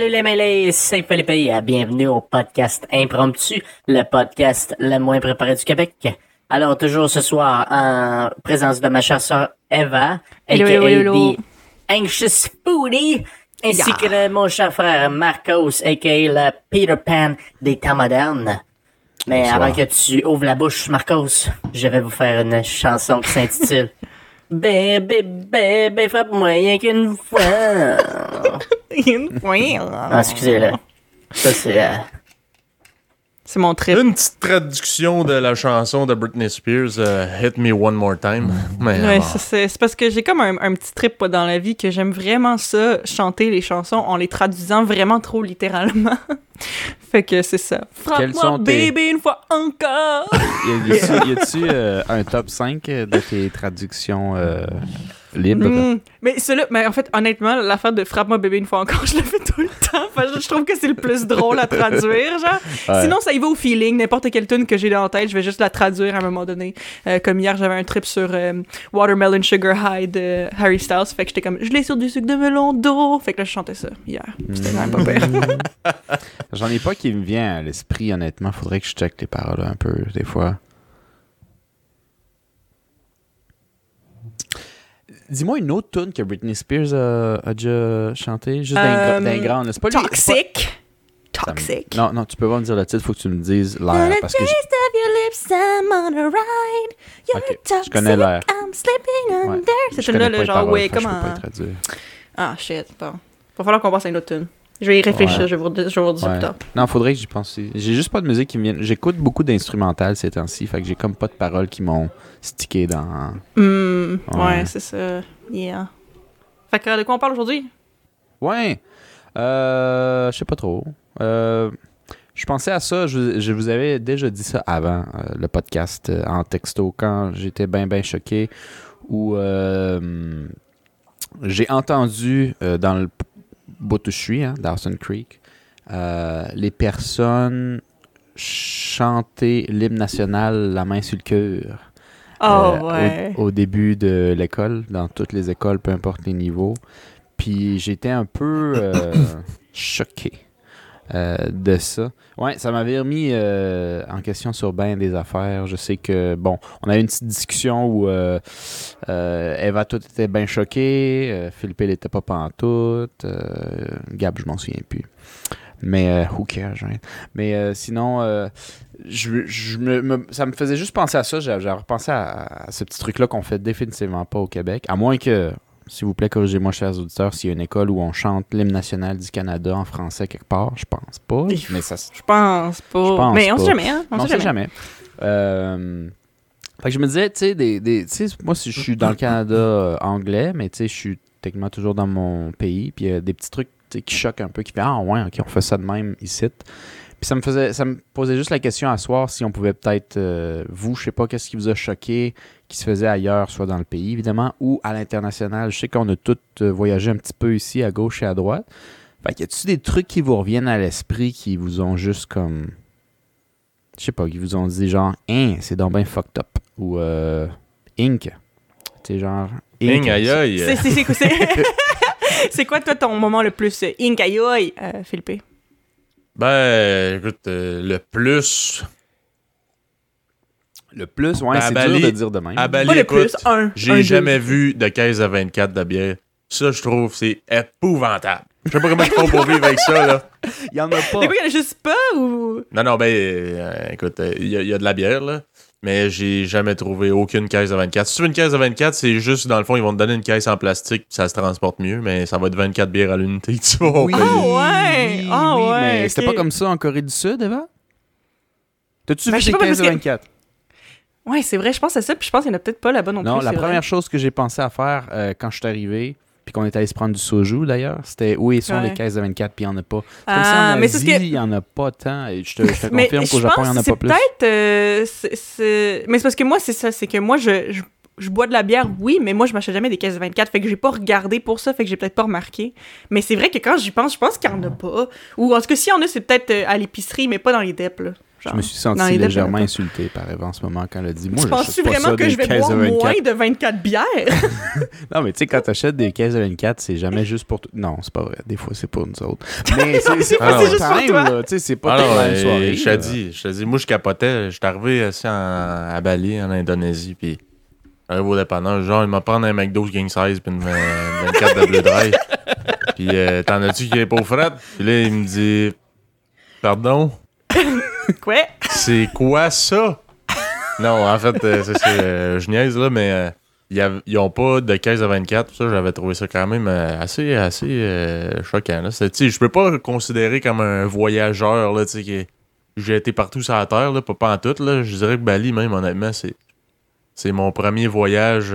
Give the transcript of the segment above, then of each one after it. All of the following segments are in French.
Salut les mêlés, c'est Philippe et bienvenue au podcast Impromptu, le podcast le moins préparé du Québec. Alors toujours ce soir en présence de ma chère sœur Eva, Hello, aka hello, hello. the Anxious Foodie, ainsi Yeah. que de mon cher frère Marcos, aka le Peter Pan des temps modernes. Mais Bonsoir. avant que tu ouvres la bouche, Marcos, je vais vous faire une chanson qui s'intitule Bébé, bébé, frappe-moi rien qu'une fois. Ah, excusez là. Ça, c'est. C'est mon trip. Une petite traduction de la chanson de Britney Spears, euh, Hit Me One More Time. Mais, Ouais, bon. ça, c'est parce que j'ai comme un, un petit trip dans la vie que j'aime vraiment ça, chanter les chansons en les traduisant vraiment trop littéralement. fait que c'est ça. Frappe-moi, tes- bébé, une fois encore! Y a-tu euh, un top 5 de tes traductions euh, libres? Mm. Mais celui mais en fait, honnêtement, l'affaire de Frappe-moi, bébé, une fois encore, je le fais tout le temps. Je trouve que c'est le plus drôle à traduire, genre. Ouais. Sinon, ça y va au feeling. N'importe quelle tune que j'ai dans la tête, je vais juste la traduire à un moment donné. Euh, comme hier, j'avais un trip sur euh, Watermelon Sugar High de Harry Styles. Fait que j'étais comme, je l'ai sur du sucre de melon d'eau. Fait que là, je chantais ça hier. C'était même pas pire. J'en ai pas qui me vient à l'esprit, honnêtement. Faudrait que je check les paroles un peu, des fois. Dis-moi une autre tune que Britney Spears a, a déjà chanté, juste d'un Euh, grand. C'est pas lui- Toxic! pas- Toxic! Non, non, tu peux pas me dire le titre, faut que tu me dises l'air. Parce que je- taste of your lips, I'm on a ride. You're Ok, je connais l'air. Ouais. C'est connais là pas le genre, ouais, comment. Ah, shit, bon. Va falloir qu'on passe à une autre tune. Je vais y réfléchir, Ouais. je vais vous, je vais vous dire ça plus tard. Non, faudrait que j'y pense. aussi. J'ai juste pas de musique qui me vient. J'écoute beaucoup d'instrumentales ces temps-ci, fait que j'ai comme pas de paroles qui m'ont stické dans. Hmm, ouais, Ouais. c'est ça. Yeah. Fait que de quoi on parle aujourd'hui? Ouais. Euh, je sais pas trop. Euh, je pensais à ça. Je, je vous avais déjà dit ça avant euh, le podcast euh, en texto quand j'étais bien bien choqué où j'ai entendu dans le suis, hein, Dawson Creek, euh, les personnes chanter l'hymne national la main sur le cœur. Oh, Euh, ouais. au, au début de l'école, dans toutes les écoles, peu importe les niveaux. Puis j'étais un peu euh, choqué euh, de ça. Ouais, ça m'avait remis euh, en question sur bien des affaires. Je sais que, bon, on a eu une petite discussion où euh, Eva, tout était bien choqué. Euh, Philippe, il n'était pas pantoute. Gab, je m'en souviens plus. Mais who cares, hein? Mais sinon, ça me faisait juste penser à ça. J'ai repensé à, à ce petit truc-là qu'on fait définitivement pas au Québec. À moins que, s'il vous plaît, corrigez-moi, chers auditeurs, s'il y a une école où on chante l'hymne national du Canada en français quelque part. Je pense pas. Mais ça, Je pense pas. Pense Mais on pas. sait jamais, hein? On, on sait jamais. jamais. Euh, fait que je me disais, tu sais, des, des- moi, si je suis dans le Canada euh, anglais, mais tu sais, je suis techniquement toujours dans mon pays, puis il y a des petits trucs qui choquent un peu, qui font Ah, ouais, ok, on fait ça de même ici. Puis ça me faisait, ça me posait juste la question à soir si on pouvait peut-être, euh, vous, je sais pas, qu'est-ce qui vous a choqué, qui se faisait ailleurs, soit dans le pays, évidemment, ou à l'international. Je sais qu'on a tous euh, voyagé un petit peu ici, à gauche et à droite. Fait que y a-tu des trucs qui vous reviennent à l'esprit qui vous ont juste comme je sais pas, qui vous ont dit genre, hein, c'est donc bien fucked up. Ou, euh, Inc. Tu sais, genre, Ing, aïe aïe. C'est- c'est- c'est quoi- c'est- C'est toi, ton moment le plus euh, ink aïe aïe, euh, Philippe? Ben, écoute, euh, le plus. Le plus, ouais, Ben, c'est Bali- dur de dire de même. À Bali, Pas le écoute, plus, un. un, j'ai deux. jamais vu de caisse à 24 de bière. Ça, je trouve, c'est épouvantable. Je sais pas comment ils font pour vivre avec ça, là. Il y en a pas. Quoi, il y en a juste pas ou? Non, non, ben, euh, écoute, euh, y, il y a de la bière, là. Mais j'ai jamais trouvé aucune caisse à 24. Si tu veux une caisse à 24, c'est juste, dans le fond, ils vont te donner une caisse en plastique, puis ça se transporte mieux, mais ça va être 24 bières à l'unité, tu vas Oui, payer. Ah ouais! oui, Ah oui, ouais, mais c'était pas comme ça en Corée du Sud, Eva? T'as-tu Ben, vu des 15 parce à que- 24? Ouais, c'est vrai, je pense à ça, puis je pense qu'il y en a peut-être pas là-bas non, Non, plus. la c'est première vrai. chose que j'ai pensé à faire euh, quand je suis arrivé, puis qu'on est allé se prendre du soju d'ailleurs, c'était où sont Ouais. les caisses de 24, puis il n'y en a pas. Comme Ah, ça en mais Asie, il n'y en a pas tant. Et je te, je te Mais confirme qu'au Japon, il n'y en a pas plus. peut-être. euh, Mais c'est parce que moi, c'est ça, c'est que moi, je, je, je bois de la bière, oui, mais moi, je m'achète jamais des caisses de 24, fait que j'ai pas regardé pour ça, fait que j'ai peut-être pas remarqué. Mais c'est vrai que quand j'y pense, je pense qu'il y en a pas. Ou en tout cas, s'il y en a, c'est peut-être euh, à l'épicerie, mais pas dans les DEP, là. Genre. Je me suis senti légèrement insulté par Eve en ce moment quand elle a dit Moi, Tu j'achète penses-tu pas vraiment ça que des je vais caisses boire de 24. moins de 24 bières? Non, mais tu sais, quand t'achètes des caisses de 24, c'est jamais juste pour. Non, c'est pas vrai. Des fois, c'est pour nous autres. Mais c'est juste pour time, toi. là. Tu sais, c'est pas même euh, soirée. je te dis, je te dis, moi je capotais, j'étais arrivé assis en- à Bali, en Indonésie, puis j'arrive au dépanneur, genre, il m'a prendre un McDo king size puis une, euh, 24 de bleu dry. Puis euh, t'en as-tu qui est pas frette? Puis là, il me dit, pardon, Quoi? c'est quoi ça? non, en fait, euh, c'est euh, je niaise là, mais euh, il y a- ils ont pas de caisse à 24, ça, j'avais trouvé ça quand même assez, assez choquant. Là. C'est- Je peux pas le considérer comme un voyageur, là, qui j'ai été partout sur la Terre, là, pas, pas en tout. Là. Je dirais que Bali, même, honnêtement, c'est. C'est mon premier voyage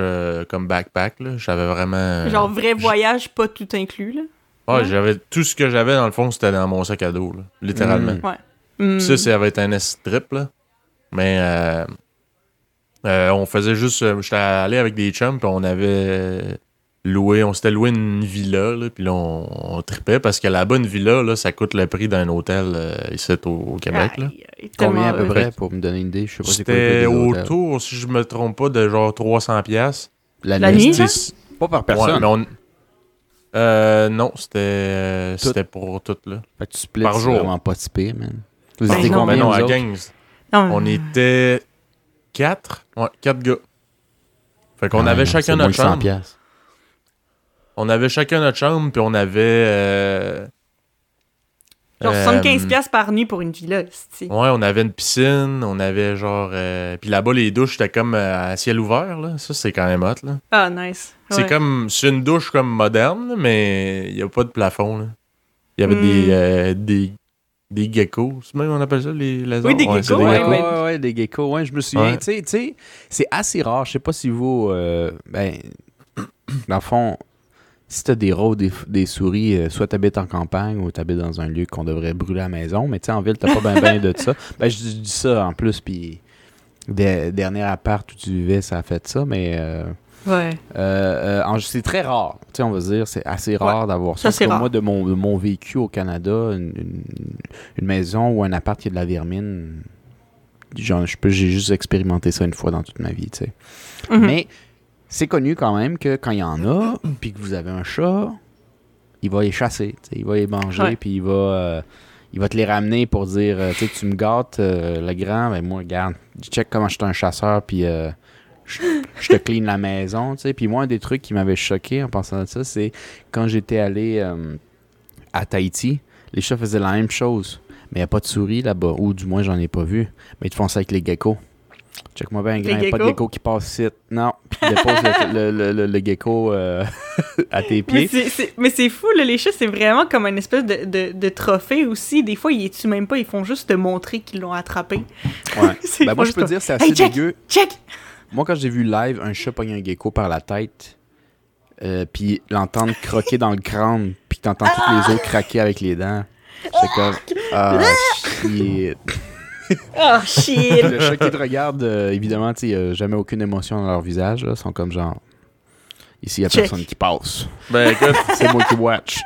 comme backpack. là. J'avais vraiment. Genre vrai voyage, pas tout inclus, là? Ouais, ouais. j'avais tout ce que j'avais dans le fond, c'était dans mon sac à dos, là, littéralement. Mm. Hmm. Ça, ça avait été un strip, là. Mais euh, euh, on faisait juste. euh, J'étais allé avec des chums, puis on avait loué. On s'était loué une villa, là, puis là, on, on tripait parce que là-bas, une villa, là, ça coûte le prix d'un hôtel euh, ici au, au Québec, là. Aïe, Combien à peu près pour me donner une idée? Je sais pas C'était autour, si je me trompe pas, de genre 300$. piastres. La, La nuit? Pas par Ouais, personne. mais on- Euh, non, c'était euh, c'était pour tout, là. Fait que tu splits, Par jour. vraiment pas si pire, man. Vous Ben étiez non. combien non, à autres? gang, Non, on était quatre. Ouais, quatre gars. Fait qu'on Ah, avait chacun notre que 100 chambre. piastres. On avait chacun notre chambre, puis on avait. euh, Genre euh, 75$ piastres par nuit pour une villa, c'est Ouais, on avait une piscine, on avait genre. euh, puis là-bas, les douches, c'était comme euh, à ciel ouvert, là. Ça, c'est quand même hot, là. Ah, nice. C'est Ouais. comme. C'est une douche comme moderne, là, mais il n'y a pas de plafond, là. Il y avait Hmm. des, euh, des. Des geckos, c'est même on appelle ça les lézards? Oui, des Ouais, geckos, Ouais, ouais, ouais, mais- ouais, des geckos. Ouais, je me souviens. Tu sais, c'est assez rare. Je sais pas si vous. euh, ben, dans le fond, si t'as des rats ou des, des souris, euh, soit t'habites en campagne ou t'habites dans un lieu qu'on devrait brûler à la maison, mais tu sais, en ville, t'as pas bien ben de ça. Ben, je dis ça en plus, puis. Des, dernier appart où tu vivais, ça a fait ça, mais. euh, Ouais. euh, euh, c'est très rare. Tu sais, on va dire, c'est assez rare d'avoir ça. ça, moi, de mon, de mon vécu au Canada, une, une- une maison ou un appart qui a de la vermine, je j'ai juste expérimenté ça une fois dans toute ma vie, tu sais. Mhm. Mais c'est connu quand même que quand il y en a, puis que vous avez un chat, il va les chasser, tu sais, il va les manger, puis il va... euh, il va te les ramener pour dire, tu sais, tu me gâtes, le grand, ben moi, regarde, check comment je suis un chasseur, puis euh, je, je te clean la maison, tu sais. Puis moi, un des trucs qui m'avait choqué en pensant à ça, c'est quand j'étais allé euh, à Tahiti, les chats faisaient la même chose. Mais il n'y a pas de souris là-bas, ou du moins, j'en ai pas vu. Mais ils te font ça avec les geckos. Check-moi bien, grand, y a pas de geckos? gecko qui passe ici. Non, puis ils déposent le, le, le- le gecko euh, à tes pieds. mais c'est fou, là, les chats, c'est vraiment comme une espèce de, de, de trophée aussi. Des fois, ils les tuent même pas, ils font juste te montrer qu'ils l'ont attrapé. Ouais. Ben, moi, je peux comme, dire, c'est assez Hey, check! dégueu. Check! Moi, quand j'ai vu live un chat pogner un gecko par la tête, euh, puis l'entendre croquer dans le crâne, puis t'entends tous les autres craquer avec les dents, c'est comme ah shit. Oh, shit! le chat qui te regarde, euh, évidemment, tu sais, a jamais aucune émotion dans leur visage, là, Ils sont comme genre ici y a Check. personne qui passe, Ben écoute, c'est moi qui watch.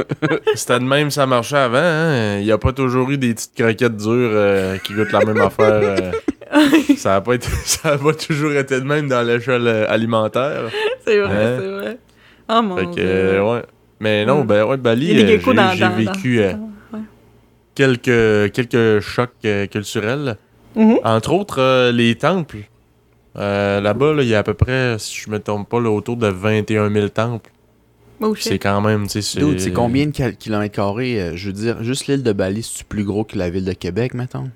c'était de même ça marchait avant. hein. Il n'y a pas toujours eu des petites croquettes dures euh, qui goûtent la même affaire. euh. ça n'a pas, été- ça a pas toujours été de même dans l'échelle euh, alimentaire. c'est vrai, Hein? c'est vrai. Oh mon Fait que, dieu. euh, ouais. Mais non, Mm. ben ouais, Bali, euh, j'ai dans- vécu dans- euh, ouais. quelques, quelques chocs euh, culturels. Mhm. Entre autres, euh, les temples. Euh, Là-bas, là, il y a à peu près, si je me trompe pas, là, autour de 21 000 temples. Oh C'est quand même, tu sais, c'est combien de kil- kilomètres carrés euh, Je veux dire, juste l'île de Bali, c'est plus gros que la ville de Québec, mettons?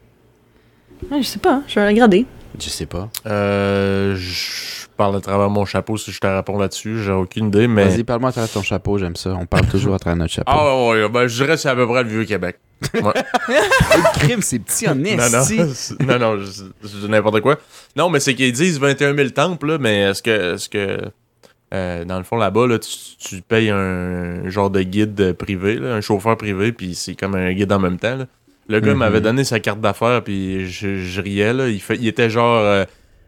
Ouais, je sais pas, hein, je vais regarder. Je sais pas. Euh, je parle à travers mon chapeau si je te réponds là-dessus. J'ai aucune idée, mais. Vas-y, parle-moi à travers ton chapeau, j'aime ça. On parle toujours à travers notre chapeau. Ah ouais, ouais, ben, je dirais que c'est à peu près le vieux Québec. le crime, c'est petit en Non, non, non, non, je, n'importe quoi. Non, mais c'est qu'ils disent 21 000 temples, là, mais est-ce que, est-ce que euh, dans le fond, là-bas, là, tu, tu payes un genre de guide privé, là, un chauffeur privé, puis c'est comme un guide en même temps. là. Le gars Mhm. m'avait donné sa carte d'affaires, puis je, je riais. Là. Il, fait, il était genre euh,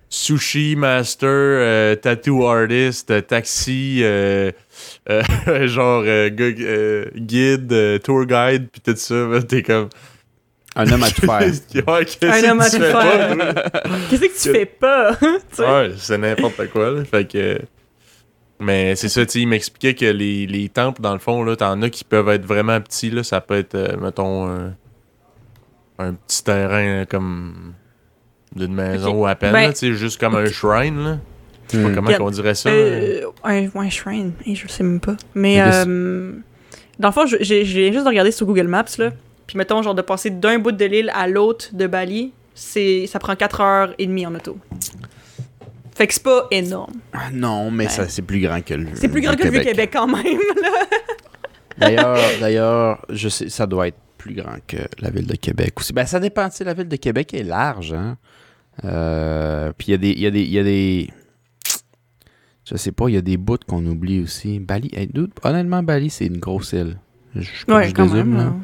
sushi master, euh, tattoo artist, euh, taxi, euh, euh, genre euh, gu- euh, guide, euh, tour guide, puis tout ça. là, T'es comme. Un homme à tout faire. Ouais, Un homme que à tu tout fais faire. Qu'est-ce que tu fais pas? Ouais, c'est n'importe quoi, là. Fait que. Mais c'est ça, tu sais, il m'expliquait que les, les temples, dans le fond, là, t'en as qui peuvent être vraiment petits, là. Ça peut être, euh, mettons, un, petit terrain euh, comme d'une maison à peine, Ben, là, tu sais, juste comme un shrine, là. Je sais pas Hmm. comment qu'on dirait ça. Euh, un, ouais, shrine. Hey, je sais même pas. Mais, euh, dans le fond, j'ai juste regardé sur Google Maps, là. Puis mettons, genre, de passer d'un bout de l'île à l'autre de Bali, c'est ça prend 4h30 en auto. Fait que c'est pas énorme. Ah, Non, mais Ouais. ça, c'est plus grand que le C'est plus grand que le Vieux-Québec quand même, là. D'ailleurs, d'ailleurs, je sais, ça doit être plus grand que la ville de Québec aussi. Ben, ça dépend, tu sais, la ville de Québec est large, hein. Euh, puis il y a des, il y a des, il y a des, je sais pas, il y a des bouts qu'on oublie aussi. Bali, hey, dude, honnêtement, Bali, c'est une grosse île. Je, je, Ouais, je quand désume, même. là. là.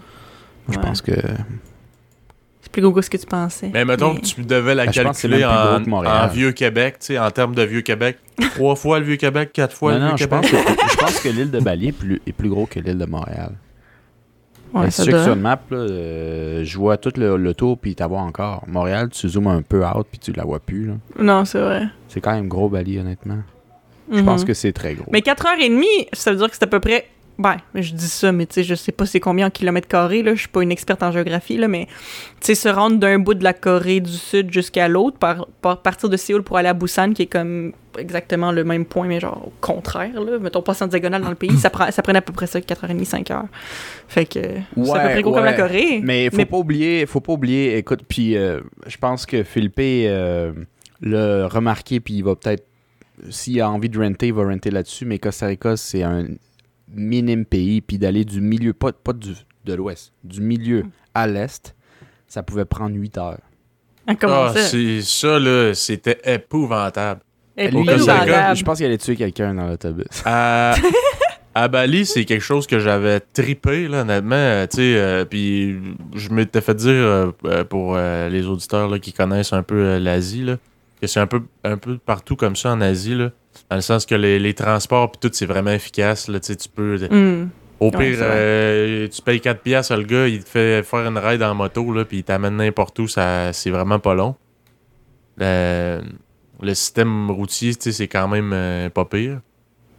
Je pense que, C'est plus gros que ce que tu pensais. Mais mettons Mais- que tu devais la Ben, je calculer même plus gros en, que Montréal. en Vieux-Québec, tu sais, en termes de Vieux-Québec. Trois fois le Vieux-Québec, quatre fois non, le non, je Vieux-Québec. pense que, je pense que l'île de Bali est plus, est plus gros que l'île de Montréal. Ouais, si tu sur une map, là, euh, je vois tout le, le tour, puis tu vois encore. Montréal, tu zoomes un peu out, puis tu la vois plus. là. Non, c'est vrai. C'est quand même gros, Bali, honnêtement. Je pense Mhm. que c'est très gros. Mais 4h30, ça veut dire que c'est à peu près. Ben, je dis ça, mais tu sais, je sais pas c'est combien en kilomètres carrés, là. Je suis pas une experte en géographie, là, mais tu sais, se rendre d'un bout de la Corée du Sud jusqu'à l'autre, par, par partir de Séoul pour aller à Busan, qui est comme exactement le même point, mais genre au contraire, là. Mettons, pas en diagonale dans le pays, ça, prend, ça prenait à peu près ça, 4h30, 5h. Fait que c'est à peu près gros comme la ouais. Corée. Mais faut mais- pas oublier, faut pas oublier, écoute, puis euh, je pense que Philippe euh, l'a remarqué, puis il va peut-être, s'il a envie de renter, il va renter là-dessus, mais Costa Rica, c'est un minime pays, puis d'aller du milieu, pas, pas du, de l'ouest, du milieu à l'est, ça pouvait prendre 8 heures. Ah, comment Ah, ça? c'est ça, là, c'était épouvantable. Épouvantable. je pense qu'il allait tuer quelqu'un dans l'autobus. À, à Bali, c'est quelque chose que j'avais tripé, là, honnêtement. euh, Tu sais, euh, puis je m'étais fait dire euh, euh, pour euh, les auditeurs là, qui connaissent un peu euh, l'Asie, là, que c'est un peu, un peu partout comme ça en Asie, là, dans le sens que les, les transports puis tout, c'est vraiment efficace. Là, tu sais, tu peux, Hmm. au pire, euh, tu payes 4 piastres, le gars, il te fait faire une ride en moto, là, puis il t'amène n'importe où, ça, c'est vraiment pas long. Le, le système routier, tu sais, c'est quand même euh, pas pire.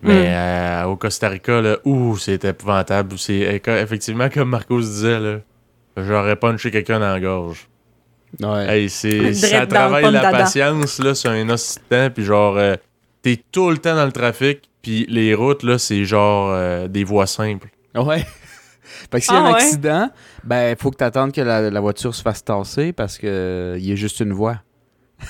Mais Mm. euh, au Costa Rica, là, ouh, c'est épouvantable. C'est euh, effectivement, comme Marcos disait, là, j'aurais punché quelqu'un dans la gorge. Ouais. Hey, c'est, ça travaille la patience, là, c'est un temps, puis genre, euh, t'es tout le temps dans le trafic, puis les routes, là, c'est genre euh, des voies simples. Ouais. fait que s'il y a Ah un ouais? accident, ben, faut que tu attendes que la, la voiture se fasse tasser parce que euh, il y a juste une voie.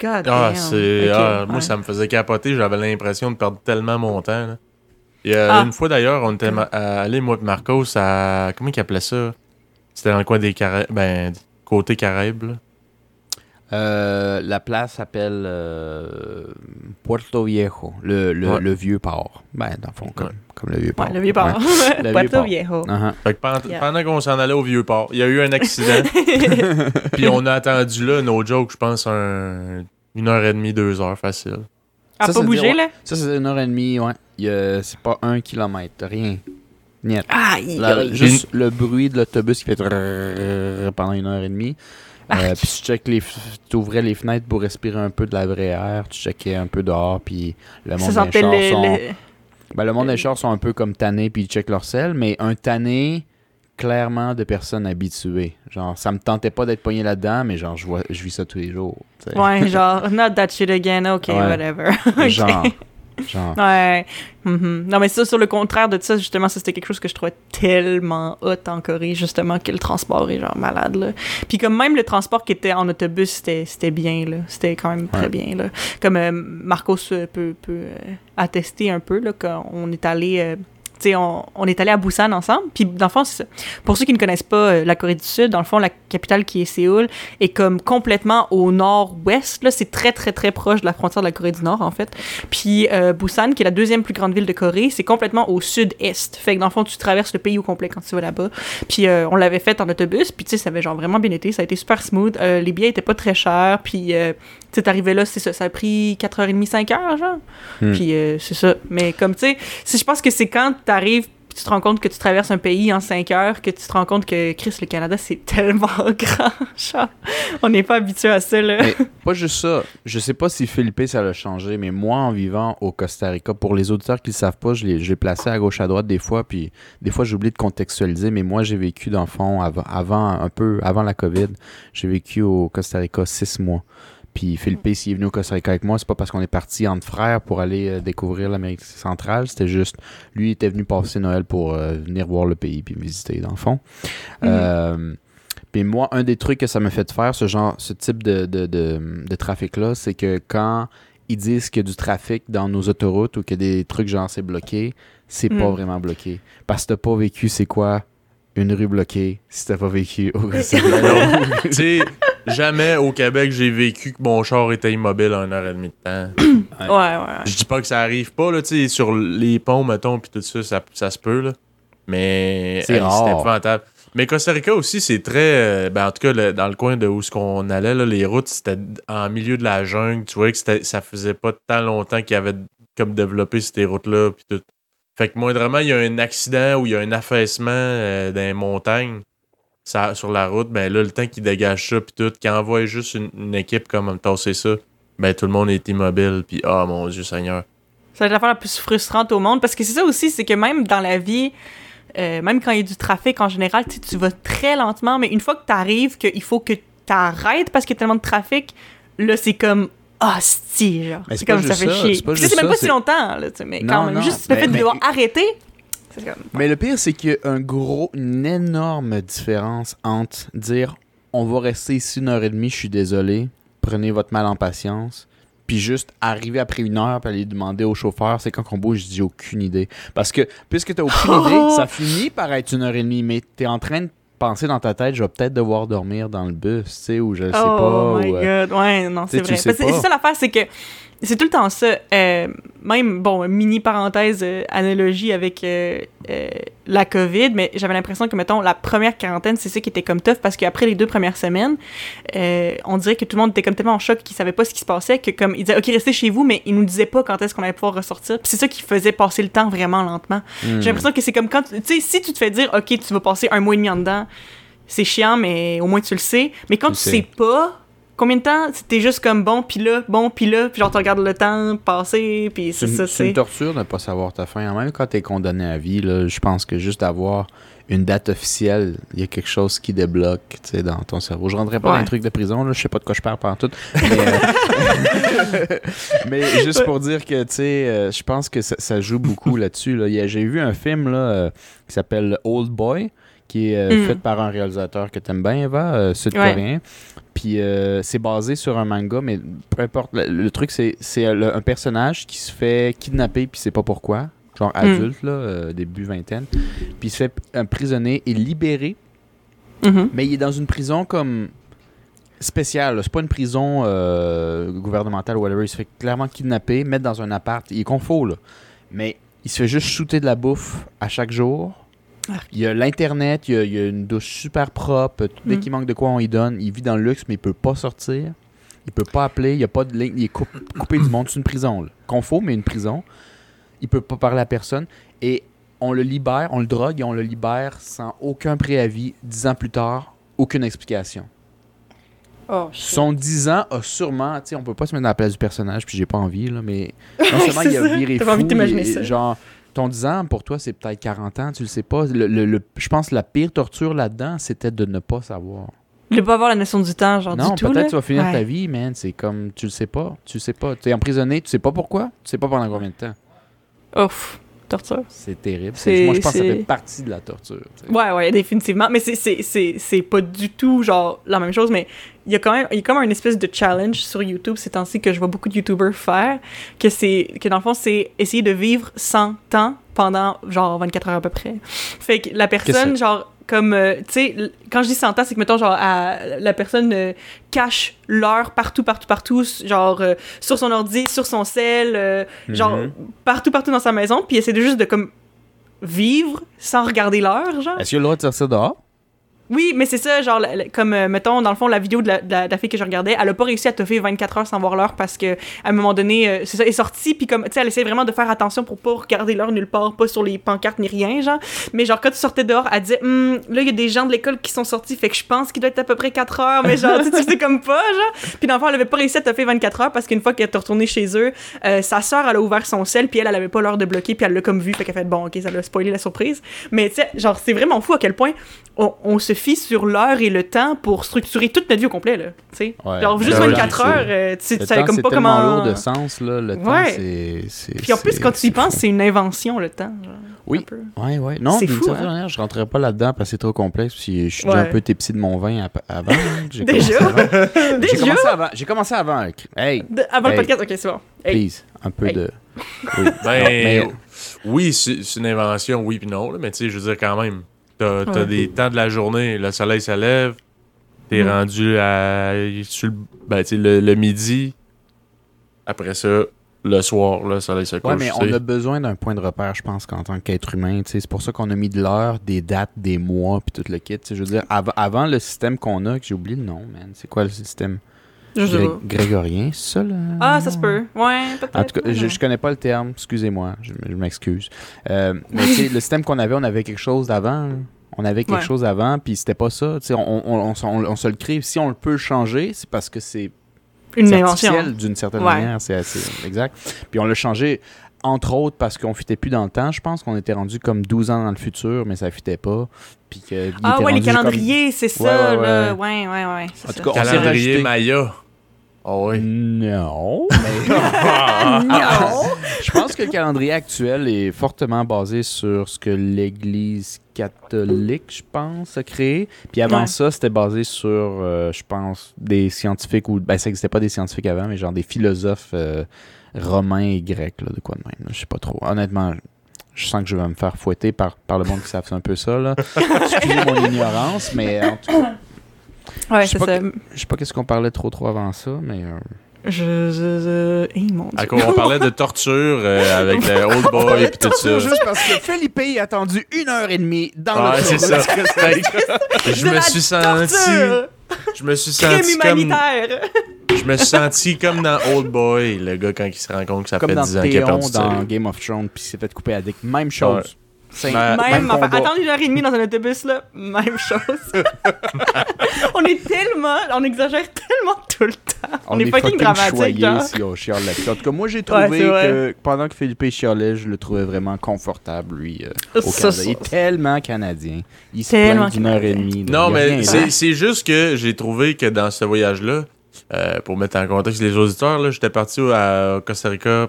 God Ah, damn. c'est. Ah, Moi, ouais. ça me faisait capoter. J'avais l'impression de perdre tellement mon temps. là. Il y a Ah. une fois d'ailleurs, on était allé, moi et Marcos, à. Comment il appelait ça? C'était dans le coin des Caraïbes. Ben, côté Caraïbes. Euh, la place s'appelle euh, Puerto Viejo, le, le, Ouais. le vieux port. Ben, dans le fond, comme, Ouais. comme le vieux port. Ouais, le vieux port. Le Puerto vieux port. Viejo. Uh-huh. Fait que pendant, Yeah. pendant qu'on s'en allait au vieux port, il y a eu un accident. puis on a attendu là, no joke, je pense, un- une heure et demie, deux heures facile. A Ça, pas bougé, dire, là? Ça, c'est une heure et demie, ouais. Il y a- C'est pas un kilomètre, rien. Niet. La- aïe. juste le bruit de l'autobus qui fait pendant une heure et demie. Euh, puis tu check les t'ouvrais les fenêtres pour respirer un peu de la vraie air, tu checkais un peu dehors, puis le monde des chars le, sont... le- Ben, le monde des chars sont un peu comme tannés, puis ils checkent leur sel, mais un tanné clairement de personnes habituées. Genre, ça me tentait pas d'être pogné là-dedans, mais genre, je, vois, je vis ça tous les jours. tu sais. Ouais, genre, not that shit again, ok, Ouais. whatever. Genre, genre. Ouais. Mhm. Non, mais ça, sur le contraire de ça, justement, ça, c'était quelque chose que je trouvais tellement hot en Corée, justement, que le transport est genre malade, là. Puis comme même le transport qui était en autobus, c'était bien, là. C'était quand même très bien, là. Comme euh, Marcos euh, peut, peut euh, attester un peu, là, quand on est allé... euh, on, est allé à Busan ensemble. Puis, dans le fond, c'est ça. pour ceux qui ne connaissent pas euh, la Corée du Sud, dans le fond, la capitale qui est Séoul est comme complètement au nord-ouest. Là, c'est très, très, très proche de la frontière de la Corée du Nord, en fait. Puis, euh, Busan, qui est la deuxième plus grande ville de Corée, c'est complètement au sud-est. Fait que, dans le fond, tu traverses le pays au complet quand tu vas là-bas. Puis, euh, on l'avait fait en autobus. Puis, tu sais, ça avait genre vraiment bien été. Ça a été super smooth. Euh, les billets étaient pas très chers. Puis, tu sais, t'arrivais là, c'est ça. Ça a pris 4h30, 5h, genre. Hmm. Puis, euh, c'est ça. Mais comme, tu sais, si je pense que c'est quand t'arrives tu te rends compte que tu traverses un pays en 5 heures, que tu te rends compte que, Chris, le Canada, c'est tellement grand. Genre, on n'est pas habitué à ça, là. Mais pas juste ça. Je sais pas si Philippe, ça l'a changé, mais moi, en vivant au Costa Rica, pour les auditeurs qui le savent pas, je l'ai placé à gauche, à droite des fois, puis des fois, j'oublie de contextualiser, mais moi, j'ai vécu, dans le fond, avant, avant, un peu avant la COVID, j'ai vécu au Costa Rica six mois. Puis Philippe, s'il est venu au Costa Rica avec moi, c'est pas parce qu'on est parti entre frères pour aller euh, découvrir l'Amérique centrale. C'était juste, lui il était venu passer Noël pour euh, venir voir le pays puis me visiter, dans le fond. Euh, puis moi, un des trucs que ça m'a fait faire, ce genre, ce type de, de, de, de trafic-là, c'est que quand ils disent qu'il y a du trafic dans nos autoroutes ou qu'il y a des trucs genre c'est bloqué, c'est pas Mm. vraiment bloqué. Parce que t'as pas vécu, c'est quoi une rue bloquée si t'as pas vécu au Costa Rica? non. tu sais, jamais au Québec j'ai vécu que mon char était immobile à une heure et demie de temps. Ouais, ouais. ouais. Je dis pas que ça arrive pas, là, tu sais, sur les ponts, mettons, puis tout ça, ça, ça se peut, là. Mais C'est épouvantable. Mais Costa Rica aussi, c'est très. euh, ben, en tout cas, le- dans le coin de où ce qu'on allait, là, les routes, c'était en milieu de la jungle. Tu vois que c'était- ça faisait pas tant longtemps qu'ils avaient comme développé ces routes-là. Puis tout. Fait que moindrement, il y a un accident ou il y a un affaissement euh, dans les montagnes ça, sur la route, ben là, le temps qu'ils dégagent ça, puis tout, qu'ils envoient juste une, une équipe comme me tasser ça, ben tout le monde est immobile, puis ah mon Dieu Seigneur. Ça va être l'affaire la plus frustrante au monde parce que c'est ça aussi, c'est que même dans la vie, euh, même quand il y a du trafic en général, tu vas très lentement, mais une fois que tu arrives, qu'il faut que tu arrêtes parce qu'il y a tellement de trafic, là, c'est comme. Ah, si, genre. C'est comme ça fait ça, chier. c'est même pas si longtemps, là, tu sais, mais Non, quand même. non, Juste le mais- fait de mais- devoir arrêter, Mais le pire, c'est qu'il y a un gros, une énorme différence entre dire on va rester ici une heure et demie, je suis désolé, prenez votre mal en patience, puis juste arriver après une heure puis aller demander au chauffeur c'est quand qu'on bouge, je dis aucune idée. Parce que puisque t'as aucune idée, ça finit par être une heure et demie, mais t'es en train de penser dans ta tête, je vais peut-être devoir dormir dans le bus, tu sais, ou je sais oh pas. my ou, euh, god, ouais, non, c'est vrai. C'est ça l'affaire, c'est que c'est tout le temps ça. Euh, même, bon, mini parenthèse, euh, analogie avec euh, la COVID, mais j'avais l'impression que, mettons, la première quarantaine, c'est ça qui était comme tough parce qu'après les deux premières semaines, on dirait que tout le monde était comme tellement en choc qu'ils savaient pas ce qui se passait, que comme, ils disaient, OK, restez chez vous, mais ils nous disaient pas quand est-ce qu'on allait pouvoir ressortir. Puis c'est ça qui faisait passer le temps vraiment lentement. hmm. J'ai l'impression que c'est comme quand, tu tu sais, si tu te fais dire, OK, tu vas passer un mois et demi en dedans, c'est chiant, mais au moins tu le sais. Mais quand Tu tu, sais. sais pas, combien de temps, t'es juste comme bon, puis là, bon, puis là, puis genre tu regardes le temps passer, puis c'est ça, c'est une torture de ne pas savoir ta fin. Même quand tu es condamné à vie, là, je pense que juste d'avoir une date officielle, il y a quelque chose qui débloque tu sais, dans ton cerveau. Je rentrerai pas dans les trucs de prison, là, je sais pas de quoi je parle pendant tout. Mais, euh, mais juste pour dire que tu sais, euh, je pense que ça, ça joue beaucoup là-dessus. Là. J'ai vu un film là, euh, qui s'appelle Old Boy, qui est euh, Mm. fait par un réalisateur que t'aimes bien, Eva, euh, sud-coréen. Puis euh, c'est basé sur un manga, mais peu importe. Le, le truc, c'est c'est le- un personnage qui se fait kidnapper, puis c'est pas pourquoi. Genre adulte, là, euh, début vingtaine. Puis il se fait emprisonner et libéré, Mhm. mais il est dans une prison comme spéciale. là. C'est pas une prison euh, gouvernementale ou whatever. Il se fait clairement kidnapper, mettre dans un appart. Il est confort, là. Mais il se fait juste shooter de la bouffe à chaque jour. Ah. Il y a l'Internet, il y a, il y a une douche super propre. Tout Dès Mm. qu'il manque de quoi, on y donne. Il vit dans le luxe, mais il peut pas sortir. Il peut pas appeler. Il y a pas de ligne. Il est coup- coupé du monde. C'est une prison. Là. Confort, mais une prison. Il peut pas parler à personne. Et on le libère, on le drogue et on le libère sans aucun préavis. Dix ans plus tard, aucune explication. Oh. Son 10 ans a sûrement, tu sais, on peut pas se mettre dans la place du personnage, puis j'ai pas envie, là, mais non seulement il a ça. viré fou, pas envie et- ça. genre, ton 10 ans, pour toi, c'est peut-être 40 ans, tu le sais pas. Le, le- le- je pense que la pire torture là-dedans, c'était de ne pas savoir. De pas avoir la notion du temps, genre non, du tout. là. peut-être tu vas finir Ouais. ta vie, man, c'est comme, tu le sais pas, tu le sais pas. Tu es emprisonné, tu sais pas pourquoi, tu sais pas pendant combien de temps. Ouf, torture. C'est terrible. C'est- Moi, je pense que ça fait partie de la torture. tu sais. Ouais, ouais, définitivement. Mais c'est- c'est- c'est c'est pas du tout, genre, la même chose, mais il y a quand même, il y a comme un espèce de challenge sur YouTube ces temps-ci que je vois beaucoup de YouTubers faire, que c'est, que dans le fond, c'est essayer de vivre sans temps pendant, genre, 24 heures à peu près. Fait que la personne, genre, comme, euh, tu sais, quand je dis 100 ans, c'est que, mettons, genre, à- la personne euh, cache l'heure partout, partout, partout, genre, euh, sur son ordi, sur son cell, euh, genre, partout, partout dans sa maison, puis essaie de juste de, comme, vivre sans regarder l'heure, genre. Est-ce qu'il a le droit de sortir dehors? Oui, mais c'est ça, genre, comme, euh, mettons, dans le fond, la vidéo de la, fille que je regardais, elle a pas réussi à toffer 24 heures sans voir l'heure parce que, à un moment donné, euh, c'est ça, elle est sortie, puis comme, tu sais, elle essaie vraiment de faire attention pour pas regarder l'heure nulle part, pas sur les pancartes ni rien, genre. Mais genre, quand tu sortais dehors, elle disait, Hum, là, il y a des gens de l'école qui sont sortis, fait que je pense qu'il doit être à peu près 4 heures, mais genre, tu sais, comme pas, genre. Puis dans le fond, elle avait pas réussi à toffer 24 heures parce qu'une fois qu'elle est retournée chez eux, euh, sa sœur, elle a ouvert son sel, puis elle, elle avait pas l'heure de bloquer, puis elle l'a comme vu, fait qu'elle fait, bon, ok, ça l'a spoilé la surprise. Mais tu sais, genre, c'est vraiment fou à quel point on se fie sur l'heure et le temps pour structurer toute notre vie au complet, là. Tu sais. Ouais. Genre, juste Ben oui, 24 c'est- heures, euh, tu Le savais comme c'est pas comment. lourd de sens, là. Le temps, Ouais. c'est- c'est... Puis en plus, c'est- quand tu y c'est penses, c'est une invention, le temps. genre, Oui. Ouais, ouais. Non, C'est fou, hein? manière, je rentrerai pas là-dedans parce que c'est trop complexe. Puis je suis déjà Ouais. un peu tipsy de mon vin avant. hein, j'ai Déjà? commencé avant. J'ai Déjà? commencé avant. J'ai commencé avant. Hey, De- avant le Hey. podcast, ok, c'est bon. Hey. please, un peu Hey. de. Oui. Ben, Non, mais- oui, c'est c'est une invention, oui puis non, là, mais tu sais, je veux dire quand même, t'as t'as Ouais. des temps de la journée, le soleil se lève, t'es Mm. rendu à sur le, ben, tu sais, le, le midi, après ça, le soir, le soleil se couche. Ouais, mais on sais. a besoin d'un point de repère, je pense, qu'en tant qu'être humain. C'est pour ça qu'on a mis de l'heure, des dates, des mois, puis tout le kit. tu sais, Je veux dire, av- avant le système qu'on a, que j'ai oublié le nom, man. C'est quoi le système? Gré-. Grégorien, c'est ça, là? Ah, ça se peut. Ouais, peut-être. En tout cas, je, je connais pas le terme, excusez-moi, je, je m'excuse. Euh, mais tu sais, le système qu'on avait, on avait quelque chose d'avant. On avait quelque Ouais. chose avant, puis c'était pas ça. Tu sais, on, on, on, on- on se le crée. Si on le peut le changer, c'est parce que c'est Une invention. d'une certaine Ouais. manière. C'est assez exact. Puis on l'a changé, entre autres, parce qu'on fitait plus dans le temps. Je pense qu'on était rendu comme 12 ans dans le futur, mais ça fitait pas. Puis que, Ah ouais, les comme- calendriers, c'est ça, Ouais, ouais, là. ouais. Ouais, ouais, En tout ça. cas, on s'est Calendrier Maya. Ah oui. Non, mais non! je pense que le calendrier actuel est fortement basé sur ce que l'Église catholique, je pense, a créé. Puis avant Ouais. ça, c'était basé sur, euh, je pense, des scientifiques ou ben ça n'existait pas des scientifiques avant, mais genre des philosophes euh, romains et grecs, là, de quoi de même. là, Je sais pas trop. Honnêtement, je sens que je vais me faire fouetter par, par le monde qui savent un peu ça. Là. Excusez mon ignorance, mais en tout cas, Ouais, Je sais c'est pas ça. je sais pas qu'est-ce qu'on parlait trop trop avant ça, mais euh, Je. je, je... Hey, mon À dieu. quoi on parlait de torture euh, avec le Old Boy et tout ça? juste parce que Philippe a attendu une heure et demie dans Ouais, le c'est ça. Je me suis senti. Je me suis senti comme. humanitaire! Je me suis senti comme dans Old Boy, le gars quand il se rend compte que ça comme fait dans 10 ans qu'il a Théon perdu dans. Game of Thrones puis il s'est fait couper la dick. Même chose. Même, enfin, combat. attendre une heure et demie dans un autobus, là, même chose. on est tellement, on exagère tellement tout le temps. On, est, fucking, dramatique, genre. si on chiale là-dessus. En tout cas, moi j'ai trouvé Ouais, que pendant que Philippe chialait, je le trouvais vraiment confortable, lui, euh, au Ça, Canada. Il est tellement canadien. Il se Tellement plaint d'une heure et canadien. demie. là. Non, mais c'est c'est juste que j'ai trouvé que dans ce voyage-là, euh, pour mettre en contexte les auditeurs, là, j'étais parti au- à Costa Rica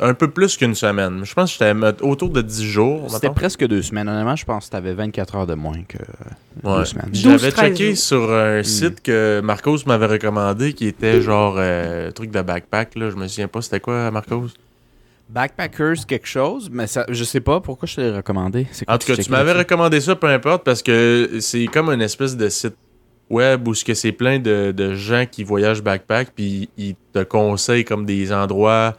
un peu plus qu'une semaine. Je pense que j'étais autour de 10 jours. C'était presque deux semaines. Honnêtement, je pense que t'avais 24 heures de moins que Ouais. deux semaines. 12, J'avais 13 checké jours. sur un Hmm. site que Marcos m'avait recommandé qui était genre euh, truc de backpack. Là. Je me souviens pas c'était quoi, Marcos. Backpackers, quelque chose, mais ça, je sais pas pourquoi je te l'ai recommandé. En tout cas, tu m'avais recommandé ça, peu importe, parce que c'est comme une espèce de site web où ce que c'est plein de, de gens qui voyagent backpack, puis ils te conseillent comme des endroits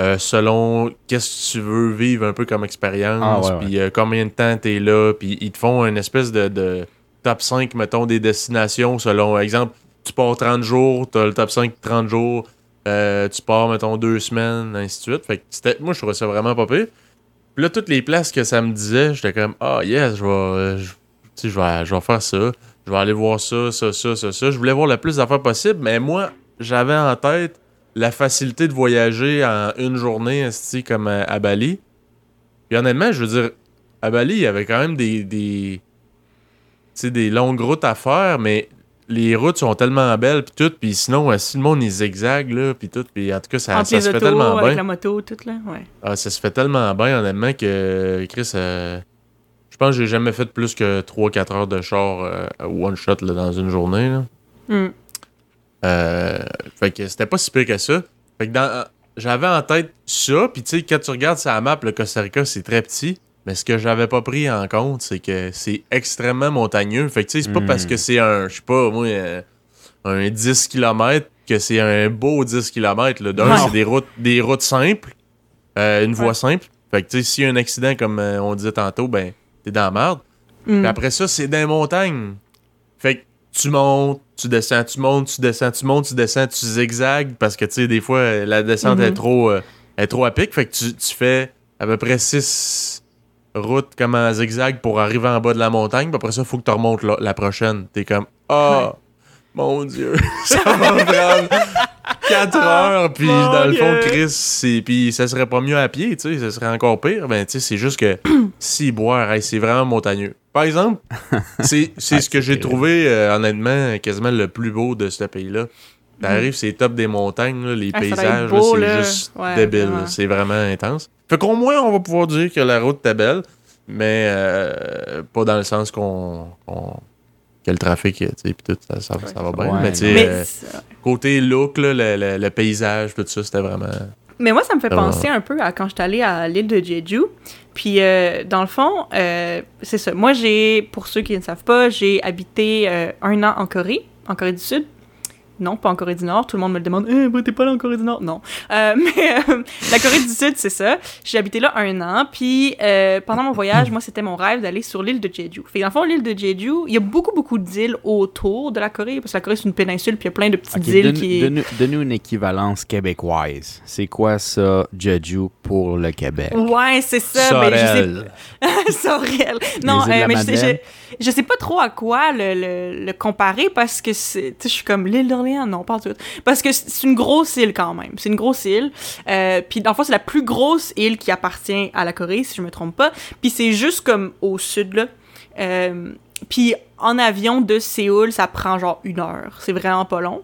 euh, selon qu'est-ce que tu veux vivre un peu comme expérience, Ah, ouais, puis euh, combien de temps t'es là, puis ils te font une espèce de, de top 5, mettons, des destinations selon, exemple, tu pars 30 jours, t'as le top 5 30 jours, euh, tu pars, mettons, deux semaines, ainsi de suite. Fait que c'était, moi, je trouvais ça vraiment pas pire. Puis là, toutes les places que ça me disait, j'étais comme, ah, yes, je vais, je, tu sais, je vais, je vais faire ça. Je vais aller voir ça, ça, ça, ça, ça. Je voulais voir le plus d'affaires possible, mais moi, j'avais en tête la facilité de voyager en une journée, comme à, à Bali. Puis honnêtement, je veux dire, à Bali, il y avait quand même des, des, des longues routes à faire, mais les routes sont tellement belles, puis tout. Puis sinon, euh, si le monde, il zigzague, là, puis tout. Puis en tout cas, ça, ça se fait tellement avec bien. la moto, tout là, ouais. Ah, ça se fait tellement bien, honnêtement, que Chris, euh, je pense que j'ai jamais fait plus que 3-4 heures de char euh, one shot là, dans une journée. Là. Hmm. Euh, fait que c'était pas si pire que ça. Fait que dans- j'avais en tête ça, puis tu sais, quand tu regardes sa map, le Costa Rica, c'est très petit. Mais ce que j'avais pas pris en compte, c'est que c'est extrêmement montagneux. Fait que tu sais, c'est pas parce que c'est un, je sais pas, moi, euh, un 10 km que c'est un beau 10 km. D'un, c'est des routes, des routes simples, euh, une voie simple. Fait que tu sais, s'il y a un accident, comme euh, on disait tantôt, ben, t'es dans la merde. Mm. Puis après ça, c'est les montagnes. Fait que tu montes, tu descends, tu montes, tu descends, tu montes, tu descends, tu zigzags parce que tu sais, des fois, la descente Mhm. est trop euh, est trop à pic. Fait que tu, tu fais à peu près six routes comme en zigzag pour arriver en bas de la montagne. Puis après ça, il faut que tu remontes la, la prochaine. T'es comme Ah, mon Dieu, ça va prendre 4 heures. Puis dans le fond. Chris, c'est- puis ça serait pas mieux à pied, tu sais, ça serait encore pire. Ben, tu sais, c'est juste que si boire, hey, c'est vraiment montagneux. Par exemple, c'est Ouais, ce que j'ai trouvé, euh, honnêtement, quasiment le plus beau de ce pays-là. T'arrives, c'est top des montagnes, là, les Ah, paysages, c'est juste Ouais, débile. C'est vraiment intense. Fait qu'au moins, on va pouvoir dire que la route était belle, mais euh, pas dans le sens qu'on. qu'on- que le trafic, tu sais, pis tout, ça, ça, ça va bien. Ouais, mais tu sais, non. Mais, euh, côté look, là, le, le- le paysage, tout ça, c'était vraiment. mais moi, ça me fait penser un peu à quand j'étais allée à l'île de Jeju. Puis, euh, dans le fond, euh, c'est ça. Moi, j'ai, pour ceux qui ne savent pas, j'ai habité euh, un an en Corée, en Corée du Sud. Non, pas en Corée du Nord. Tout le monde me le demande. Eh, bah, t'es pas là en Corée du Nord? Non. Euh, mais euh, la Corée du Sud, c'est ça. J'ai habité là un an. Puis euh, pendant mon voyage, moi, c'était mon rêve d'aller sur l'île de Jeju. Fait dans le fond, l'île de Jeju, il y a beaucoup, beaucoup d'îles autour de la Corée. Parce que la Corée, c'est une péninsule. Puis il y a plein de petites îles donne- qui. donne- Donne-nous une équivalence québécoise. C'est quoi ça, Jeju, pour le Québec? Ouais, c'est ça. Mais je sais Sorel. Sorel. Non, mais je sais. Je, sais pas trop à quoi le, le, comparer parce que c'est, je suis comme l'île d'Orléans, non, pas tout. Parce que c'est c'est une grosse île quand même. C'est une grosse île. Euh, puis dans le fond, c'est la plus grosse île qui appartient à la Corée, si je me trompe pas. Puis c'est juste comme au sud là. Euh, puis en avion de Séoul, ça prend genre une heure. C'est vraiment pas long.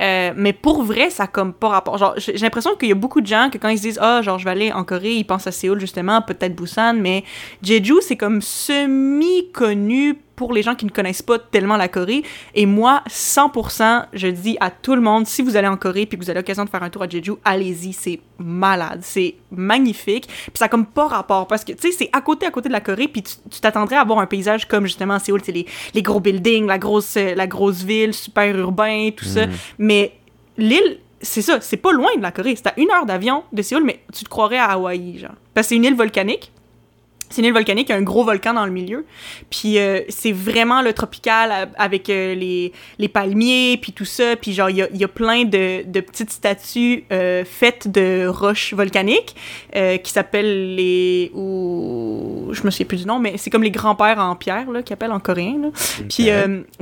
Euh, mais pour vrai, ça comme pas rapport. Genre, j'ai l'impression qu'il y a beaucoup de gens que quand ils se disent ah genre je vais aller en Corée, ils pensent à Séoul justement, peut-être Busan, mais Jeju c'est comme semi connu pour les gens qui ne connaissent pas tellement la Corée. Et moi, 100%, je dis à tout le monde, si vous allez en Corée puis que vous avez l'occasion de faire un tour à Jeju, allez-y, c'est malade, c'est magnifique. Puis ça a comme pas rapport parce que tu sais c'est à côté à côté de la Corée puis tu t'attendrais à avoir un paysage comme justement à Séoul, c'est les, les gros buildings, la grosse euh, la grosse ville, super urbain, tout ça. Mais l'île, c'est ça, c'est pas loin de la Corée. C'est à une heure d'avion de Séoul, mais tu te croirais à Hawaï, genre. Parce que c'est une île volcanique. C'est une île volcanique, il y a un gros volcan dans le milieu. Puis euh, c'est vraiment le tropical avec euh, les, les palmiers, puis tout ça. Puis genre, il y a, il y a plein de, de petites statues euh, faites de roches volcaniques qui s'appellent les... Ou... Je me souviens plus du nom, mais c'est comme les grands-pères en pierre, là, qu'ils appellent en coréen, là. Puis,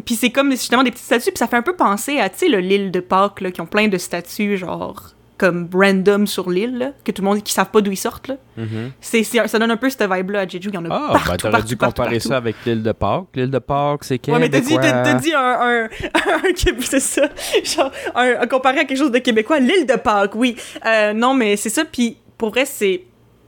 puis c'est comme justement des petites statues, puis ça fait un peu penser à, tu sais, le- l'île de Pâques, là, qui ont plein de statues, genre, comme random sur l'île, là, que tout le monde, qui savent pas d'où ils sortent, là. Mhm. C'est, c'est- ça donne un peu cette vibe-là à Jeju, il y en a Ah, partout, ben t'aurais partout, dû partout, comparer partout. ça avec l'île de Pâques. L'île de Pâques, c'est Ouais, mais t'as dit, québécois. t'as, t'as dit un, un, un Québé- c'est ça, genre, un, un comparé à quelque chose de québécois, l'île de Pâques, oui. Euh, non, mais c'est ça, puis pour vrai, c'est,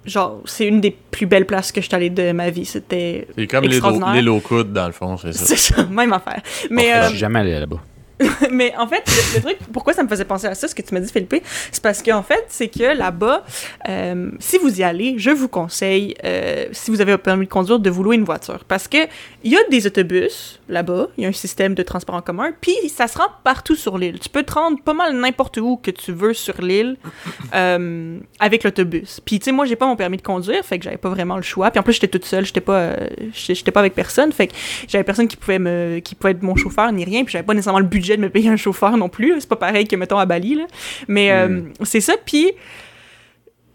genre, c'est une des plus belles places que je suis allée de ma vie, c'était C'est comme l'île aux coudes, dans le fond, c'est ça. C'est ça, même affaire. Mais, euh, Je suis jamais allé là-bas. mais en fait, le, le truc, pourquoi ça me faisait penser à ça, ce que tu m'as dit, Philippe, c'est parce qu'en fait, c'est que là-bas, euh, si vous y allez, je vous conseille, euh, si vous avez un permis de conduire, de vous louer une voiture. Parce que il y a des autobus là-bas, il y a un système de transport en commun, puis ça se rend partout sur l'île. Tu peux te rendre pas mal n'importe où que tu veux sur l'île euh, avec l'autobus. Puis tu sais, moi, j'ai pas mon permis de conduire, fait que j'avais pas vraiment le choix. Puis en plus, j'étais toute seule, j'étais pas, j'étais pas avec personne, fait que j'avais personne qui pouvait me qui pouvait être mon chauffeur ni rien puis j'avais pas nécessairement le budget de me payer un chauffeur non plus c'est pas pareil que mettons à Bali là mais euh, c'est ça puis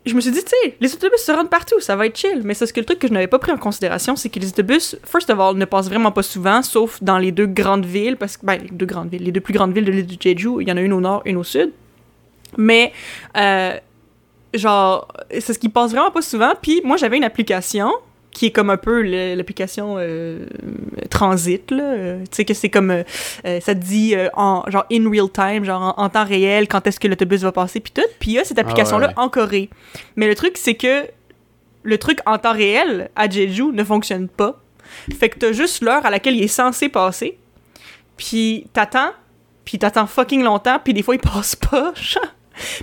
je me suis dit, tu sais, les autobus se rendent partout, ça va être chill. Mais c'est ce que le truc que je n'avais pas pris en considération, c'est que les autobus, first of all, ne passent vraiment pas souvent, sauf dans les deux grandes villes, parce que, ben, les deux grandes villes, les deux plus grandes villes de l'île du Jeju, il y en a une au nord, une au sud. Mais, euh, genre, c'est ce qui passe vraiment pas souvent. Puis moi, j'avais une application qui est comme un peu l'application euh, transit là Euh, tu sais que c'est comme euh, ça te dit euh, en genre in real time genre en, en temps réel quand est-ce que l'autobus va passer puis tout puis il y a cette application là ouais. en Corée mais le truc c'est que le truc en temps réel à Jeju ne fonctionne pas fait que t'as juste l'heure à laquelle il est censé passer puis t'attends puis t'attends fucking longtemps puis des fois il passe pas genre.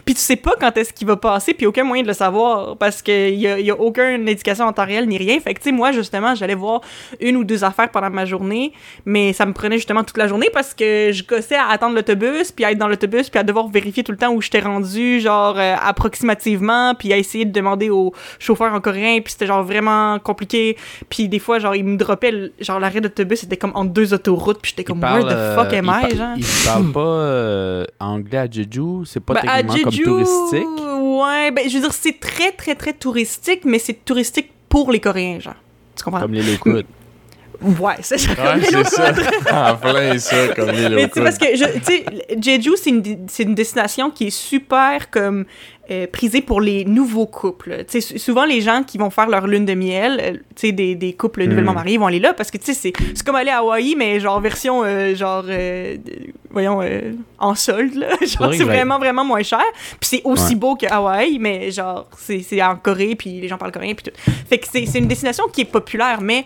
Puis tu sais pas quand est-ce qu'il va passer, puis aucun moyen de le savoir, parce qu'il y a, y a aucune éducation en temps réel ni rien. Fait que, tu sais, moi, justement, j'allais voir une ou deux affaires pendant ma journée, mais ça me prenait justement toute la journée parce que je gossais à attendre l'autobus, puis à être dans l'autobus, puis à devoir vérifier tout le temps où j'étais rendu, genre, euh, approximativement, puis à essayer de demander au chauffeur en coréen, puis c'était genre vraiment compliqué. Puis des fois, genre, il me droppait, le- genre, l'arrêt d'autobus, c'était comme entre deux autoroutes, puis j'étais comme, parle, where the fuck euh, am il I, genre? Il parle pas euh, anglais à Jeju, c'est pas Ben, à techniquement comme Jeju, touristique. Ouais, ben je veux dire, c'est très, très, très touristique, mais c'est touristique pour les Coréens, genre. Tu comprends? Comme les Lockwood. Ouais, c'est ça. Ouais, c'est ça. en plein ça, comme les Mais locaux. sais, parce que, tu sais, Jeju, c'est une, c'est une destination qui est super, comme, euh, prisée pour les nouveaux couples. Tu sais, sou- souvent, les gens qui vont faire leur lune de miel, euh, tu sais, des, des couples nouvellement mariés vont aller là, parce que, c'est c'est comme aller à Hawaï, mais genre version, euh, genre, euh, voyons, euh, en solde, là. Genre, c'est vraiment, vraiment moins cher. Puis c'est aussi Ouais. beau que Hawaï, mais genre, c'est c'est en Corée, puis les gens parlent coréen, puis tout. Fait que c'est c'est une destination qui est populaire, mais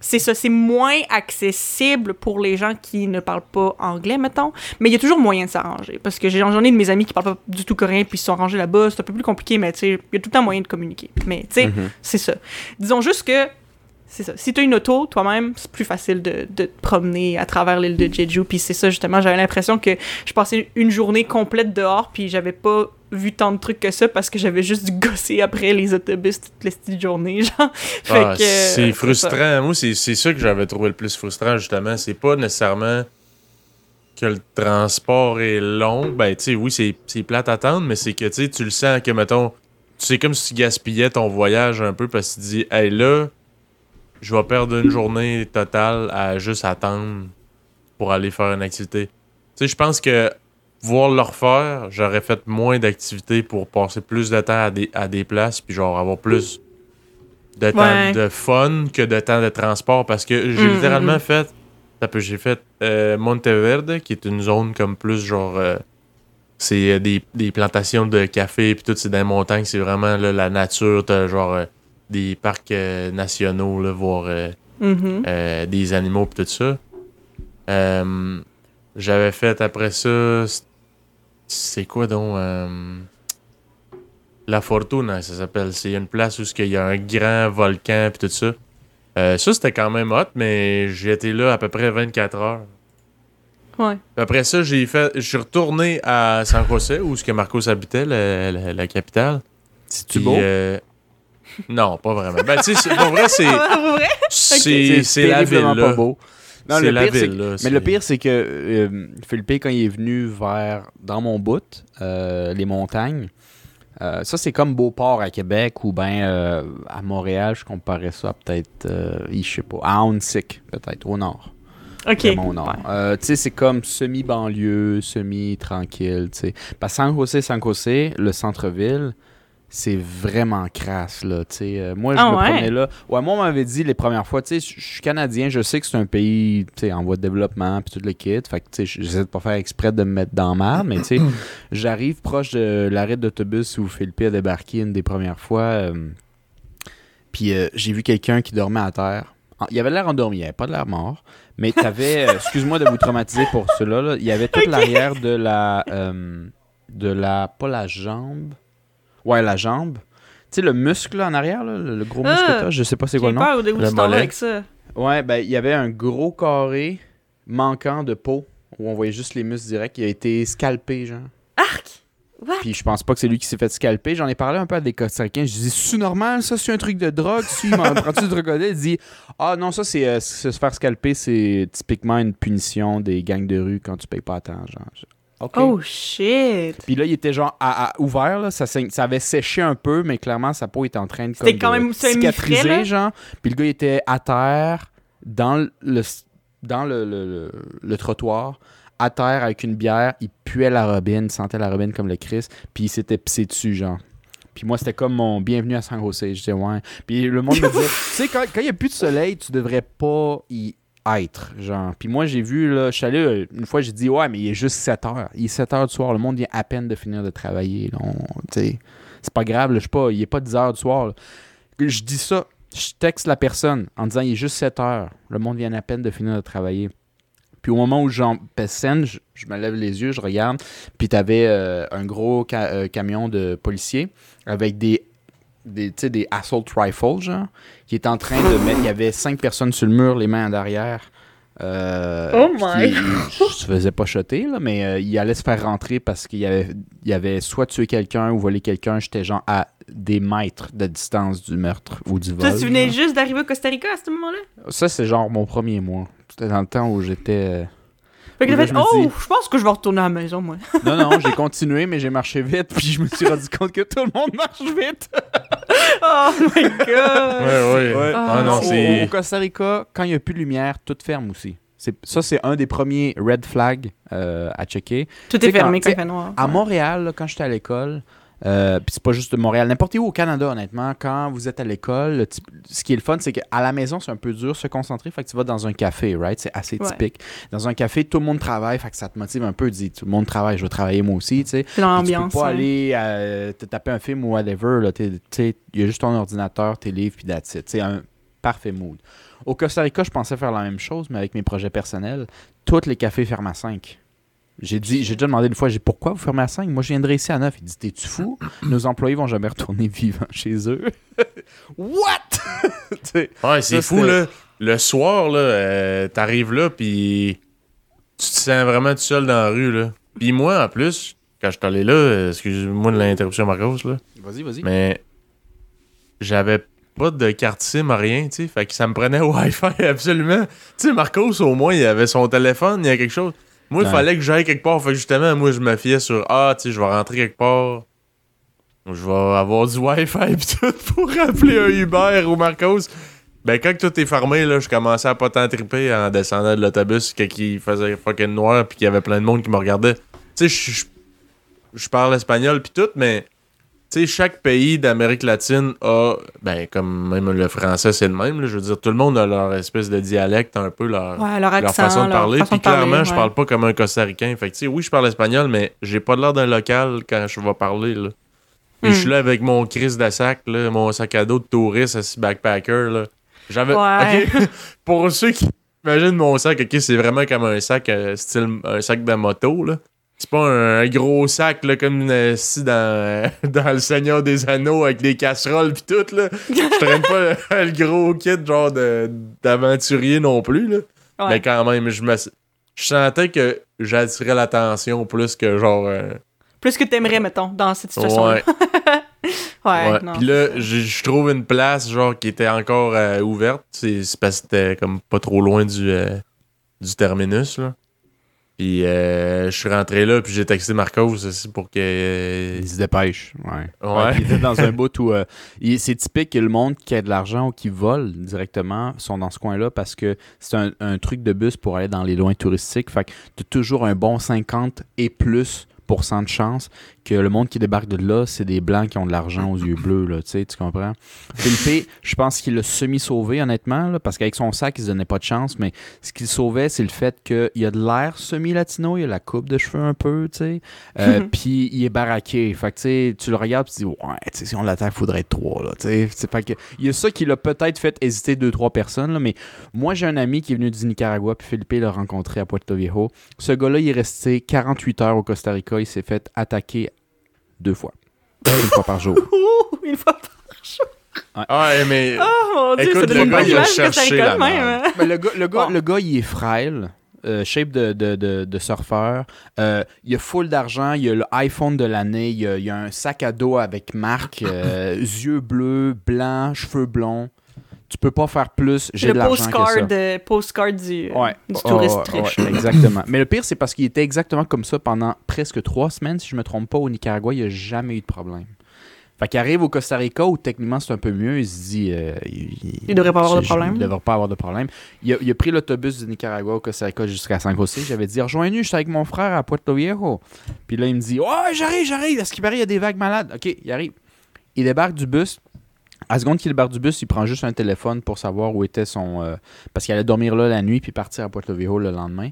c'est ça, c'est moins accessible pour les gens qui ne parlent pas anglais, mettons. Mais il y a toujours moyen de s'arranger. Parce que j'ai j'en ai de mes amis qui parlent pas du tout coréen puis ils se sont arrangés là-bas. C'est un peu plus compliqué, mais tu sais, il y a tout le temps moyen de communiquer. Mais tu sais, Mhm. c'est ça. Disons juste que, c'est ça. Si tu as une auto, toi-même, c'est plus facile de, de te promener à travers l'île de Jeju. Puis c'est ça, justement, j'avais l'impression que je passais une journée complète dehors puis j'avais pas vu tant de trucs que ça parce que j'avais juste dû gosser après les autobus toute la petite journée, genre. Ah, euh, c'est ça. frustrant. Moi, c'est ça que j'avais trouvé le plus frustrant, justement. C'est pas nécessairement que le transport est long. Ben, tu sais, oui, c'est c'est plate à attendre, mais c'est que, tu sais, tu le sens que, mettons, tu sais, comme si tu gaspillais ton voyage un peu parce que tu te dis, hey, là, je vais perdre une journée totale à juste attendre pour aller faire une activité. Tu sais, je pense que voir le refaire, j'aurais fait moins d'activités pour passer plus de temps à des, à des places, puis genre avoir plus de temps de fun que de temps de transport parce que j'ai Mm, littéralement mm, fait ça peut j'ai fait euh, Monteverde qui est une zone comme plus genre euh, c'est euh, des, des plantations de café puis tout c'est dans les montagnes c'est vraiment là, la nature t'as genre euh, des parcs nationaux là voir euh, des animaux pis tout ça. J'avais fait après ça. C'est quoi donc euh, La Fortuna, ça s'appelle. C'est une place où il y a un grand volcan pis tout ça. Euh, ça, c'était quand même hot, mais j'ai été là à peu près 24 heures. Ouais. Puis après ça, j'ai fait. Je suis retourné à San José, où ce que Marcos habitait, la, la- la capitale. C'est-tu Puis, beau? euh, non, pas vraiment. Ben, tu sais, c'est- pour vrai, c'est. Ah? C'est c'est la ville, là. pas beau. Non, C'est le la pire, c'est ville, là. Mais le pire, c'est que euh, Philippe, quand il est venu vers, dans mon bout, euh, les montagnes, euh, ça, c'est comme Beauport à Québec ou bien euh, à Montréal, je comparais ça à peut-être, euh, je sais pas, à Haunsick, peut-être, au nord. Ok. Vraiment. Euh, tu sais, c'est comme semi-banlieue, semi-tranquille, tu sais. Parce que San José, San José, le centre-ville, c'est vraiment crasse, là, tu sais. Euh, moi, je Ah me ouais? promenais là. Ouais, moi, on m'avait dit les premières fois, tu sais, je suis canadien, je sais que c'est un pays, tu sais, en voie de développement, puis tout le kit. Fait que, tu sais, j'essaie de pas faire exprès de me mettre dans mal, mais, tu sais, j'arrive proche de l'arrêt d'autobus où Philippe a débarqué une des premières fois. euh, puis euh, j'ai vu quelqu'un qui dormait à terre. Il avait l'air endormi, il avait pas de l'air mort. Mais t'avais, euh, excuse-moi de vous traumatiser pour cela, là, il y avait toute l'arrière de la, euh, de la, pas la jambe, ouais la jambe. Tu sais le muscle là, en arrière, là, le, gros muscle Ah! que t'as, je sais pas c'est quoi le nom. peur de où Le mollet. avec ça. Ouais, ben il y avait un gros carré manquant de peau où on voyait juste les muscles directs. Il a été scalpé, genre. Arc! What? Puis je pense pas que c'est lui qui s'est fait scalper. J'en ai parlé un peu à des Costaricains. Je dis, c'est normal, ça, c'est un truc de drogue? Si, il m'en prend-tu du crocodile? Il dit, ah non, ça, c'est euh, se faire scalper, c'est typiquement une punition des gangs de rue quand tu payes pas à temps. Genre. OK. Oh shit! Puis là, il était genre à, à- ouvert, là, ça, ça avait séché un peu, mais clairement, sa peau était en train de, comme, quand de même semi-frais, cicatriser, genre. Puis le gars, il était à terre, dans le, dans le, le- le- le trottoir, à terre avec une bière, il puait la robine, il sentait la robine comme le Christ, puis il s'était pissé dessus, genre. Puis moi, c'était comme mon bienvenue à San Jose. Je disais, ouais. Puis le monde me disait, tu sais, quand il n'y a plus de soleil, tu devrais pas y être, genre. Puis moi, j'ai vu, là, je suis allé, euh, une fois, j'ai dit, ouais, mais il est juste 7 heures. Il est 7 heures du soir. Le monde vient à peine de finir de travailler. c'est pas grave, je pas, il est pas 10 heures du soir. Je dis ça, je texte la personne en disant, il est juste 7 heures. Le monde vient à peine de finir de travailler. Puis au moment où j'en scène, je, je me lève les yeux, je regarde, puis t'avais euh, un gros euh, camion de policiers avec des des, des assault rifles, genre, qui est en train de mettre. Il y avait cinq personnes sur le mur, les mains en arrière. Euh, Oh my Je se faisais pas shotter, là, mais euh, il allait se faire rentrer parce qu'il y avait, il avait soit tué quelqu'un ou volé quelqu'un. J'étais genre à des mètres de distance du meurtre ou du vol. Toi, tu venais là. juste d'arriver au Costa Rica à ce moment-là? Ça, c'est genre mon premier mois. C'était dans le temps où j'étais. Fait que Là, fait, oh, dis- je pense que je vais retourner à la maison, moi. Non, non, j'ai continué, mais j'ai marché vite, puis je me suis rendu compte que tout le monde marche vite. Oh my god! Ouais, ouais. Ah, Ah non, Au- Costa Rica, quand il n'y a plus de lumière, tout ferme aussi. C'est- Ça, c'est un des premiers red flags euh, à checker. Tout est fermé quand- quand il fait noir. À Montréal, là, quand j'étais à l'école, euh, puis c'est pas juste de Montréal, n'importe où au Canada, honnêtement, quand vous êtes à l'école, type- ce qui est le fun, c'est qu'à la maison, c'est un peu dur de se concentrer, fait que tu vas dans un café, right? C'est assez Ouais. typique. Dans un café, tout le monde travaille, fait que ça te motive un peu, dis, tout le monde travaille, je vais travailler moi aussi, tu sais. Puis tu peux l'ambiance. pas aller euh, te taper un film ou whatever. Il y a juste ton ordinateur, tes livres, puis that's it. C'est un parfait mood. Au Costa Rica, je pensais faire la même chose, mais avec mes projets personnels, tous les cafés ferment à 5. J'ai dit, j'ai déjà demandé une fois, j'ai pourquoi vous fermez à 5? Moi, je viendrai ici à 9. Il dit, t'es-tu fou? Nos employés vont jamais retourner vivants chez eux. What? Ouais, c'est fou, là. Le soir, là, euh, t'arrives là, puis tu te sens vraiment tout seul dans la rue, là. Puis moi, en plus, quand je suis allé là, excuse-moi de l'interruption, Marcos, là, vas-y, vas-y. mais j'avais pas de carte SIM, rien, tu sais. Fait que ça me prenait Wi-Fi absolument. Tu sais, Marcos, au moins, il avait son téléphone, il y a quelque chose. Moi, il Ouais. fallait que j'aille quelque part. Fait que justement, moi, je me fiais sur Ah, tu sais, je vais rentrer quelque part. Je vais avoir du Wi-Fi pis tout pour appeler un Uber ou Marcos. Ben, quand tout est fermé, là, je commençais à pas tant triper en descendant de l'autobus, que qui faisait fucking noir, puis qu'il y avait plein de monde qui me regardait. Tu sais, je- parle espagnol puis tout, mais sais, chaque pays d'Amérique latine a, ben, comme même le français, c'est le même, là, je veux dire, tout le monde a leur espèce de dialecte, un peu leur, Ouais, leur accent, leur façon de parler. Puis clairement, je parle pas comme un Costa-Ricain. Fait que, tu sais, oui, je parle espagnol, mais j'ai pas l'air d'un local quand je vais parler, là. Hmm. je suis là avec mon crise de sac, là, mon sac à dos de touriste, assis backpacker, là. J'avais. Ouais. Pour ceux qui imaginent mon sac, ok, c'est vraiment comme un sac, euh, style un sac de moto, là. C'est pas un, un gros sac, là, comme euh, si dans, dans Le Seigneur des Anneaux avec des casseroles pis tout, là. Je traîne pas le, le gros kit, genre, d'aventurier non plus, là. Ouais. Mais quand même, je me je sentais que j'attirais l'attention plus que genre. euh, Plus que t'aimerais, mettons, dans cette situation-là. ouais. Ouais, ouais. non. Puis là, je trouve une place genre qui était encore euh, ouverte. C'est parce que c'était comme pas trop loin du, euh, du terminus. Là. Puis euh, je suis rentré là, puis j'ai texté Marcos aussi pour que. euh, Il se dépêche. Ouais. Il était dans un bout où euh, c'est typique que le monde qui a de l'argent ou qui vole directement sont dans ce coin-là parce que c'est un, un truc de bus pour aller dans les loins touristiques. Fait que tu as toujours un bon 50 et plus de chance que le monde qui débarque de là, c'est des blancs qui ont de l'argent aux yeux bleus, là, tu sais, tu comprends? Philippe, je pense qu'il l'a semi-sauvé, honnêtement, là, parce qu'avec son sac, il se donnait pas de chance, mais ce qu'il sauvait, c'est le fait qu'il y a de l'air semi-latino, il y a la coupe de cheveux un peu, tu sais, euh, puis il est baraqué. Fait que, tu le regardes, tu dis, ouais, si on l'attaque, il faudrait être trois, là, tu sais. C'est Fait que, il y a ça qui l'a peut-être fait hésiter deux, trois personnes, là, mais moi, j'ai un ami qui est venu du Nicaragua, puis Philippe l'a rencontré à Puerto Viejo. Ce gars-là, il est resté 48 heures au Costa Rica, il s'est fait attaquer deux fois. Une fois par jour. Une fois par... Ah, mais. Oh mon dieu, Écoute, ça donne le une gars, bonne il a image que ça cherché la même. hein. Mais le gars, le gars, Bon. le gars, il est frêle. euh, shape de, de, de, de surfeur. Euh, il a full d'argent. Il a le iPhone de l'année. Il, a- il a un sac à dos avec marque. euh, yeux bleus, blancs, cheveux blonds. Tu peux pas faire plus. J'ai Le de l'argent que ça. postcard, euh, postcard du, Ouais. du Oh, touriste ouais, riche. ouais, exactement. Mais le pire, c'est parce qu'il était exactement comme ça pendant presque trois semaines. Si je me trompe pas, au Nicaragua, il n'y a jamais eu de problème. Fait qu'il arrive au Costa Rica où techniquement c'est un peu mieux. Il se dit. euh, il, Il devrait pas avoir de problème? Il devrait pas avoir de problème. Il a, il a pris l'autobus du Nicaragua au Costa Rica jusqu'à San José. J'avais dit Rejoins-nous, je suis avec mon frère à Puerto Viejo. Puis là, il me dit Oh, j'arrive, j'arrive. À ce qui paraît, il y a des vagues malades? Ok, il arrive. Il débarque du bus. À la seconde qu'il débarque du bus, il prend juste un téléphone pour savoir où était son. euh, parce qu'il allait dormir là la nuit puis partir à Puerto Viejo le lendemain.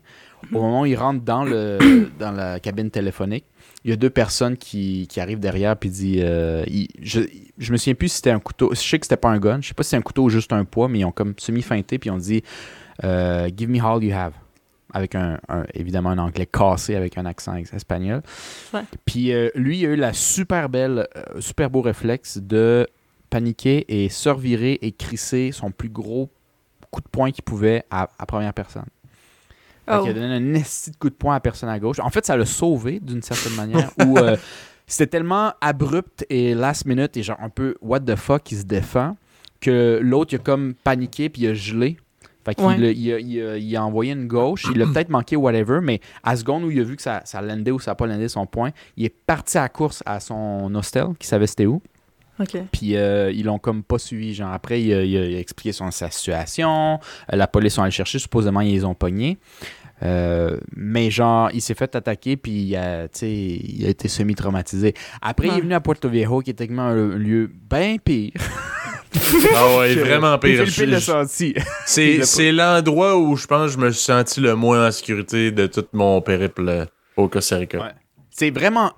Au moment où il rentre dans, le, dans la cabine téléphonique, il y a deux personnes qui, qui arrivent derrière puis dit euh, il- je, je me souviens plus si c'était un couteau. Je sais que c'était pas un gun. Je sais pas si c'est un couteau ou juste un poids, mais ils ont comme semi-feinté puis ils ont dit euh, Give me all you have. avec un, un- évidemment un anglais cassé avec un accent espagnol. Ouais. Puis euh, lui, il a eu la super belle, euh, super beau réflexe de paniquer et se revirer et crisser son plus gros coup de poing qu'il pouvait à, à première personne. Oh. qu'il a donné un esti de coup de poing à la personne à gauche. En fait, ça l'a sauvé d'une certaine manière. où euh, c'était tellement abrupt et last minute et genre un peu what the fuck, il se défend, que l'autre, il a comme paniqué puis il a gelé. Fait qu'il Ouais. a- il, a, il a- il a envoyé une gauche. Il a peut-être manqué whatever, mais à la seconde où il a vu que ça, ça landait ou ça n'a pas landé son point, il est parti à la course à son hostel, qui savait c'était où. Ok. Puis euh, ils l'ont comme pas suivi. Genre après, il a, il a- il a expliqué son, sa situation. Euh, la police sont allés le chercher. Supposément, ils les ont pognés. Euh, mais genre, il s'est fait attaquer. Puis il a, il a été semi-traumatisé. Après, il est venu à Puerto Viejo, qui est techniquement un lieu bien pire. Ah ouais, vraiment pire. C'est l'endroit où je pense que je me suis senti le moins en sécurité de tout mon périple au Costa Rica. Ouais. C'est vraiment.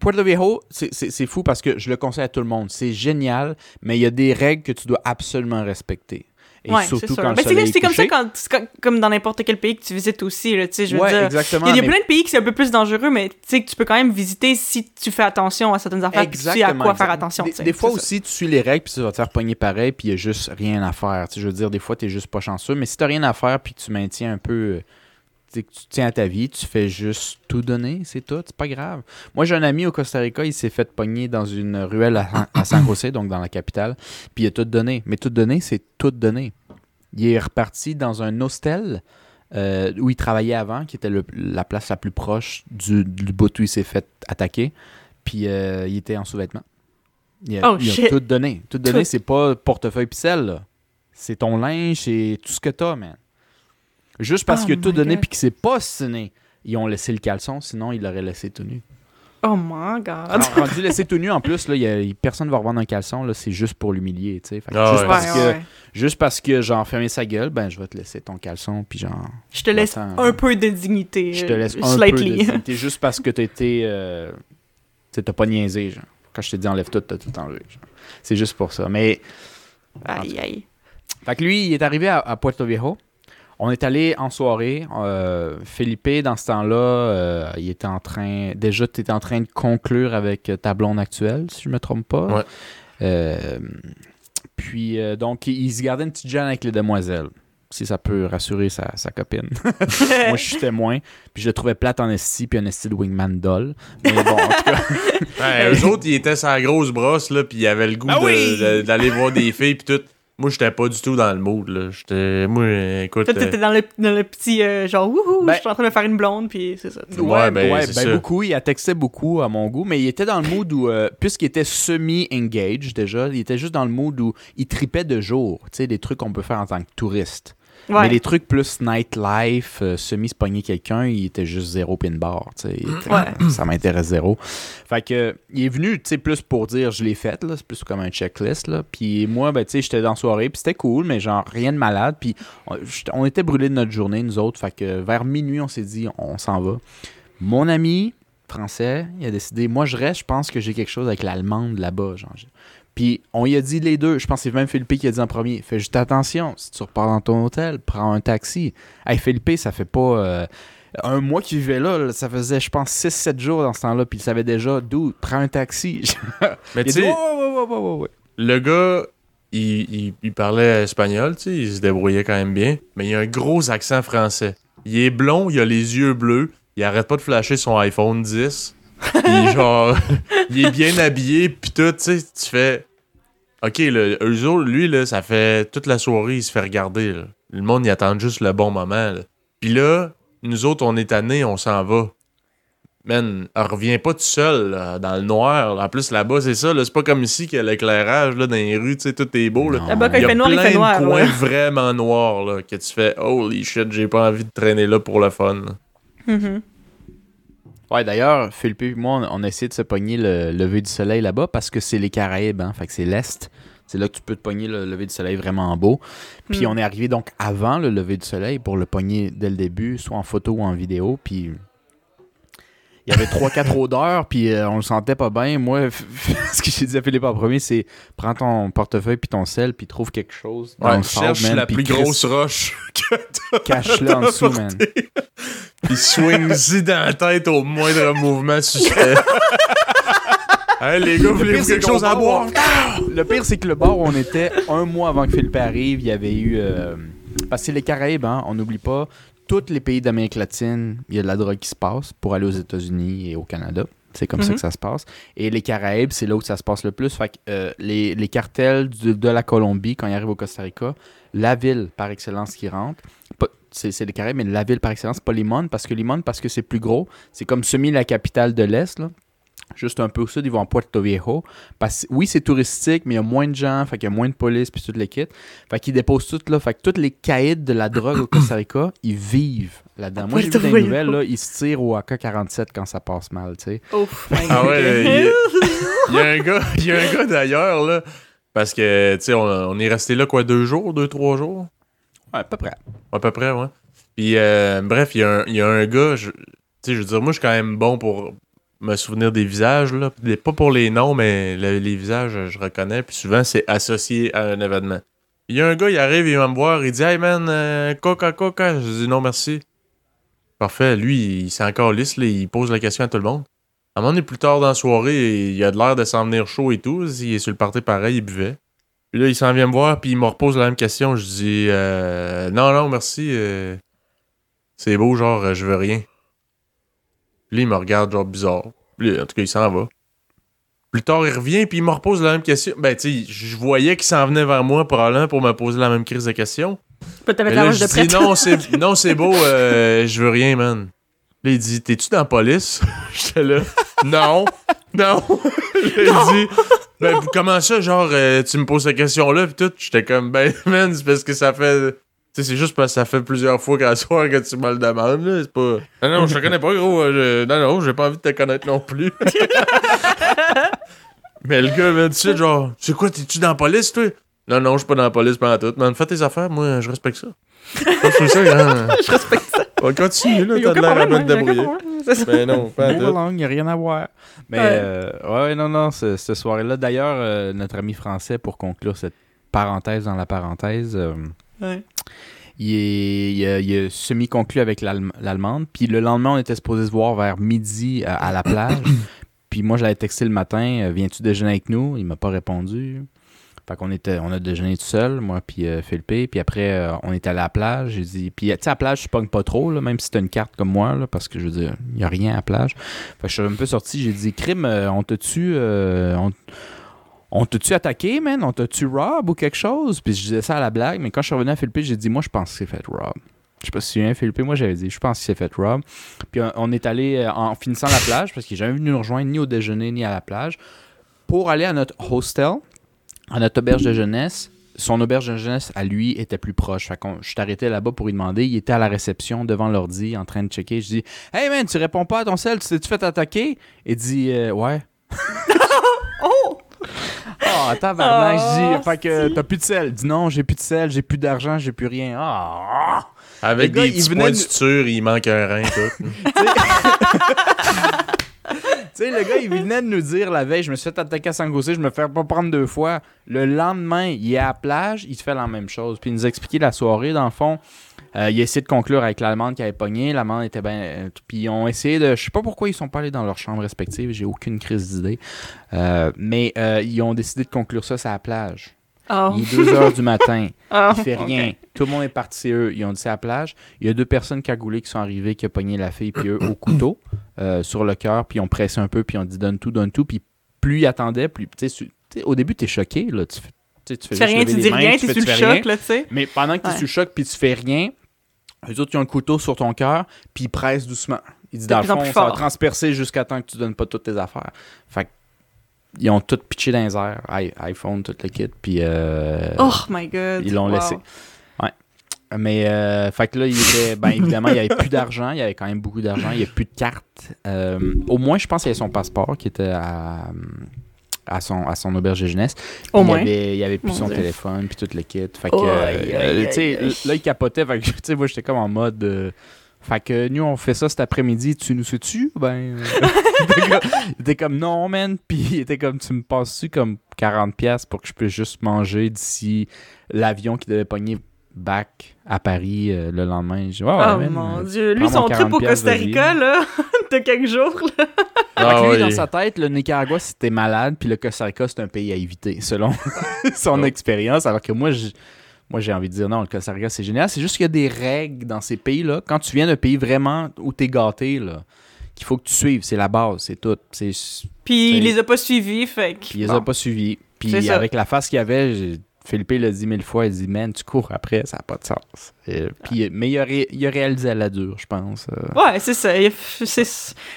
Puerto Viejo, c'est- c'est c'est fou parce que je le conseille à tout le monde. C'est génial, mais il y a des règles que tu dois absolument respecter. Et ouais, c'est surtout quand c'est c'est comme ça quand, c'est comme- dans n'importe quel pays que tu visites aussi, là, tu sais, je veux ouais, dire. exactement. Il y a mais- plein de pays qui sont un peu plus dangereux, mais tu sais que tu peux quand même visiter si tu fais attention à certaines affaires, tu sais à Exactement, quoi faire attention. Des, des fois c'est ça. aussi, tu suis les règles, puis tu vas te faire pogner pareil, puis il n'y a juste rien à faire. Tu sais, je veux dire, des fois, tu n'es juste pas chanceux, mais si tu rien à faire, puis tu maintiens un peu. euh, tu sais, que tu tiens à ta vie, tu fais juste tout donner, c'est tout, c'est pas grave. Moi, j'ai un ami au Costa Rica, il s'est fait pogner dans une ruelle à, à San José, donc dans la capitale, puis il a tout donné. Mais tout donné, c'est tout donné. Il est reparti dans un hostel euh, où il travaillait avant, qui était le- la place la plus proche du, du bout où il s'est fait attaquer. Puis euh, il était en sous-vêtements. Il a, Oh, il a shit. tout donné. Tout donné, Tout. c'est pas portefeuille là. C'est ton linge, c'est tout ce que t'as, man. Juste parce Oh qu'il a tout donné puis qu'il s'est pas ciné. Ils ont laissé le caleçon, sinon il l'aurait laissé tout nu. Oh my god. Alors, rendu laissé tout nu, en plus, là, y a- personne ne va revendre un caleçon, là, c'est juste pour l'humilier, Ah juste, ouais. parce Ouais, que, ouais, juste parce que genre fermé sa gueule, ben je vais te laisser ton caleçon, puis genre... Je te laisse un peu de dignité. Je te laisse un slightly. peu de dignité juste parce que t'as été. euh, tu sais, t'as pas niaisé, genre. Quand je t'ai dit enlève tout, t'as tout enlevé. genre. C'est juste pour ça. Mais. Aïe, aïe. Fait que lui, il est arrivé à, à Puerto Viejo. On est allé en soirée. Euh, Felipe, dans ce temps-là, euh, il était en train. Déjà, tu étais en train de conclure avec ta blonde actuelle, si je me trompe pas. Ouais. Euh, puis, euh, donc, il, il se gardait une petite gêne avec les demoiselles. Si ça peut rassurer sa, sa copine. Moi, je suis témoin. Puis, je le trouvais plate en esti, puis un esti de wingman doll. Mais bon, en tout cas. Ouais, eux autres, ils étaient sa grosse brosse, là, puis ils avaient le goût Ah de- oui! de- d'aller voir des filles, puis tout. Moi, j'étais pas du tout dans le mood, là. J'étais. Moi, écoute. Toi, t'étais euh, dans le, dans le petit euh, genre, wouhou, Ben- je suis en train de me faire une blonde, puis c'est ça. Ouais, ben, c'est ça. beaucoup. Il a texté beaucoup à mon goût, mais il était dans le mood où, euh, puisqu'il était semi-engaged déjà, il était juste dans le mood où il tripait de jour. Tu sais, des trucs qu'on peut faire en tant que touriste. Ouais. Mais les trucs plus nightlife, euh, semi-spogner quelqu'un, il était juste zéro pin bar. Ouais. Ça m'intéresse zéro. Fait que, il est venu, plus pour dire je l'ai fait, là. C'est plus comme un checklist, là. Puis moi, ben, j'étais dans la soirée, puis c'était cool, mais genre rien de malade. Puis on, était brûlés de notre journée, nous autres. Fait que vers minuit, on s'est dit, on s'en va. Mon ami français, il a décidé, moi je reste, je pense que j'ai quelque chose avec l'allemande là-bas. Genre. Puis on y a dit les deux, je pense que c'est même Philippe qui a dit en premier, fais juste attention, si tu repars dans ton hôtel, prends un taxi. Hey Philippe, ça fait pas euh, un mois qu'il vivait là, ça faisait je pense 6-7 jours dans ce temps-là, puis il savait déjà, d'où, prends un taxi. Mais tu sais, le gars, il, il- il parlait espagnol, tu sais, il se débrouillait quand même bien, mais il a un gros accent français. Il est blond, il a les yeux bleus, il arrête pas de flasher son iPhone 10. Puis genre, il est bien habillé, puis tout, tu sais, tu fais... Ok, le, eux autres, lui, là, ça fait toute la soirée, il se fait regarder, là. Le monde, il attend juste le bon moment, là. Puis là, nous autres, on est tannés, on s'en va. Man, elle revient pas tout seul là, dans le noir. En plus, là-bas, c'est ça. C'est pas comme ici qu'il y a l'éclairage dans les rues, tu sais, tout est beau. Là-bas, quand Il y il a fait noir, il fait noir. de coins là. vraiment noirs là, que tu fais Holy shit, j'ai pas envie de traîner là pour le fun. Ouais, d'ailleurs, Philippe et moi, on, a essayé de se pogner le lever du soleil là-bas parce que c'est les Caraïbes, hein, fait que c'est l'Est. C'est là que tu peux te pogner le lever du soleil vraiment beau. Puis Mm. on est arrivé donc avant le lever du soleil pour le pogner dès le début, soit en photo ou en vidéo. Puis il y avait 3-4 odeurs, puis euh, on le sentait pas bien. Moi, ce que j'ai dit à Philippe en premier, c'est prends ton portefeuille puis ton sel, puis trouve quelque chose dans Ouais, le cherche sable, man, la plus grosse roche que t'as Cache-le en dessous, man. Puis swing-y dans la tête au moindre mouvement suspect. hey, les gars, c'est quelque chose à boire? Le pire, c'est que le bar où on était un mois avant que Philippe arrive, il y avait eu. euh, parce que c'est les Caraïbes, hein, on n'oublie pas. Tous les pays d'Amérique latine, il y a de la drogue qui se passe pour aller aux États-Unis et au Canada. C'est comme ça Mhm. que ça se passe. Et les Caraïbes, c'est là où ça se passe le plus. Fait que euh, les, les cartels de, de la Colombie, quand ils arrivent au Costa Rica, la ville par excellence qui rentre, c'est c'est les Caraïbes, mais la ville par excellence, pas Limon, parce que Limon, parce que c'est plus gros, c'est comme semi la capitale de l'Est, là. Juste un peu au sud, ils vont à Puerto Viejo. Parce, oui, c'est touristique, mais il y a moins de gens, fait qu'il y a moins de police, puis toute l'équipe. Fait qu'ils déposent tout là. Fait que tous les caïds de la drogue au Costa Rica, ils vivent là-dedans. Moi, j'ai vu Viejo. nouvelles, là, ils se tirent au AK-47 quand ça passe mal, tu sais. Ouf. Ah ouais, là, il y a- il y, a un gars, il y a un gars d'ailleurs, là. Parce que, tu sais, on, on est resté là, quoi, deux jours, deux, trois jours? Ouais, à peu près. À peu près, ouais. Puis, euh, bref, il y, a un- il y a un gars, je- tu sais, je veux dire, moi, je suis quand même bon pour me souvenir des visages, là. Pas pour les noms, mais le- les visages, je reconnais. Puis souvent, c'est associé à un événement. Il y a un gars, il arrive, il vient me voir, il dit Hey man, euh, coca, coca. Je dis non, merci. Parfait. Lui, il s'est encore lisse, il pose la question à tout le monde. À un moment donné, plus tard dans la soirée, il a de l'air de s'en venir chaud et tout. Il est sur le party pareil, il buvait. Puis là, il s'en vient me voir, puis il me repose la même question. Je dis euh, Non, non, merci. euh, c'est beau, genre, je veux rien. Puis là, il me regarde, genre, bizarre. Puis là, en tout cas, il s'en va. Plus tard, il revient, puis il me repose la même question. Ben, tu sais, je voyais qu'il s'en venait vers moi, probablement, pour me poser la même crise de question. Peut-être avec la là, de prête. dis non, c'est non, c'est beau, euh, je veux rien, man. Là, il dit T'es-tu dans la police? J'étais là. Non, non. Là, il dit Ben, comment ça, genre, euh, tu me poses cette question-là, pis tout. J'étais comme Ben, man, c'est parce que ça fait. Tu sais, c'est juste parce que ça fait plusieurs fois qu'à soir que tu me le demandes, là. C'est pas. Non, non, je te connais pas, gros. euh, je- Non, non, j'ai pas envie de te connaître non plus. Mais le gars, man, tu sais, genre, c'est quoi, t'es-tu dans la police, toi Non, non, je suis pas dans la police pendant tout. Man, fais tes affaires, moi, je respecte ça. Je trouve ça, hein. Je respecte ça. On continue, là, t'as de l'air à c'est ça. Mais non, pas tout. langue, y a rien à voir. Mais Ouais. euh, ouais, non, non, ce- cette soirée-là. D'ailleurs, euh, notre ami français, pour conclure cette parenthèse dans la parenthèse, euh, Ouais. il est, il a, il a semi-conclu avec l'Allem- l'Allemande. Puis le lendemain, on était supposé se voir vers midi à, à la plage. puis moi, j'avais texté le matin euh, Viens-tu déjeuner avec nous Il m'a pas répondu. Fait qu'on était, on a déjeuné tout seul, moi puis euh, Philippe. Puis après, euh, on est allé à la plage. J'ai dit, puis tu sais, à la plage, je pogne pas trop, là, même si t'as une carte comme moi, là, parce que je veux dire, il y a rien à la plage. Fait que je suis un peu sorti. J'ai dit, crime, euh, on euh, on, on t'a-tu attaqué, man? On t'a-tu rob ou quelque chose? Puis je disais ça à la blague, mais quand je suis revenu à Philippe, j'ai dit, moi, je pense que c'est fait rob. Je sais pas si tu viens, Philippe, moi j'avais dit, je pense que c'est fait rob. Puis on, est allé euh, en finissant la plage, parce qu'il n'est jamais venu nous rejoindre ni au déjeuner ni à la plage, pour aller à notre hostel, à notre auberge de jeunesse. Son auberge de jeunesse, à lui, était plus proche. Fait je suis arrêté là-bas pour lui demander. Il était à la réception, devant l'ordi, en train de checker. Je dis Hey man, tu réponds pas à ton sel, tu t'es-tu fait attaquer Il dit euh, Ouais. Oh! Oh, tabarnak, Oh, je dis, fait que t'as plus de sel. Il dit non, j'ai plus de sel, j'ai plus d'argent, j'ai plus rien. Ah! Avec Le gars, des il petits points de- suture, il manque un rein, tout. Tu sais, le gars, il venait de nous dire la veille, je me suis fait attaquer à Sangossé, je me fais pas prendre deux fois. Le lendemain, il est à la plage, il se fait la même chose. Puis il nous a expliqué la soirée, dans le fond. Euh, il a essayé de conclure avec l'Allemande qui avait pogné. L'Allemande était bien. euh, Puis ils ont essayé de. Je sais pas pourquoi ils sont pas allés dans leurs chambres respectives, j'ai aucune crise d'idée. Euh, mais euh, ils ont décidé de conclure ça sur la plage. Oh. Il est 2 heures du matin. Oh, Il fait rien. Tout le monde est parti, eux. Ils ont dit c'est à la plage. Il y a deux personnes cagoulées qui sont arrivées, qui ont pogné la fille, puis eux, au couteau, sur le cœur, puis ils ont pressé un peu, puis ils ont dit donne tout, donne tout. Puis plus ils attendaient, plus. Tu sais, su- tu sais, au début, t'es choqué, là. Tu fais, tu tu fais Tu rien, tu dis mains, rien, tu sur tu le choc, là, tu sais. Mais pendant que t'es Ouais. sous le choc, puis tu fais rien, eux autres, ils ont un couteau sur ton cœur, puis ils pressent doucement. Ils disent dans le fond, ça va transpercer jusqu'à temps que tu donnes pas toutes tes affaires. Fait que, ils ont tout pitché dans les airs. I- iPhone, tout le kit, puis. euh, Oh my god. ils l'ont Wow. laissé. Ouais. Mais, euh, fait que là, il était. Ben, évidemment, il n'y avait plus d'argent. Il y avait quand même beaucoup d'argent. Il n'y avait plus de cartes. Euh, au moins, je pense qu'il y avait son passeport qui était à. À son, à son auberge de jeunesse. Au moins. Il y avait, il avait plus Mon son Dieu. téléphone, puis tout le kit. Fait que, Oh, euh, aïe, aïe, euh, là, il capotait. Fait que, moi, j'étais comme en mode. euh, Fait que nous, on fait ça cet après-midi. Tu nous sais-tu? Ben. il était comme- non, man. Puis il était comme tu me passes-tu comme 40$ pour que je puisse juste manger d'ici l'avion qui devait pogner back à Paris euh, le lendemain? Je dis, oh man, mon dieu. Lui, son trip au 40 Costa. Rica, là, de quelques jours, là. Ah lui, dans sa tête, le Nicaragua, c'était malade, puis le Costa Rica, c'est un pays à éviter, selon son Oh. expérience. Alors que moi, je- moi, j'ai envie de dire non, le Costa Rica, c'est génial. C'est juste qu'il y a des règles dans ces pays-là. Quand tu viens d'un pays vraiment où t'es gâté, là, qu'il faut que tu suives, c'est la base, c'est tout. C'est... Puis il les a pas suivis, fait que. Puis il les bon. a pas suivis. Puis ça. avec la face qu'il y avait, Philippe l'a dit mille fois, il dit Man, tu cours après, ça n'a pas de sens. Et- puis, mais il a, ré- il a réalisé à la dure, je pense. euh. Ouais, c'est ça. C'est,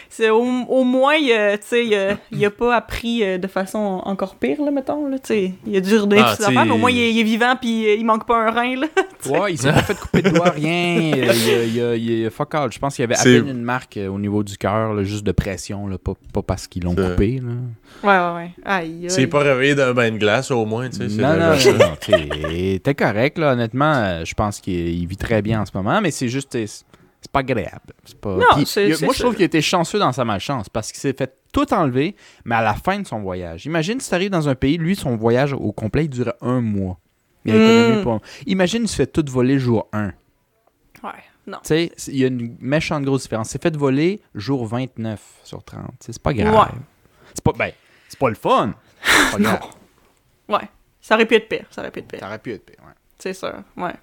c'est au, au moins, il a, tu sais, il a, il a pas appris euh, de façon encore pire, là, mettons. Là, il a dû redonner Ah, ses mais au moins, il est, il est vivant, puis euh, il manque pas un rein. Là. Ouais, il s'est pas fait couper de doigt, rien. Il a, il y a- il y a- fuck all. Je pense qu'il y avait à C'est- peine une marque euh, au niveau du cœur, juste de pression, là, pas, pas parce qu'ils l'ont C'est- coupé. Là. Ouais, ouais, ouais. Aïe, aïe. C'est pas réveillé d'un bain de glace, au moins, tu sais. c'est Non, non, non, non, t'es t'es correct, là, honnêtement. euh, Je pense qu'il il vit très bien en ce moment, mais c'est juste, c'est pas agréable. Pas... Non, Puis, a- moi, je trouve qu'il était chanceux dans sa malchance parce qu'il s'est fait tout enlever, mais à la fin de son voyage. Imagine si t'arrives dans un pays, lui, son voyage au complet, il durait un mois. Il a Mm. pour- Imagine, il se fait tout voler jour 1. Ouais, non. Tu sais, il y a une méchante grosse différence. C'est fait voler jour 29 sur 30. Tu sais, C'est pas grave. Ouais. C'est pas, ben, c'est pas le fun. Pas grave. Ouais. Ça aurait pu être pire. Ça aurait pu être pire. Ça aurait pu être pire, ouais. C'est sûr. Ouais.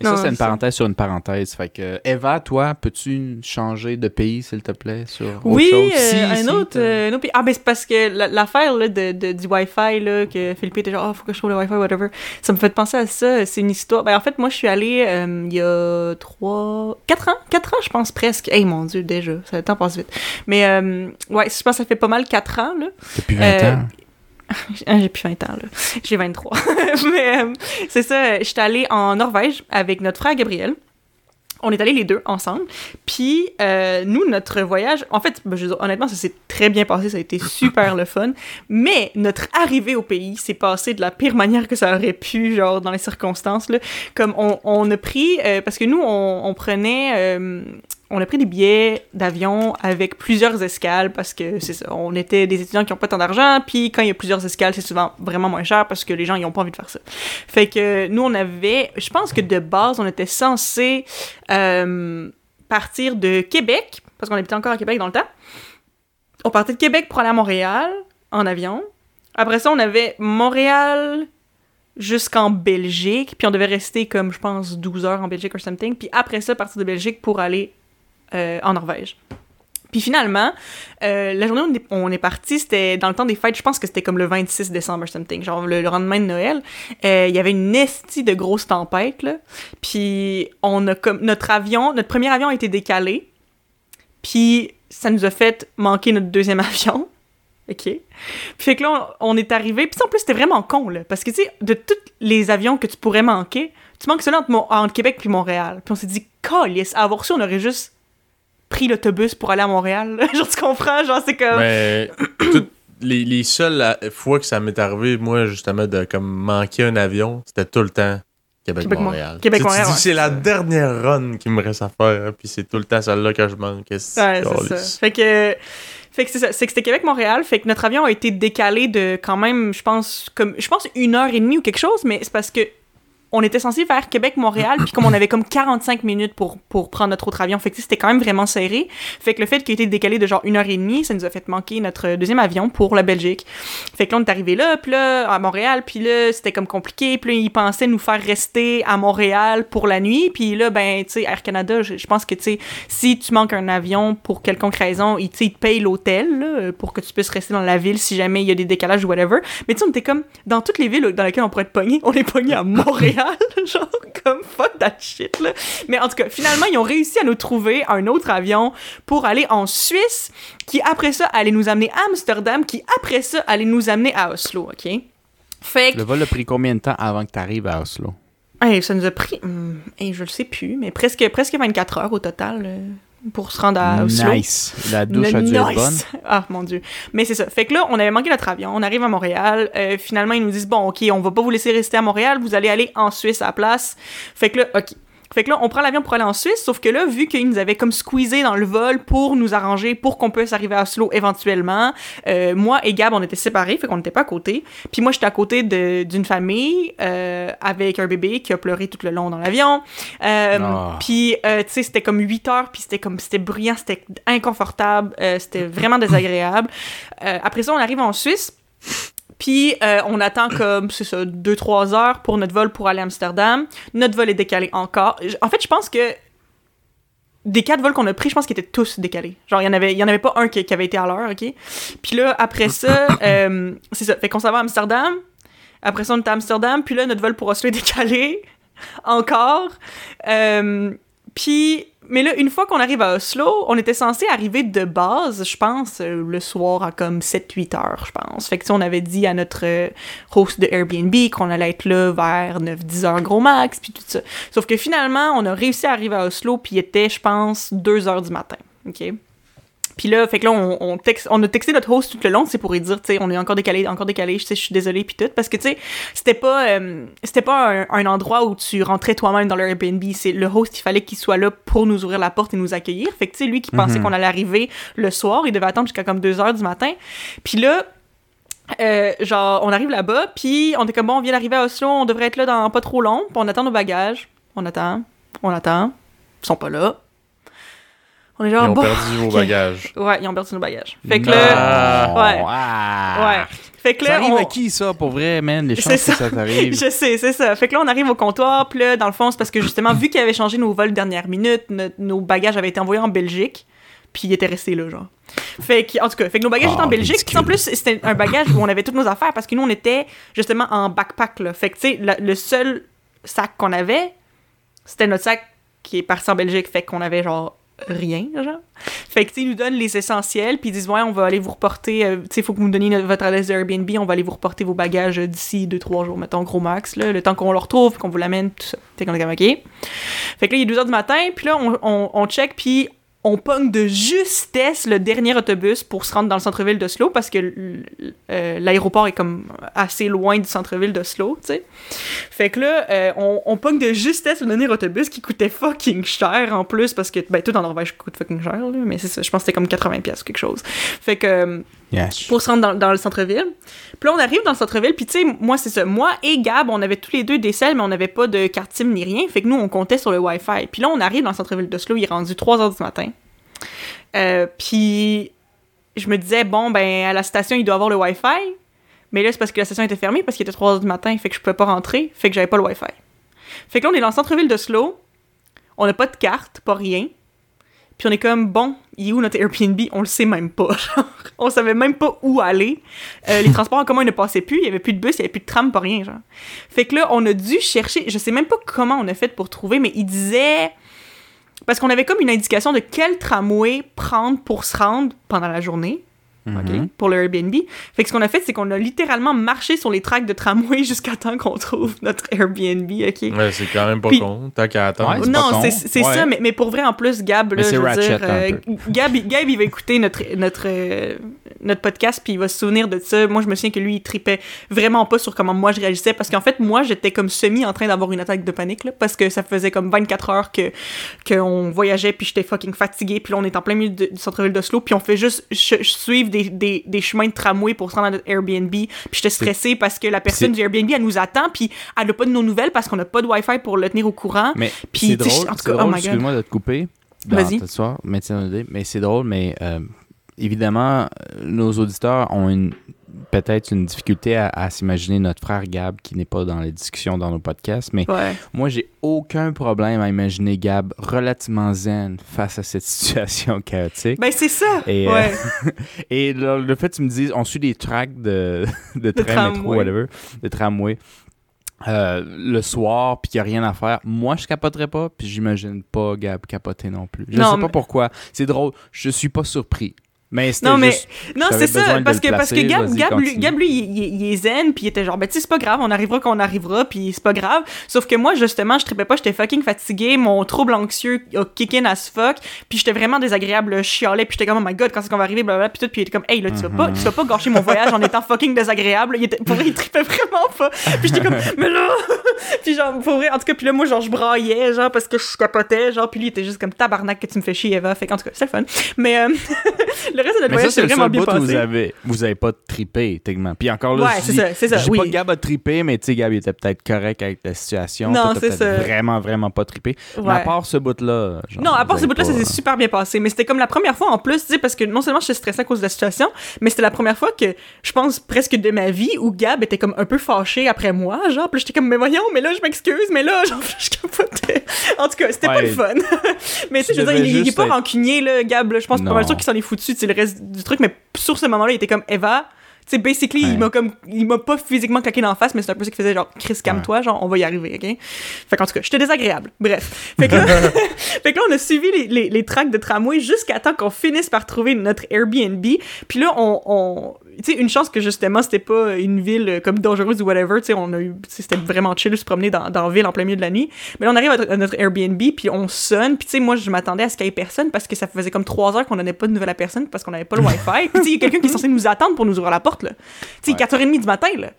Et Non, ça, c'est une parenthèse sur une parenthèse. Fait que, Eva, toi, peux-tu changer de pays, s'il te plaît, sur autre Oui, chose? euh, Si, un, si, autre, euh, un autre pays. Ah, ben c'est parce que la- l'affaire là, de, de- du Wi-Fi, là, que Philippe était genre, oh, faut que je trouve le Wi-Fi, whatever. Ça me fait penser à ça. C'est une histoire. Ben, en fait, moi, je suis allée euh, il y a trois, quatre ans, quatre ans, je pense presque. Hey, mon Dieu, déjà, ça, le temps passe vite. Mais, ouais, je pense que ça fait pas mal quatre ans, là. Depuis 20 euh, ans. Ah, J'ai plus 20 ans, là. J'ai 23. Mais euh, c'est ça, j'étais allée en Norvège avec notre frère Gabriel. On est allés les deux ensemble. Puis, euh, nous, notre voyage, en fait, ben, je dire, honnêtement, ça s'est très bien passé, ça a été super le fun. Mais notre arrivée au pays s'est passé de la pire manière que ça aurait pu, genre, dans les circonstances. Là. Comme on, on a pris, euh, parce que nous, on prenait. On a pris des billets d'avion avec plusieurs escales parce que c'est ça, on était des étudiants qui n'ont pas tant d'argent, puis quand il y a plusieurs escales, c'est souvent vraiment moins cher parce que les gens ils ont pas envie de faire ça. Fait que nous on avait, je pense que de base on était censé euh, partir de Québec parce qu'on habitait encore à Québec dans le temps. On partait de Québec pour aller à Montréal en avion. Après ça on avait Montréal jusqu'en Belgique, puis on devait rester comme je pense 12 heures en Belgique or something, puis après ça partir de Belgique pour aller euh, en Norvège. Puis finalement, euh, la journée où on est, parti, c'était dans le temps des fêtes, je pense que c'était comme le 26 décembre something, genre le, le lendemain de Noël. Euh, Il y avait une estie de grosse tempête, là. Puis on a comme, notre avion, notre premier avion a été décalé, puis ça nous a fait manquer notre deuxième avion. OK? Puis fait que là, on, est arrivé. Puis en plus, c'était vraiment con, là. Parce que, tu sais, de tous les avions que tu pourrais manquer, tu manques celui entre, Québec puis Montréal. Puis on s'est dit, calice, à avoir su, on aurait juste pris l'autobus pour aller à Montréal. genre, tu comprends? Genre, c'est comme... Mais toutes les, les seules euh, fois que ça m'est arrivé, moi, justement, de comme manquer un avion, c'était tout le temps Québec-Montréal. Québec- ouais, dis, c'est la dernière run qui me reste à faire, hein, puis c'est tout le temps celle-là que je manque. Ouais, c'est ça. Fait que, fait que c'est ça. C'est que c'était Québec-Montréal. Fait que notre avion a été décalé de quand même, je pense, comme, je pense une heure et demie ou quelque chose, mais c'est parce que on était censé faire Québec-Montréal, puis comme on avait comme 45 minutes pour, pour prendre notre autre avion, fait que c'était quand même vraiment serré. Fait que le fait qu'il ait été décalé de genre une heure et demie, ça nous a fait manquer notre deuxième avion pour la Belgique. Fait que là, on est arrivé là, puis là, à Montréal, puis là, c'était comme compliqué, puis là, ils pensaient nous faire rester à Montréal pour la nuit, puis là, ben, tu sais, Air Canada, je, je pense que, tu sais, si tu manques un avion pour quelconque raison, ils, ils te payent l'hôtel, pour que tu puisses rester dans la ville si jamais il y a des décalages ou whatever. Mais tu sais, on était comme, dans toutes les villes dans lesquelles on pourrait être pogné, on est pogné à Montréal, genre, comme fuck that shit, là. Mais en tout cas, finalement, ils ont réussi à nous trouver un autre avion pour aller en Suisse, qui après ça allait nous amener à Amsterdam, qui après ça allait nous amener à Oslo, ok? Fait que, Le vol a pris combien de temps avant que tu arrives à Oslo? hey, ça nous a pris, hum, hey, je le sais plus, mais presque, presque 24 heures au total euh, pour se rendre à Oslo. Nice. La douche a dû être bonne. Ah, mon Dieu. Mais c'est ça. Fait que là, on avait manqué notre avion. On arrive à Montréal. Euh, finalement, ils nous disent, bon, OK, on va pas vous laisser rester à Montréal. Vous allez aller en Suisse à la place. Fait que là, OK. Fait que là, on prend l'avion pour aller en Suisse, sauf que là, vu qu'ils nous avaient comme squeezé dans le vol pour nous arranger, pour qu'on puisse arriver à Oslo éventuellement, euh, moi et Gab, on était séparés, fait qu'on n'était pas à côté. Puis moi, j'étais à côté de- d'une famille euh, avec un bébé qui a pleuré tout le long dans l'avion. Euh, Ah. Puis, euh, tu sais, c'était comme 8 heures, puis c'était comme, c'était bruyant, c'était inconfortable, euh, c'était vraiment désagréable. Euh, après ça, on arrive en Suisse. Puis euh, on attend comme, c'est ça, 2-3 heures pour notre vol pour aller à Amsterdam. Notre vol est décalé encore. En fait, je pense que des quatre vols qu'on a pris, je pense qu'ils étaient tous décalés. Genre, il y en avait, y en avait pas un qui, qui avait été à l'heure, OK? Puis là, après ça, euh, c'est ça. Fait qu'on s'en va à Amsterdam. Après ça, on est à Amsterdam. Puis là, notre vol pour Oslo est décalé. Encore. Euh, puis, mais là, une fois qu'on arrive à Oslo, on était censé arriver de base, je pense, euh, le soir à comme 7-8 heures, je pense. Fait que, sais, on avait dit à notre euh, host de Airbnb qu'on allait être là vers 9-10 heures gros max, puis tout ça. Sauf que finalement, on a réussi à arriver à Oslo, puis il était, je pense, 2 heures du matin. OK? Puis là, fait que là, on, on, texte- on a texté notre host tout le long, c'est pour lui dire, tu sais, on est encore décalé, encore décalé, je sais, je suis désolée, puis tout, parce que, tu sais, c'était pas, euh, c'était pas un, un endroit où tu rentrais toi-même dans le Airbnb, c'est le host, il fallait qu'il soit là pour nous ouvrir la porte et nous accueillir. Fait que, tu sais, lui qui pensait Mhm. qu'on allait arriver le soir, il devait attendre jusqu'à comme 2 heures du matin. Puis là, euh, genre, on arrive là-bas, puis on est comme, bon, on vient d'arriver à Oslo, on devrait être là dans pas trop long, puis on attend nos bagages. On attend, on attend, ils sont pas là. On est genre, Ils ont bon, perdu vos bagages. Ouais, ils ont perdu nos bagages. Fait que Non. là, ouais. Ah. ouais. Fait que Ça là, arrive on... à qui, ça, pour vrai, man? Les chances que ça. ça t'arrive. Je sais, c'est ça. Fait que là, on arrive au comptoir, puis là, dans le fond, c'est parce que justement, vu qu'ils avaient changé nos vols dernière minute, no- nos bagages avaient été envoyés en Belgique, puis ils étaient restés là, genre. Fait que, en tout cas, fait que nos bagages Ah, étaient en Belgique. Puis en plus, c'était un bagage où on avait toutes nos affaires, parce que nous, on était justement en backpack, là. Fait que, tu sais, le seul sac qu'on avait, c'était notre sac qui est parti en Belgique. Fait qu'on avait, genre, rien, genre. Fait que, tu ils nous donnent les essentiels, puis ils disent, ouais, on va aller vous reporter, euh, tu sais, faut que vous nous donniez votre adresse de Airbnb, on va aller vous reporter vos bagages euh, d'ici 2-3 jours, mettons, gros max, là, le temps qu'on le retrouve, qu'on vous l'amène, tout ça. Fait qu'on est comme, OK. Fait que là, il est 2 h du matin, puis là, on, on, on check, puis on pogne de justesse le dernier autobus pour se rendre dans le centre-ville d'Oslo, parce que euh, l'aéroport est comme assez loin du centre-ville d'Oslo, tu sais. Fait que là, euh, on, on pogne de justesse le dernier autobus qui coûtait fucking cher en plus, parce que, ben, tout en Norvège coûte fucking cher, mais c'est ça, je pense que c'était comme 80$ pièces ou quelque chose. Fait que, euh, Yes. pour se rendre dans, le centre-ville. Puis là, on arrive dans le centre-ville, puis tu sais, moi, c'est ça. Moi et Gab, on avait tous les deux des selles, mais on n'avait pas de carte SIM ni rien. Fait que nous, on comptait sur le Wi-Fi. Puis là, on arrive dans le centre-ville d'Oslo, il est rendu 3 h du matin. Euh, puis je me disais, bon, ben, à la station, il doit avoir le Wi-Fi. Mais là, c'est parce que la station était fermée, parce qu'il était 3 h du matin, fait que je pouvais pas rentrer, fait que j'avais pas le Wi-Fi. Fait que là, on est dans le centre-ville d'Oslo, on n'a pas de carte, pas rien. Puis on est comme, bon, il est où notre Airbnb? On le sait même pas. on savait même pas où aller. Euh, les transports en commun ne passaient plus, il y avait plus de bus, il y avait plus de tram, pas rien, genre. Fait que là, on a dû chercher, je sais même pas comment on a fait pour trouver, mais il disait... Parce qu'on avait comme une indication de quel tramway prendre pour se rendre pendant la journée. OK, Mhm. pour le Airbnb. Fait que ce qu'on a fait, c'est qu'on a littéralement marché sur les tracks de tramway jusqu'à temps qu'on trouve notre Airbnb, OK? Ouais, c'est quand même pas Puis- con. Tant qu'à attendre. Ouais, non, c'est Ouais. ça, mais, mais pour vrai, en plus, Gab, là, je veux ratchet dire, euh. Gab, il- Gab, il va écouter notre, notre, euh, notre podcast, puis il va se souvenir de ça. Moi, je me souviens que lui, il tripait vraiment pas sur comment moi je réagissais, parce qu'en fait, moi, j'étais comme semi en train d'avoir une attaque de panique, là, parce que ça faisait comme 24 heures que qu'on voyageait, puis j'étais fucking fatiguée, puis là, on est en plein milieu de- du centre-ville d'Oslo, puis on fait juste suivre des, des, des chemins de tramway pour se rendre à notre Airbnb, puis j'étais stressée parce que la personne du Airbnb, elle nous attend, puis elle n'a pas de nos nouvelles parce qu'on n'a pas de Wi-Fi pour le tenir au courant. Mais c'est drôle, oh excuse-moi de te couper. Vas-y. Mais c'est drôle, mais euh, évidemment, euh, nos auditeurs ont une peut-être une difficulté à, à s'imaginer notre frère Gab qui n'est pas dans les discussions dans nos podcasts, mais Ouais. moi j'ai aucun problème à imaginer Gab relativement zen face à cette situation chaotique. Ben, c'est ça. Et, euh. Et le, le fait que tu me dises, on suit des tracks de, de train, tramway. métro, whatever, de tramway, euh, le soir, puis qu'il n'y a rien à faire, moi, je capoterais pas, puis j'imagine pas Gab capoter non plus. Je Non, sais mais- pas pourquoi. C'est drôle, je suis pas surpris. Mais Non, mais- juste... Non, c'est ça. Parce que, parce que Gab, Gab, lui. Gab, lui, il, il- il est zen, puis il était genre, ben, tu sais, c'est pas grave, on arrivera quand on arrivera, puis c'est pas grave. Sauf que moi, justement, je tripais pas, j'étais fucking fatiguée, mon trouble anxieux a kick in as fuck, puis j'étais vraiment désagréable, je chialais, puis j'étais comme, oh my god, quand est-ce qu'on va arriver, blablabla, puis tout, puis il était comme, hey, là, tu vas pas, Mhm. tu vas pas gâcher mon voyage en étant fucking désagréable. Il était, pour vrai, il tripait vraiment pas. Puis j'étais comme, mais là, puis genre, pour vrai, en tout cas, puis là, moi, genre, je braillais, genre, parce que je capotais, genre, puis lui, il était juste comme tabarnak que tu me fais chier, Eva. Fait qu'en tout cas, c'est le fun. Mais euh, le reste de notre Mais ça, voyage, c'est vraiment seul bien passé. vous avez, vous avez pas trippé, techniquement. Puis encore là, Ouais, je c'est ça, c'est ça, Je oui. pas que Gab a trippé, mais tu sais, Gab il était peut-être correct avec la situation. Non, c'est ça. vraiment, vraiment pas trippé. Mais à part ce bout-là. Non, à part ce bout-là, ça s'est pas- super bien passé. Mais c'était comme la première fois en plus, tu sais, parce que non seulement j'étais stressée à cause de la situation, mais c'était la première fois que je pense presque de ma vie où Gab était comme un peu fâché après moi, genre. Puis j'étais comme, mais voyons, mais là, je m'excuse, mais là, genre, je capotais. En tout cas, c'était pas Ouais. le fun. mais tu sais, je veux dire, il, il est pas rancunier, là, Gab. je pense pas mal sûr qu'il s'en est foutu, tu sais, le reste du truc. Mais sur ce moment-là, il était comme, Eva. Tu sais, basically, Ouais. il m'a comme, il m'a pas physiquement claqué dans la face, mais c'est un peu ça qu'il faisait, genre, Chris, calme-toi, genre, on va y arriver, ok? Fait qu'en tout cas, j'étais désagréable. Bref. Fait que là, fait que là, on a suivi les, les, les tracks de tramway jusqu'à temps qu'on finisse par trouver notre Airbnb. Puis là, on, on tu sais, une chance que justement, c'était pas une ville euh, comme dangereuse ou whatever. Tu sais, on a eu, c'était vraiment chill de se promener dans, dans la ville en plein milieu de la nuit. Mais là, on arrive à, notre- Airbnb, puis on sonne. Puis tu sais, moi, je m'attendais à ce qu'il y ait personne parce que ça faisait comme trois heures qu'on donnait pas de nouvelles à personne parce qu'on avait pas le Wi-Fi. Puis tu sais, il y a quelqu'un qui est censé nous attendre pour nous ouvrir la porte, là. Tu sais, 4h30 du matin, là.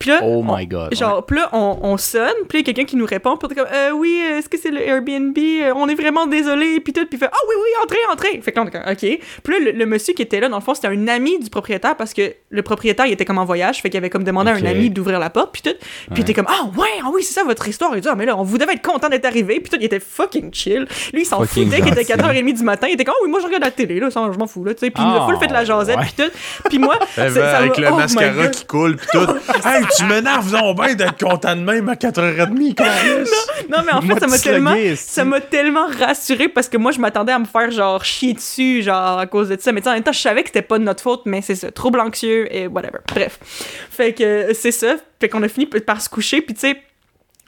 Puis là, Oh my god. Genre, puis là, on, on sonne, puis là, il y a quelqu'un qui nous répond, puis on est comme, euh, oui, euh, est-ce que c'est le Airbnb? Euh, On est vraiment désolé, puis tout, puis il fait, ah oui, oui, entrez, entrez. Fait que là, on est comme, ok. Puis là, le, le monsieur qui était là, dans le fond, c'était un ami du propriétaire, parce que le propriétaire, il était comme en voyage, fait qu'il avait comme demandé à un ami d'ouvrir la porte, puis tout. Puis il Ouais. était comme, ah ouais, ah oui, c'est ça votre histoire. Il dit, ah, mais là, on vous devait être content d'être arrivé, puis tout, il était fucking chill. Lui, il s'en foutait qu'il était gentil. 4h30 du matin, il était comme, ah oui, moi, je regarde la télé, là, ça, je m'en fous, là, tu sais. Puis il a Ah, full fait de la jasette, ouais. puis tout. Puis moi, Eh c'est- ben, ça avec le oh mascara qui coule pis tout. tu m'énerves donc bien d'être content de même à 4h30, câlisse. Non, mais en fait, Moi, ça m'a tellement, ça m'a tellement rassuré parce que moi, je m'attendais à me faire genre chier dessus, genre à cause de ça. Mais en même temps, je savais que c'était pas de notre faute, mais c'est ça, trouble anxieux et whatever. Bref. Fait que euh, c'est ça. Fait qu'on a fini par se coucher, puis tu sais,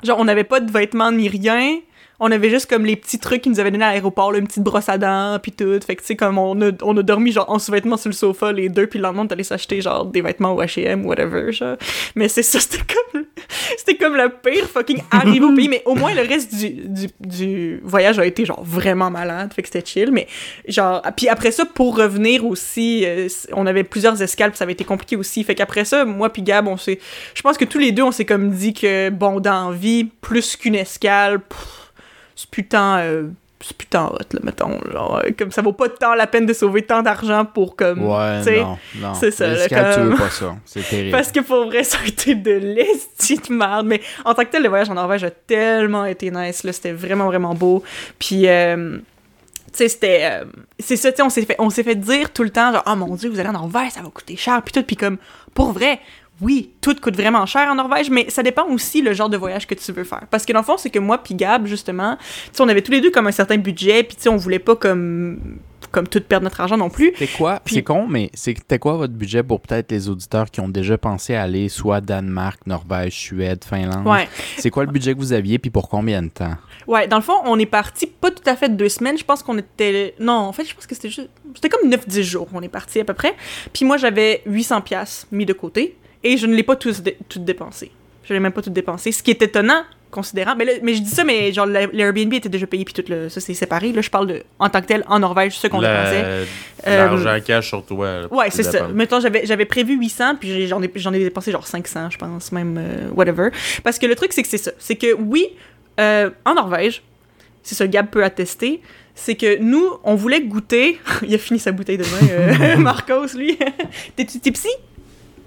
genre, on n'avait pas de vêtements ni rien. On avait juste comme les petits trucs qu'ils nous avaient donnés à l'aéroport, une petite brosse à dents, puis tout. Fait que tu sais, comme on a, on a dormi genre en sous-vêtements sur le sofa les deux, puis le lendemain, on allé s'acheter genre des vêtements au H&M, whatever, genre. Mais c'est ça, c'était comme, c'était comme pire fucking arrivé au pays. Mais au moins, le reste du, voyage a été genre vraiment malade, fait que c'était chill. Mais genre, puis après ça, pour revenir aussi, euh, on avait plusieurs escales, ça avait été compliqué aussi. Fait qu'après ça, moi puis Gab, on s'est, je pense que tous les deux, on s'est comme dit que bon, dans la vie, plus qu'une escale, c'est putain, euh, c'est putain hot, là, mettons. Genre, euh, comme ça vaut pas tant la peine de sauver tant d'argent pour comme, Ouais, tu sais, non, non. c'est ça, là, comme- pas ça. C'est terrible. parce que pour vrai, ça a été de l'esti de merde. Mais en tant que tel, le voyage en Norvège a tellement été nice. Là, c'était vraiment, vraiment beau. Puis, euh, tu sais, c'était. euh, c'est ça, tu sais, on s'est fait, on s'est fait dire tout le temps, genre, oh mon dieu, vous allez en Norvège, ça va coûter cher. Puis tout. Puis comme, pour vrai. Oui, tout coûte vraiment cher en Norvège, mais ça dépend aussi le genre de voyage que tu veux faire. Parce que dans le fond, c'est que moi puis Gab, justement, on avait tous les deux comme un certain budget, puis on voulait pas comme comme tout perdre notre argent non plus. C'est quoi? Puis- C'est con, mais c'était quoi votre budget pour peut-être les auditeurs qui ont déjà pensé à aller soit Danemark, Norvège, Suède, Finlande? Ouais. C'est quoi le budget que vous aviez puis pour combien de temps? Ouais, dans le fond, on est parti pas tout à fait deux semaines. Je pense qu'on était. Non, en fait, je pense que c'était juste. C'était comme 9-10 jours, on est parti à peu près. Puis moi, j'avais 800$ piastres mis de côté et je ne l'ai pas tous dé- tout dépensé. Je l'ai même pas tout dépensé. Ce qui est étonnant, considérant. Mais, là- mais je dis ça, mais genre, la- l'Airbnb était déjà payé, puis tout le, ça, c'est séparé. Là, je parle de, en tant que tel, en Norvège, ce qu'on dépensait. La- Euh, L'argent cash sur toi. Ouais, c'est ça. Mettons, j'avais, j'avais prévu 800, puis j'en ai, j'en ai dépensé genre 500, je pense, même, euh, whatever. Parce que le truc, c'est que c'est ça. C'est que oui, euh, en Norvège, c'est ça, Gab peut attester, c'est que nous, on voulait goûter. Il a fini sa bouteille de vin, euh, Marcos, lui. T'es-tu tipsy?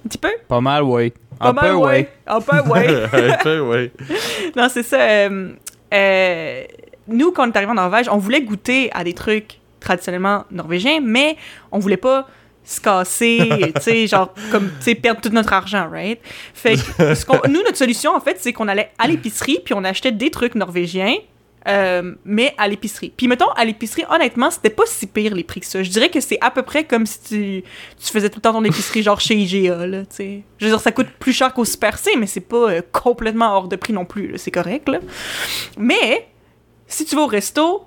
Un petit peu? Pas mal, oui. Pas Un mal, peu, ouais. Un peu, ouais. Un peu, ouais. non, c'est ça. euh, euh, nous, quand on est arrivé en Norvège, on voulait goûter à des trucs traditionnellement norvégiens, mais on voulait pas se casser, tu sais, genre, comme, tu sais, perdre tout notre argent, right? Fait que, ce nous, notre solution, en fait, c'est qu'on allait à l'épicerie, puis on achetait des trucs norvégiens, euh, mais à l'épicerie. Puis, mettons, à l'épicerie, honnêtement, c'était pas si pire les prix que ça. Je dirais que c'est à peu près comme si tu, tu faisais tout le temps ton épicerie, genre chez IGA, là, tu sais. Je veux dire, ça coûte plus cher qu'au Super C, mais c'est pas euh, complètement hors de prix non plus, c'est correct, là. Mais, si tu vas au resto,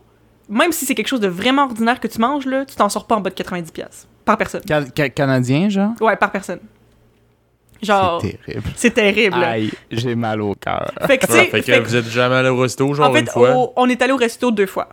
même si c'est quelque chose de vraiment ordinaire que tu manges, là, tu t'en sors pas en bas de 90$ piastres. par personne. Ca- ca- Canadien, genre? Ouais, par personne. Genre, C'est terrible. c'est terrible. Aïe, j'ai mal au cœur. Fait que, tu Ouais, fait que fait vous êtes jamais allé au resto, genre en fait, une fois? au- on est allé au resto deux fois.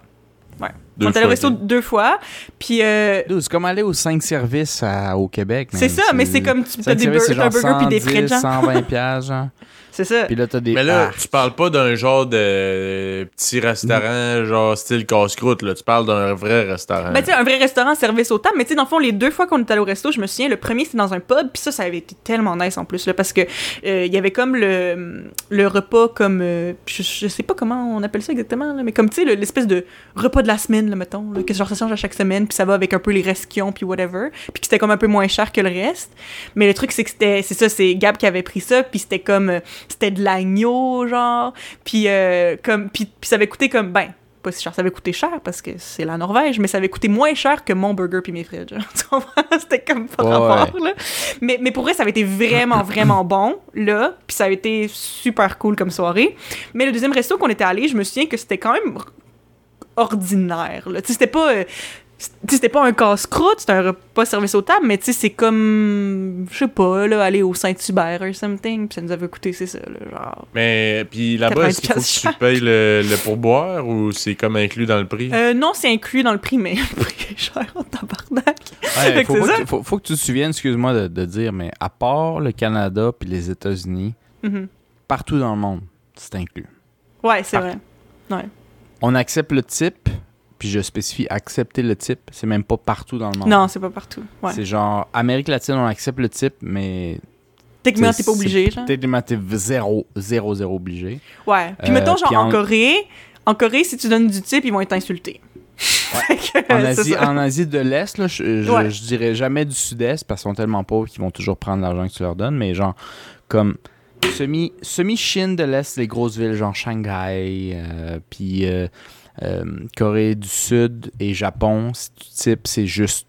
Ouais. Deux on est allé au resto deux fois. Puis euh, C'est comme aller aux 5 services à- au Québec. c'est ça, mais c'est comme tu as cinq des services, bur- c'est t'as un genre burger puis des 110, frites, genre. 120 piastres, genre. C'est ça. Puis là, t'as des... Mais là, tu parles pas d'un genre de petit restaurant, genre style casse-croûte, là. Tu parles d'un vrai restaurant. Ben, tu sais, un vrai restaurant, service au table. Mais, tu sais, dans le fond, les deux fois qu'on est allé au resto, je me souviens, le premier, c'était dans un pub. Puis ça, ça avait été tellement nice en plus, là, parce que euh, il y avait comme le, le repas, comme. euh, je, je sais pas comment on appelle ça exactement, là, mais comme, tu sais, le- l'espèce de repas de la semaine, là, mettons, là, que genre ça change à chaque semaine. Puis ça va avec un peu les ont, puis whatever. Puis que c'était comme un peu moins cher que le reste. Mais le truc, c'est que c'était. C'est ça, c'est Gab qui avait pris ça. Puis c'était comme. euh, C'était de l'agneau, genre. Puis, euh, comme. Puis, puis ça avait coûté comme. Ben, pas si cher. Ça avait coûté cher parce que c'est la Norvège, mais ça avait coûté moins cher que mon burger puis mes frites. C'était comme pas Ouais, rapport, là. Mais, mais pour vrai, ça avait été vraiment, vraiment bon, là. Puis ça avait été super cool comme soirée. Mais le deuxième resto qu'on était allé, je me souviens que c'était quand même ordinaire, là. Tu sais, c'était pas... euh, c'était pas un casse-croûte, c'était un repas service aux tables, mais tu sais, c'est comme, je sais pas, là, aller au Saint-Hubert or something, puis ça nous avait coûté, c'est ça, là, genre. Mais puis là-bas, est-ce qu'il faut que 90 tu payes le, le pourboire ou c'est comme inclus dans le prix? Euh, non, c'est inclus dans le prix, mais le prix est cher en tabarnak. Ouais, faut, pas que tu- faut, faut que tu te souviennes, excuse-moi de, de dire, mais à part le Canada puis les États-Unis, Mhm. partout dans le monde, c'est inclus. Ouais, c'est vrai. On accepte le type, puis je spécifie accepter le type, c'est même pas partout dans le monde. Non, c'est pas partout. Ouais. C'est genre, Amérique latine, on accepte le type, mais Techniquement, t'es pas obligé, techniquement, t'es zéro, zéro, zéro obligé. Ouais. Puis Euh, mettons, genre, en... en- Corée, en Corée, si tu donnes du type, ils vont être insultés. Fait que, En Asie, en Asie de l'Est, là, je, je, Ouais. je dirais jamais du Sud-Est parce qu'ils sont tellement pauvres qu'ils vont toujours prendre l'argent que tu leur donnes, mais genre, comme semi- semi-Chine de l'Est, les grosses villes, genre Shanghai, euh, puis euh, Corée du Sud et Japon, si tu types, c'est juste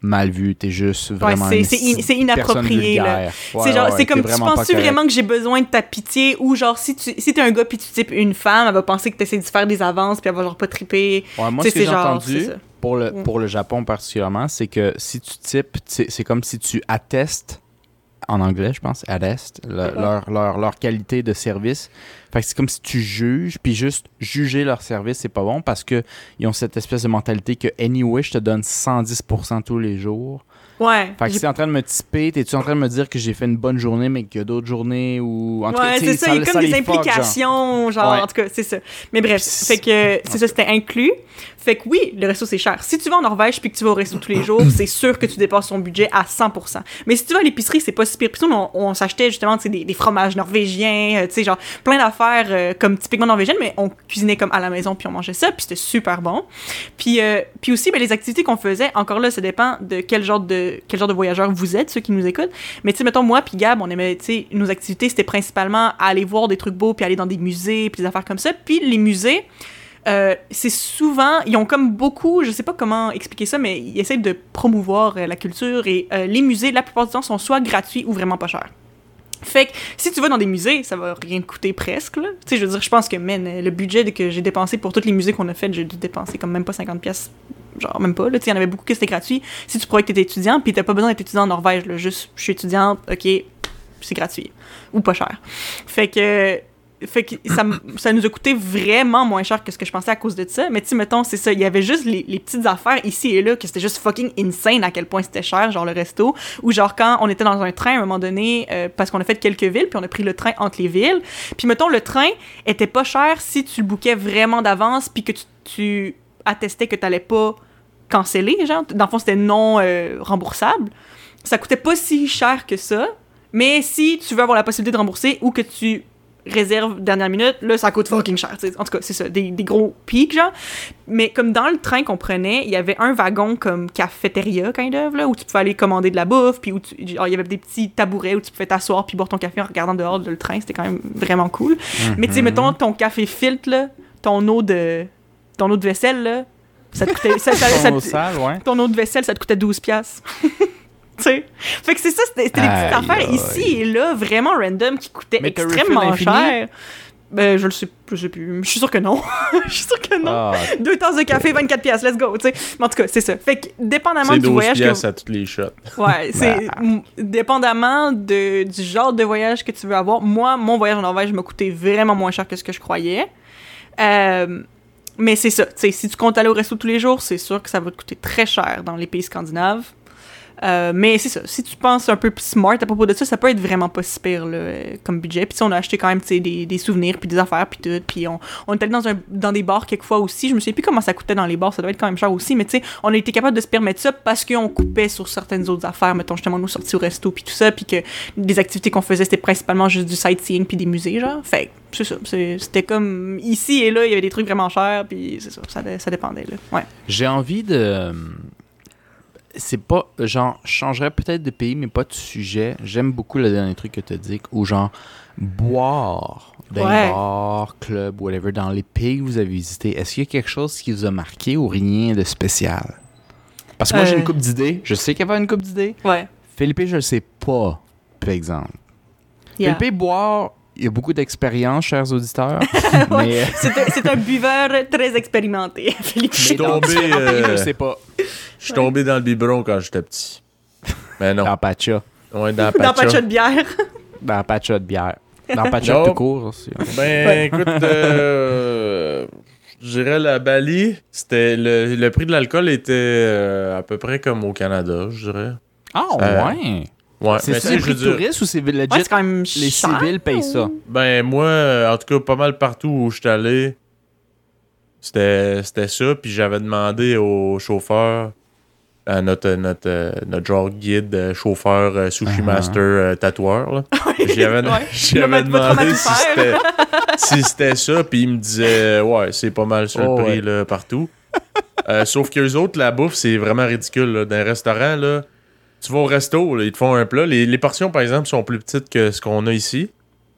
mal vu, t'es juste vraiment c'est- une c'est in- inapproprié. Ouais, c'est genre, ouais, c'est ouais, comme, tu correct. vraiment que j'ai besoin de ta pitié ou genre, si tu si t'es un gars puis tu types une femme, elle va penser que t'essaies de faire des avances puis elle va genre pas triper. Ouais, moi, ce que c'est j'ai entendu pour le, Mm. pour le Japon particulièrement, c'est que si tu types, c'est comme si tu attestes, en anglais, je pense, attestes, le- Ouais. leur, leur, leur qualité de service. Fait que c'est comme si tu juges, puis juste juger leur service, c'est pas bon parce que ils ont cette espèce de mentalité que anyway, je te donne 110% tous les jours. Ouais. Fait que j'ai- si t'es en train de me typer, t'es-tu en train de me dire que j'ai fait une bonne journée, mais qu'il y a d'autres journées ou. En Ouais, c'est ça, il y a comme des les fuck, genre. implications, genre, Ouais. en tout cas, c'est ça. Mais bref, Puis fait que c'est ça, c'était inclus. Fait que oui, le resto, c'est cher. Si tu vas en Norvège puis que tu vas au resto tous les jours, c'est sûr que tu dépasses ton budget à 100%. Mais si tu vas à l'épicerie, c'est pas si pire. Puis nous, on, on s'achetait justement, des, des fromages norvégiens, euh, tu sais, genre, plein d'affaires euh, comme typiquement norvégiennes, mais on cuisinait comme à la maison puis on mangeait ça, puis c'était super bon. Puis, euh, puis aussi, ben, les activités qu'on faisait, encore là, ça dépend de quel genre de, quel genre de voyageurs vous êtes, ceux qui nous écoutent. Mais tu sais, mettons, moi puis Gab, on aimait, tu sais, nos activités, c'était principalement aller voir des trucs beaux, puis aller dans des musées, puis des affaires comme ça. Puis les musées, euh, c'est souvent, ils ont comme beaucoup, je sais pas comment expliquer ça, mais ils essaient de promouvoir euh, la culture et euh, les musées, la plupart du temps, sont soit gratuits ou vraiment pas chers. Fait que si tu vas dans des musées, ça va rien te coûter presque. Tu sais, je veux dire, je pense que le budget que j'ai dépensé pour tous les musées qu'on a fait, j'ai dû dépenser comme même pas 50 pièces, genre même pas. Là, il y en avait beaucoup que c'était gratuit. Si tu croyais que t'étais étudiant, puis t'as pas besoin d'être étudiant en Norvège, juste je suis étudiante, ok, c'est gratuit ou pas cher. Fait que fait que ça, nous a coûté vraiment moins cher que ce que je pensais à cause de ça. Mais tu mettons, c'est ça. Il y avait juste les, les petites affaires ici et là que c'était juste fucking insane à quel point c'était cher, genre le resto. Ou genre quand on était dans un train à un moment donné, euh, parce qu'on a fait quelques villes, puis on a pris le train entre les villes. Puis mettons, le train était pas cher si tu le bookais vraiment d'avance, puis que tu, tu attestais que t'allais pas canceller, genre. Dans le fond, c'était non euh, remboursable. Ça coûtait pas si cher que ça. Mais si tu veux avoir la possibilité de rembourser ou que tu réserves dernière minute, là, ça coûte fucking cher. En tout cas, c'est ça, des, des gros pics, genre. Mais comme dans le train qu'on prenait, il y avait un wagon comme cafétéria, kind of, là, où tu pouvais aller commander de la bouffe, puis où tu- il y avait des petits tabourets où tu pouvais t'asseoir puis boire ton café en regardant dehors le train. C'était quand même vraiment cool. Mais tu sais, mettons, ton café filtre, là, ton eau de, ton eau de vaisselle, là, ça te coûtait... ça- ça- ça Ton sale, ouais. ton eau de vaisselle, ça te coûtait 12 piastres. tu sais? Fait que c'est ça, c'était des petites affaires aïe. ici et là, vraiment random, qui coûtaient Mais extrêmement cher. Ben, je le sais, je sais plus. Je suis sûr que non. Je suis sûr que non. Ah, Deux tasses de café, 24 piastres, let's go, tu sais. Mais en tout cas, c'est ça. Fait que, dépendamment C'est du 12 voyage que... piastres à toutes les shots. Ouais, c'est m- dépendamment de, du genre de voyage que tu veux avoir. Moi, mon voyage en Norvège m'a coûté vraiment moins cher que ce que je croyais. Euh, Mais c'est ça, tu sais, si tu comptes aller au resto tous les jours, c'est sûr que ça va te coûter très cher dans les pays scandinaves. Euh, mais c'est ça, si tu penses un peu plus smart à propos de ça, ça peut être vraiment pas si là, euh, comme budget. Puis on a acheté quand même des, des souvenirs, puis des affaires, puis tout. Puis on, on est allé dans, un, dans des bars quelquefois aussi. Je me souviens plus comment ça coûtait dans les bars, ça doit être quand même cher aussi. Mais tu sais, on a été capable de se permettre ça parce qu'on coupait sur certaines autres affaires. Mettons justement nos sorties au resto, puis tout ça. Puis que des activités qu'on faisait, c'était principalement juste du sightseeing, puis des musées, genre. Fait c'est ça. C'était comme ici et là, il y avait des trucs vraiment chers, puis c'est ça, ça, ça dépendait. Là. Ouais. J'ai envie de. C'est pas. Genre, je changerais peut-être de pays, mais pas de sujet. J'aime beaucoup le dernier truc que tu as dit, ou genre, boire dans Ouais. les bars, clubs, whatever, dans les pays que vous avez visités. Est-ce qu'il y a quelque chose qui vous a marqué ou rien de spécial? Parce que moi, j'ai Euh. une coupe d'idées. Je sais qu'il y avait une coupe d'idées. Ouais. Philippe, je le sais pas, par exemple. Yeah. Philippe, boire, il y a beaucoup d'expérience, chers auditeurs. mais. C'est un, buveur très expérimenté, Philippe. Je suis tombé, euh, je sais pas. Je suis tombé dans le biberon quand j'étais petit. Mais non. Dans Pacha. Ouais, dans Dans Pacha. De bière. Dans Pacha de bière. Dans Pacha tout court aussi. Ben, écoute, euh, je dirais la Bali, c'était le, le prix de l'alcool était euh, à peu près comme au Canada, je dirais. Ah, Euh, ouais. Ouais, C'est ça les prix de touristes ou c'est legit? Ouais, c'est quand même les civils payent ça. ben moi, euh, en tout cas, pas mal partout où je suis allé, c'était c'était ça. Puis j'avais demandé au chauffeur, à notre, notre, euh, notre genre guide, euh, chauffeur, sushi Ah. master, euh, tatoueur, là. J'y avais, Ouais. j'y Il va avais mettre votre demandé si c'était, si c'était ça, puis il me disait, ouais, c'est pas mal ça le Oh, prix ouais. là, partout. Euh, sauf qu'eux autres, la bouffe, c'est vraiment ridicule. Là. Dans un restaurant, là, tu vas au resto, là, ils te font un plat. Les, les portions, par exemple, sont plus petites que ce qu'on a ici,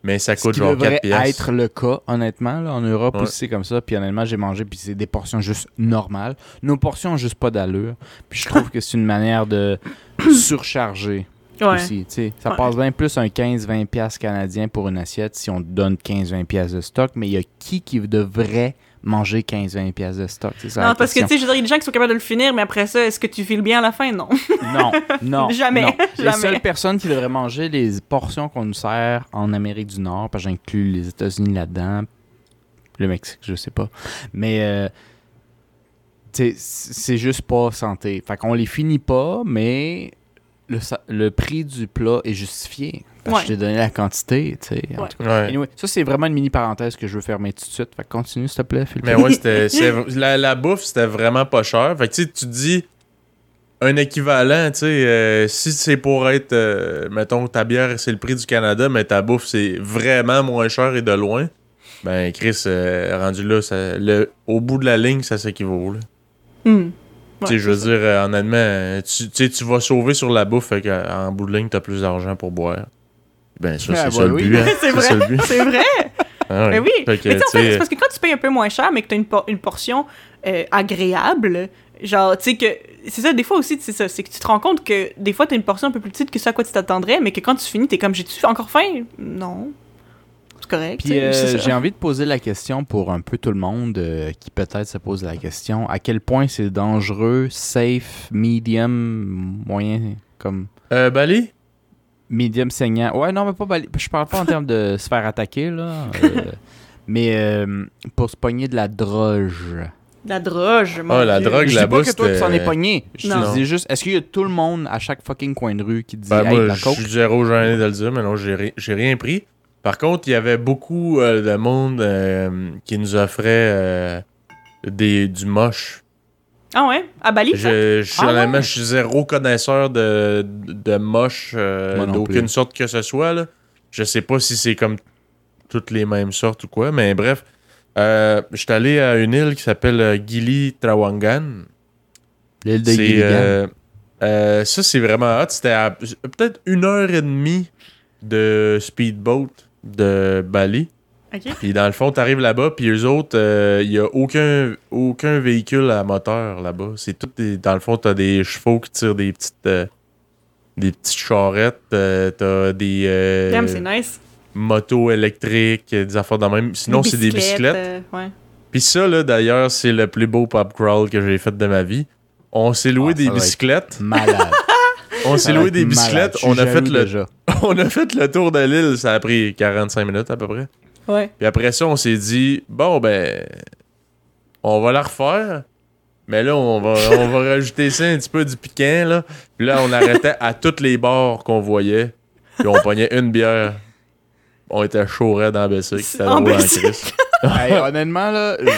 mais ça Ce coûte qui genre devrait 4 piastres. être le cas, honnêtement. Là, en Europe Ouais. aussi, c'est comme ça. Puis honnêtement, j'ai mangé, puis c'est des portions juste normales. Nos portions ont juste pas d'allure. Puis je trouve que c'est une manière de surcharger Ouais. aussi. tu sais. Ça Ouais. passe bien plus un 15-20$ piastres canadien pour une assiette si on te donne 15-20$ piastres de stock. Mais il y a qui qui devrait manger 15-20$ piastres de stock? Non, parce que tu sais, je veux dire, il y a des gens qui sont capables de le finir, mais après ça, est-ce que tu files bien à la fin? Non. Non, non. Jamais, non. Les jamais. seules personnes qui devraient manger les portions qu'on nous sert en Amérique du Nord, parce que j'inclus les États-Unis là-dedans, le Mexique, je sais pas. Mais euh, tu sais, c'est juste pas santé. Fait qu'on les finit pas, mais le, le prix du plat est justifié. Parce Ouais. que je t'ai donné la quantité, tu sais. en tout cas. Ouais. Anyway, ça, c'est vraiment une mini parenthèse que je veux fermer tout de suite. Fait que continue, s'il te plaît, Philippe. Mais ouais, c'était. La, la bouffe, c'était vraiment pas cher. Fait que tu sais, tu te dis. Un équivalent, tu sais, euh, si c'est pour être, euh, mettons, ta bière, c'est le prix du Canada, mais ta bouffe, c'est vraiment moins cher et de loin, ben, Chris, euh, rendu là, ça- le, au bout de la ligne, ça s'équivaut. Hmm. Tu sais, Ouais, je veux dire, euh, honnêtement, tu, tu vas sauver sur la bouffe, fait qu'en bout de ligne, t'as plus d'argent pour boire. Ben, ça, Ah, c'est bah ça le oui. but. hein. C'est ça vrai. le but. C'est vrai. Ah. Mais oui. Fait que, mais tu sais, en tu fait, sais, c'est parce que quand tu payes un peu moins cher, mais que tu as une, por- une portion euh, agréable, genre, tu sais, que. C'est ça, des fois aussi, c'est ça. C'est que tu te rends compte que des fois, tu as une portion un peu plus petite que ça à quoi tu t'attendrais, mais que quand tu finis, tu es comme, j'ai-tu encore faim? Non. C'est correct. Puis euh, c'est j'ai envie de poser la question pour un peu tout le monde euh, qui peut-être se pose la question à quel point c'est dangereux, safe, medium, moyen, comme? Euh, Bali? Medium saignant. Ouais, non, mais pas bali- Je parle pas en termes de se faire attaquer, là. euh, mais euh, pour se pogner de la droge. La droge, mon Ah, la Dieu. drogue, Je dis là-bas, pas que toi, tu s'en es pogné. Je Non. te dis juste, est-ce qu'il y a tout le monde à chaque fucking coin de rue qui dit Ben, Hey, moi, la je coke? suis zéro gêné de le dire, mais non, j'ai ri- j'ai rien pris. Par contre, il y avait beaucoup euh, de monde euh, qui nous offrait euh, des, du moche. Ah ouais? À Bali? Je, je suis Ah ouais? je suis zéro connaisseur de, de moche euh, d'aucune sorte que ce soit. Là. Je sais pas si c'est comme toutes les mêmes sortes ou quoi, mais bref. Euh, je suis allé à une île qui s'appelle euh, Gili Trawangan. L'île de euh, euh, ça, c'est vraiment hot. C'était à peut-être une heure et demie de speedboat de Bali. Ok. Puis dans le fond, t'arrives là-bas, puis eux autres, euh, il y a aucun, aucun véhicule à moteur là-bas. C'est tout des, dans le fond, t'as des chevaux qui tirent des petites, euh, des petites charrettes, euh, t'as des euh, c'est nice. motos électriques, des affaires de même. Sinon, c'est des bicyclettes. euh, ouais. Puis ça, là, d'ailleurs, c'est le plus beau pop crawl que j'ai fait de ma vie. On s'est loué Ah, des bicyclettes. Malade. On s'est loué des bicyclettes. On a, fait le, déjà. on a fait le tour de l'île. Ça a pris 45 minutes à peu près. Ouais. Puis après ça, on s'est dit, bon, ben, on va la refaire. Mais là, on va, on va rajouter ça un petit peu du piquant, là. Puis là, on arrêtait à toutes les bars qu'on voyait. Puis on pognait une bière. On était chaud raide dans la Bessic. C'était En drôle en Bessic. Christ. Hey, honnêtement, là, je-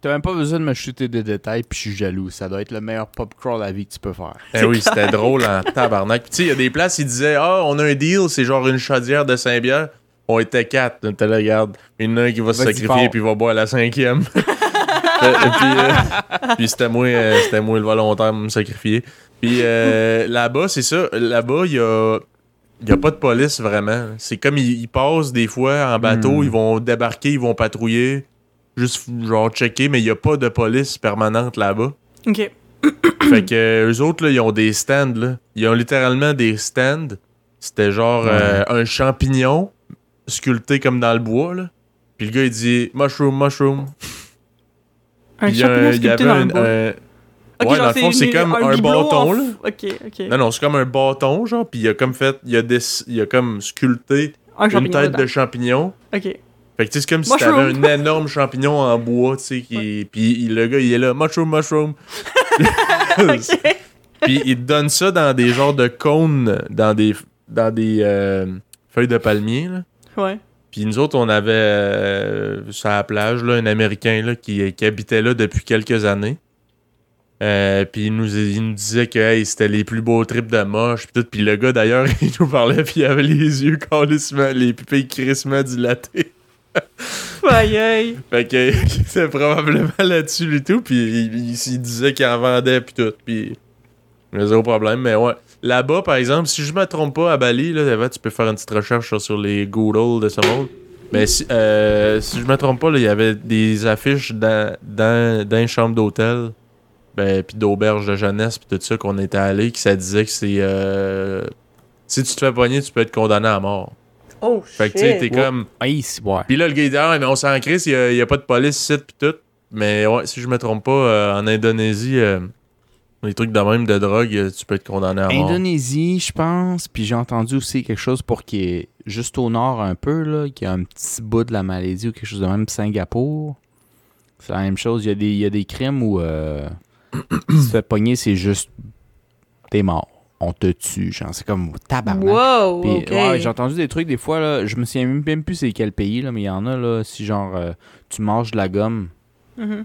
t'as même pas besoin de me chuter des détails, puis je suis jaloux. Ça doit être le meilleur pop crawl à la vie que tu peux faire. Eh oui, c'était drôle en tabarnak. Puis tu sais, il y a des places, ils disaient Ah, on a un deal, c'est genre une chaudière de Saint-Bière. On était quatre. Était là, regarde. Il y en a un qui va se sacrifier puis il va boire la cinquième. Euh, puis euh, puis c'était moi, euh, c'était moi le volontaire de me sacrifier. Puis euh, là-bas, c'est ça. Là-bas, il y a. Il n'y a pas de police vraiment. C'est comme ils, ils passent des fois en bateau, Hmm. ils vont débarquer, ils vont patrouiller, juste genre checker, mais il n'y a pas de police permanente là-bas. Ok. Fait que eux autres, là, ils ont des stands, là. Ils ont littéralement des stands. C'était genre euh, un champignon sculpté comme dans le bois, là. Puis le gars, il dit mushroom, mushroom. Un Puis il y a un- il y sculpté avait dans le bois. ouais, genre, dans le fond, c'est comme un bâton, là. Ok, ok. Non, non, c'est comme un bâton, genre. Puis il a comme fait, il a, des, il a comme sculpté Un une tête dedans. de champignon. Ok. Fait que tu sais, c'est comme si Mushroom. t'avais un énorme champignon en bois, tu sais, qui... Puis il- le gars, il est là, mushroom, mushroom. Ok. Puis ils te donnent ça dans des genres de cônes, dans des, dans des euh, feuilles de palmier, là. Ouais. Puis nous autres, on avait euh, sur la plage là, un Américain là, qui, qui habitait là depuis quelques années. Euh, puis il nous, il nous disait que hey, c'était les plus beaux trips de moche. Puis tout. Puis le gars, d'ailleurs, il nous parlait, puis il avait les yeux calissement, les pupilles crissement dilatées. Aïe. Fait que c'était probablement là-dessus du tout. Puis il, il- il disait qu'il en vendait, puis tout. Puis a zéro problème. Mais ouais. Là-bas, par exemple, si je me trompe pas, à Bali, là, tu peux faire une petite recherche sur, les Google de ce monde. Mais si, euh, si je me trompe pas, là, il y avait des affiches dans, dans, dans une chambre d'hôtel, ben, puis d'auberge de jeunesse, puis tout ça, qu'on était allé, qui ça disait que c'est. euh, si tu te fais pogner, tu peux être condamné à mort. Oh, Fait que tu sais, t'es shit. comme. Ouais. Puis là, le gars, il dit, ah, mais on s'en crisse, il n'y a, pas de police ici, puis tout. Mais ouais, si je me trompe pas, euh, en Indonésie, euh, les trucs de même de drogue, euh, tu peux être condamné à mort. Indonésie, je pense, puis j'ai entendu aussi quelque chose pour qu'il y ait juste au nord un peu, là, qu'il y a un petit bout de la Malaisie ou quelque chose de même, Singapour. C'est la même chose. Il y a des, il y a des crimes où euh, si tu te fais pogner, c'est juste t'es mort. On te tue, genre, c'est comme tabarnak. Wow, Puis, ouais, j'ai entendu des trucs des fois, là, je me souviens même, plus c'est quel pays, là, mais il y en a, là, si genre, euh, tu manges de la gomme, Mhm. puis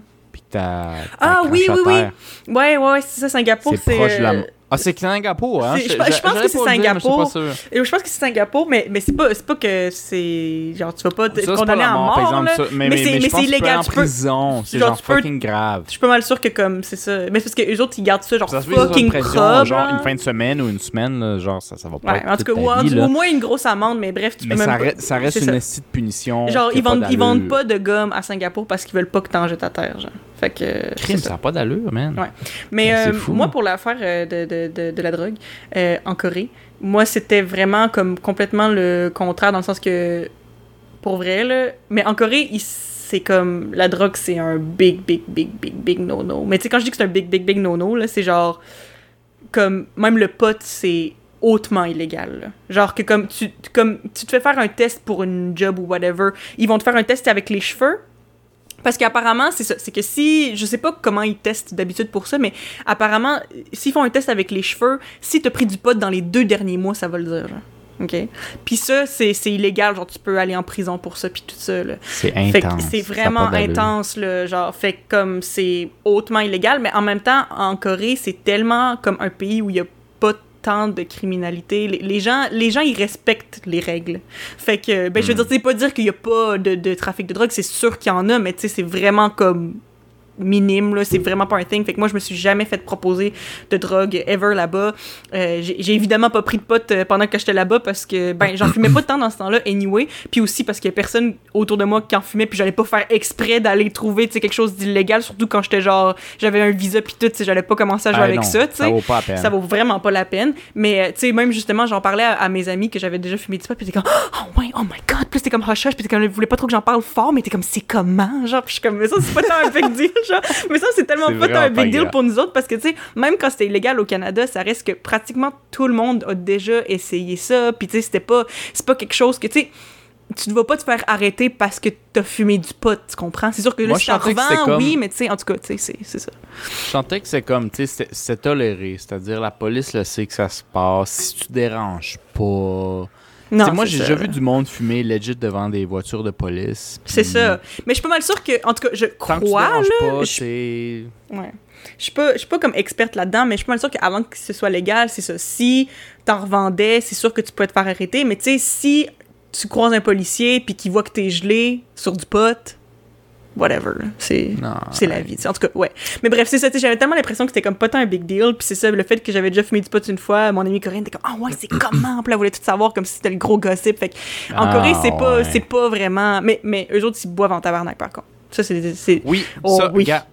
Ah, oui, oui, oui. Ouais, ouais, ouais, c'est ça, Singapour, C'est c'est... proche de la. Ah, c'est Singapour, hein? je- pense que c'est Singapour. pas sûr. Et Je pense que c'est Singapour, mais, mais c'est pas, pas que c'est. Genre, tu vas pas te condamner à mort, exemple, là. ça. Mais, Mais mais, c'est- mais tu peux illégal, en tu peux- prison. C'est genre, fucking grave. Je suis pas mal sûr que comme c'est ça. Mais c'est parce que les autres ils gardent ça genre Ça fucking propre. genre une fin de semaine ou une semaine, là, genre ça, ça va pas Ouais, être en tout cas, au moins une grosse amende, mais bref, tu peux ça, même ça reste une petite punition. Genre, ils vendent, pas de gomme à Singapour parce qu'ils veulent pas que t'en jettes à terre, genre. Fait que. Crime, ça n'a pas d'allure, man. Ouais. Mais C'est euh, moi, pour l'affaire euh, de, de, la drogue euh, en Corée, moi, c'était vraiment comme complètement le contraire dans le sens que, pour vrai, là, mais en Corée, c'est comme, la drogue, c'est un big, big, big, big, big no-no. Mais tu sais, quand je dis que c'est un big, big, big no-no, là, c'est genre, comme, même le pot, c'est hautement illégal. Genre que comme tu, comme tu te fais faire un test pour une job ou whatever, ils vont te faire un test avec les cheveux, parce qu'apparemment, c'est ça. C'est que si. Je sais pas comment ils testent d'habitude pour ça, mais apparemment, s'ils font un test avec les cheveux, si t'as pris du pot dans les deux derniers mois, ça va le dire. genre. OK? Puis ça, c'est c'est illégal. Genre, tu peux aller en prison pour ça, puis tout ça. Là. C'est intense. c'est vraiment intense, là, genre, fait comme c'est hautement illégal, mais en même temps, en Corée, c'est tellement comme un pays où il y a pas tant de criminalité. Les, les gens, les gens, ils respectent les règles. Fait que, ben, je veux Hmm. dire, c'est pas dire qu'il y a pas de, de trafic de drogue, c'est sûr qu'il y en a, mais tu sais, c'est vraiment comme minime, là, c'est vraiment pas un thing. Fait que moi, je me suis jamais fait proposer de drogue ever là-bas. Euh, j'ai évidemment pas pris de pot euh, pendant que j'étais là-bas parce que, ben, j'en fumais pas tant dans ce temps-là, anyway. Puis aussi parce qu'il y a personne autour de moi qui en fumait, puis j'allais pas faire exprès d'aller trouver, tu sais, quelque chose d'illégal, surtout quand j'étais genre, j'avais un visa, puis tout, tu sais, j'allais pas commencer à jouer Ah, avec non, ça, tu sais. Ça vaut pas la peine. Ça vaut vraiment pas la peine. Mais, euh, tu sais, même justement, j'en parlais à, à mes amis que j'avais déjà fumé du pot, puis t'es comme, oh ouais, oh my god, puis t'es comme hush hush, puis t'es comme, je voulais pas trop que j'en parle fort, mais t'es comme, c'est comment, genre, puis je suis comme, mais ça, c'est pas tant un big deal, genre. Mais ça, c'est tellement C'est pas un big deal grave. pour nous autres, parce que, tu sais, même quand c'était illégal au Canada, ça reste que pratiquement tout le monde a déjà essayé ça, puis tu sais, c'était pas, c'est pas quelque chose que, tu sais, tu ne vas pas te faire arrêter parce que t'as fumé du pot, tu comprends? C'est sûr que là, Moi, si je c'était revends, comme- oui, mais tu sais, en tout cas, tu sais, c'est- c'est ça. Je sentais que c'est comme, tu sais, c'était toléré. C'est-à-dire, la police le sait que ça se passe. Si tu déranges pas. Non, moi, j'ai déjà vu du monde fumer legit devant des voitures de police. C'est ça. Mais je suis pas mal sûre que, en tout cas, je Tant que tu crois, là, pas, je. Ouais. Je suis pas, je suis pas comme experte là-dedans, mais je suis pas mal sûre qu'avant que ce soit légal, c'est ça. Si t'en revendais, c'est sûr que tu peux te faire arrêter, mais tu sais, si tu croises un policier puis qu'il voit que t'es gelé sur du pot, whatever, c'est c'est la vie. En tout cas, ouais. Mais bref, c'est ça. J'avais tellement l'impression que c'était comme pas tant un big deal. Puis c'est ça, le fait que j'avais déjà fumé du pot une fois, mon ami coréenne était comme, ah ouais, c'est comment? Puis elle voulait tout savoir comme si c'était le gros gossip. Fait en Ah, Corée, c'est pas, ouais. c'est pas vraiment. Mais, mais eux autres, ils boivent en tabarnak, par contre. Ça, c'est. Oui, Oh, ça, oui. gars,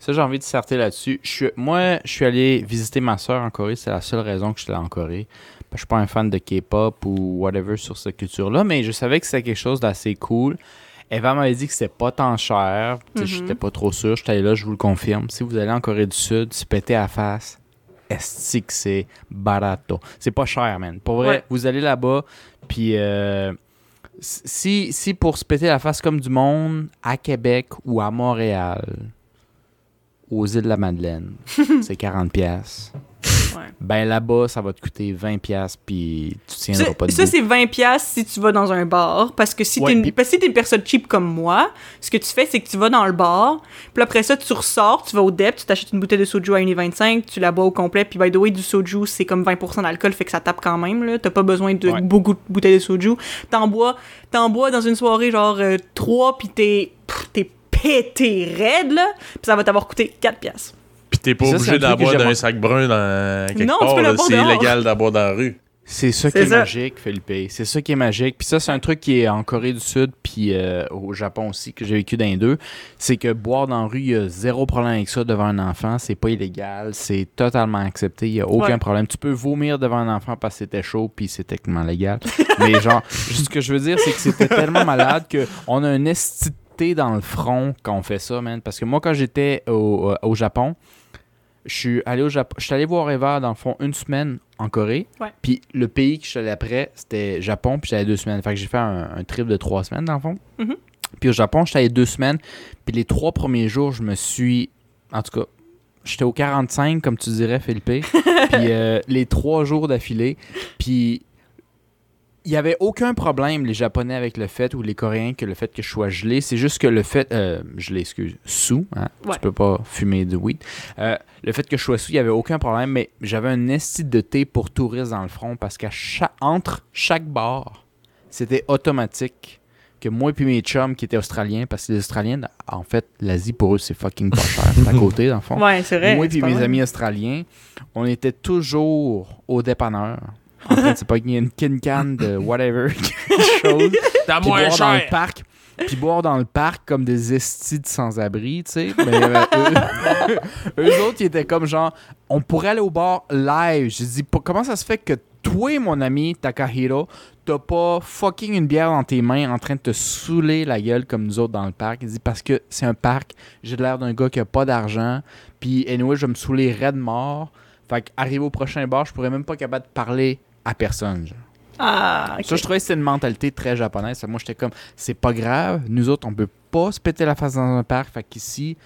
ça, j'ai envie de s'arrêter là-dessus. Moi, je suis allé visiter ma soeur en Corée. C'est la seule raison que je suis allé en Corée. Je suis pas un fan de K-pop ou whatever sur cette culture-là, mais je savais que c'était quelque chose d'assez cool. Eva m'avait dit que c'était pas tant cher. Tu sais, Mhm. J'étais pas trop sûr. J'étais allé là, je vous le confirme. Si vous allez en Corée du Sud, se péter à la face, est que c'est barato. C'est pas cher, man. Pour vrai, Ouais. vous allez là-bas, puis euh, si, si pour se péter la face comme du monde, à Québec ou à Montréal, aux îles de la Madeleine, c'est 40 pièces. Ouais. Ben là-bas, ça va te coûter 20 pièces puis tu Ça, tiendras pas ça, debout. c'est 20$ piastres si tu vas dans un bar. Parce que si Ouais, t'es une, puis- parce que si t'es une personne cheap comme moi, ce que tu fais, c'est que tu vas dans le bar, puis après ça, tu ressors, tu vas au DEP, tu t'achètes une bouteille de soju à 1,25, tu la bois au complet, puis by the way, du soju, c'est comme 20% d'alcool, fait que ça tape quand même, là. T'as pas besoin de Ouais. beaucoup de bouteilles de soju. T'en bois, t'en bois dans une soirée, genre 3, puis t'es, t'es pété raide, là, puis ça va t'avoir coûté 4$. T'es pas Ça, obligé d'avoir d'un sac brun dans quelque Non, part. C'est illégal d'avoir dans la rue. C'est ça qui est ça. magique, Philippe. C'est ça qui est magique. Puis ça, c'est un truc qui est en Corée du Sud, puis euh, au Japon aussi, que j'ai vécu dans les deux. C'est que boire dans la rue, il y a zéro problème avec ça devant un enfant. C'est pas illégal. C'est totalement accepté. Il y a aucun Ouais. problème. Tu peux vomir devant un enfant parce que c'était chaud, puis c'est techniquement légal. Mais genre, juste ce que je veux dire, c'est que c'était tellement malade qu'on a un estité dans le front quand on fait ça, man. Parce que moi, quand j'étais au, euh, au Japon, je suis allé au Japon. Je suis allé voir Eva, dans le fond, une semaine en Corée. Ouais. Puis le pays que je suis allé après, c'était Japon, puis j'allais deux semaines. Fait que j'ai fait un, un trip de trois semaines, dans le fond. Mhm. Puis au Japon, j'étais allé deux semaines. Puis les trois premiers jours, je me suis. En tout cas, j'étais au 45, comme tu dirais, Philippe. puis euh, les trois jours d'affilée. Puis il n'y avait aucun problème, les Japonais, avec le fait, ou les Coréens, que le fait que je sois gelé. C'est juste que le fait. Euh, gelé, excuse. Sous, hein? Ouais. Tu peux pas fumer du weed. Euh, le fait que je sois sous, il n'y avait aucun problème, mais j'avais un esti de thé pour touristes dans le front parce qu'à chaque, entre chaque bar, c'était automatique que moi et puis mes chums qui étaient australiens, parce que les Australiens, en fait, l'Asie pour eux, c'est fucking pas cher. C'est à côté, dans le fond. Ouais, c'est vrai. Moi et puis mes vrai. amis australiens, on était toujours au dépanneur. En fait, c'est pas qu'il y a une kin can de whatever, quelque chose. T'as Puis boire dans le parc. Puis boire dans le parc comme des estis de sans-abri, tu sais. Mais euh, eux, eux autres, ils étaient comme genre, on pourrait aller au bar live. J'ai dit, comment ça se fait que toi, mon ami Takahiro, t'as pas fucking une bière dans tes mains en train de te saouler la gueule comme nous autres dans le parc? Il dit, parce que c'est un parc, j'ai l'air d'un gars qui a pas d'argent. Puis, anyway, je vais me saouler raide mort. Fait qu'arrivé au prochain bar, je pourrais même pas capable de parler à personne. genre. Ah. Ça, je trouvais que c'était une mentalité très japonaise. Moi, j'étais comme, c'est pas grave. Nous autres, on peut pas se péter la face dans un parc. Fait qu'ici,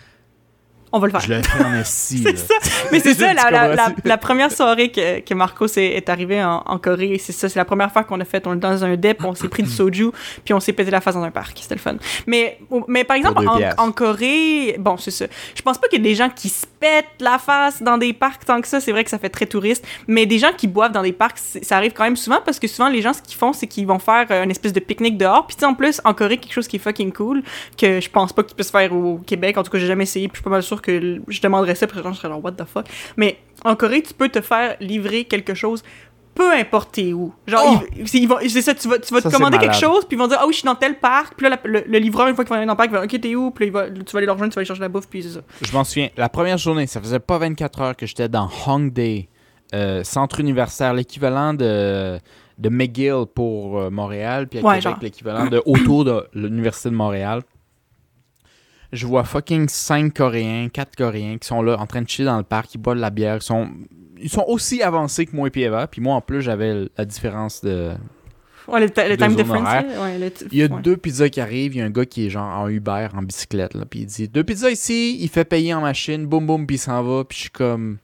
On va le faire. je le fais en esti. là. Mais c'est ça, la, la, la, comprends-tu? la première soirée que, que Marcos est, est arrivé en, en Corée, c'est ça, c'est la première fois qu'on a fait, on est dans un dep, on s'est pris du soju, puis on s'est pété la face dans un parc, c'était le fun. Mais, mais par exemple, en, Corée, bon, c'est ça, je pense pas qu'il y ait des gens qui se pètent la face dans des parcs tant que ça, c'est vrai que ça fait très touriste, mais des gens qui boivent dans des parcs, c'est- ça arrive quand même souvent, parce que souvent, les gens, ce qu'ils font, c'est qu'ils vont faire euh, une espèce de pique-nique dehors, puis en plus, en Corée, quelque chose qui est fucking cool, que je pense pas qu'il puisse faire au Québec, en tout cas, j'ai jamais essayé, puis je suis pas mal sûr que je demanderais ça, puis gens seraient genre, what the fuck. Mais en Corée, tu peux te faire livrer quelque chose peu importe t'es où. Genre, Oh! ils- ils vont- c'est ça, tu vas, tu vas Ça, te commander quelque chose, puis ils vont dire, ah oui, je suis dans tel parc, puis là, le, le livreur, une fois qu'il va aller dans le parc, il va dire, ok, t'es où, puis là, il va- tu vas aller leur rejoindre, tu vas aller chercher la bouffe, puis c'est ça. Je m'en souviens. La première journée, ça faisait pas 24 heures que j'étais dans Hongdae, euh, centre universitaire, l'équivalent de, de McGill pour euh, Montréal, puis à Ouais, Québec, l'équivalent de autour de l'Université de Montréal. Je vois fucking 5 Coréens, 4 Coréens qui sont là en train de chiller dans le parc, ils boivent de la bière, ils sont, ils sont aussi avancés que moi et puis Eva, puis moi en plus j'avais la différence de Ouais, le, time difference. ouais, le Il y a ouais. deux pizzas qui arrivent, il y a un gars qui est genre en Uber, en bicyclette, là, puis il dit deux pizzas ici, il fait payer en machine, boum boum, puis il s'en va, puis je suis comme.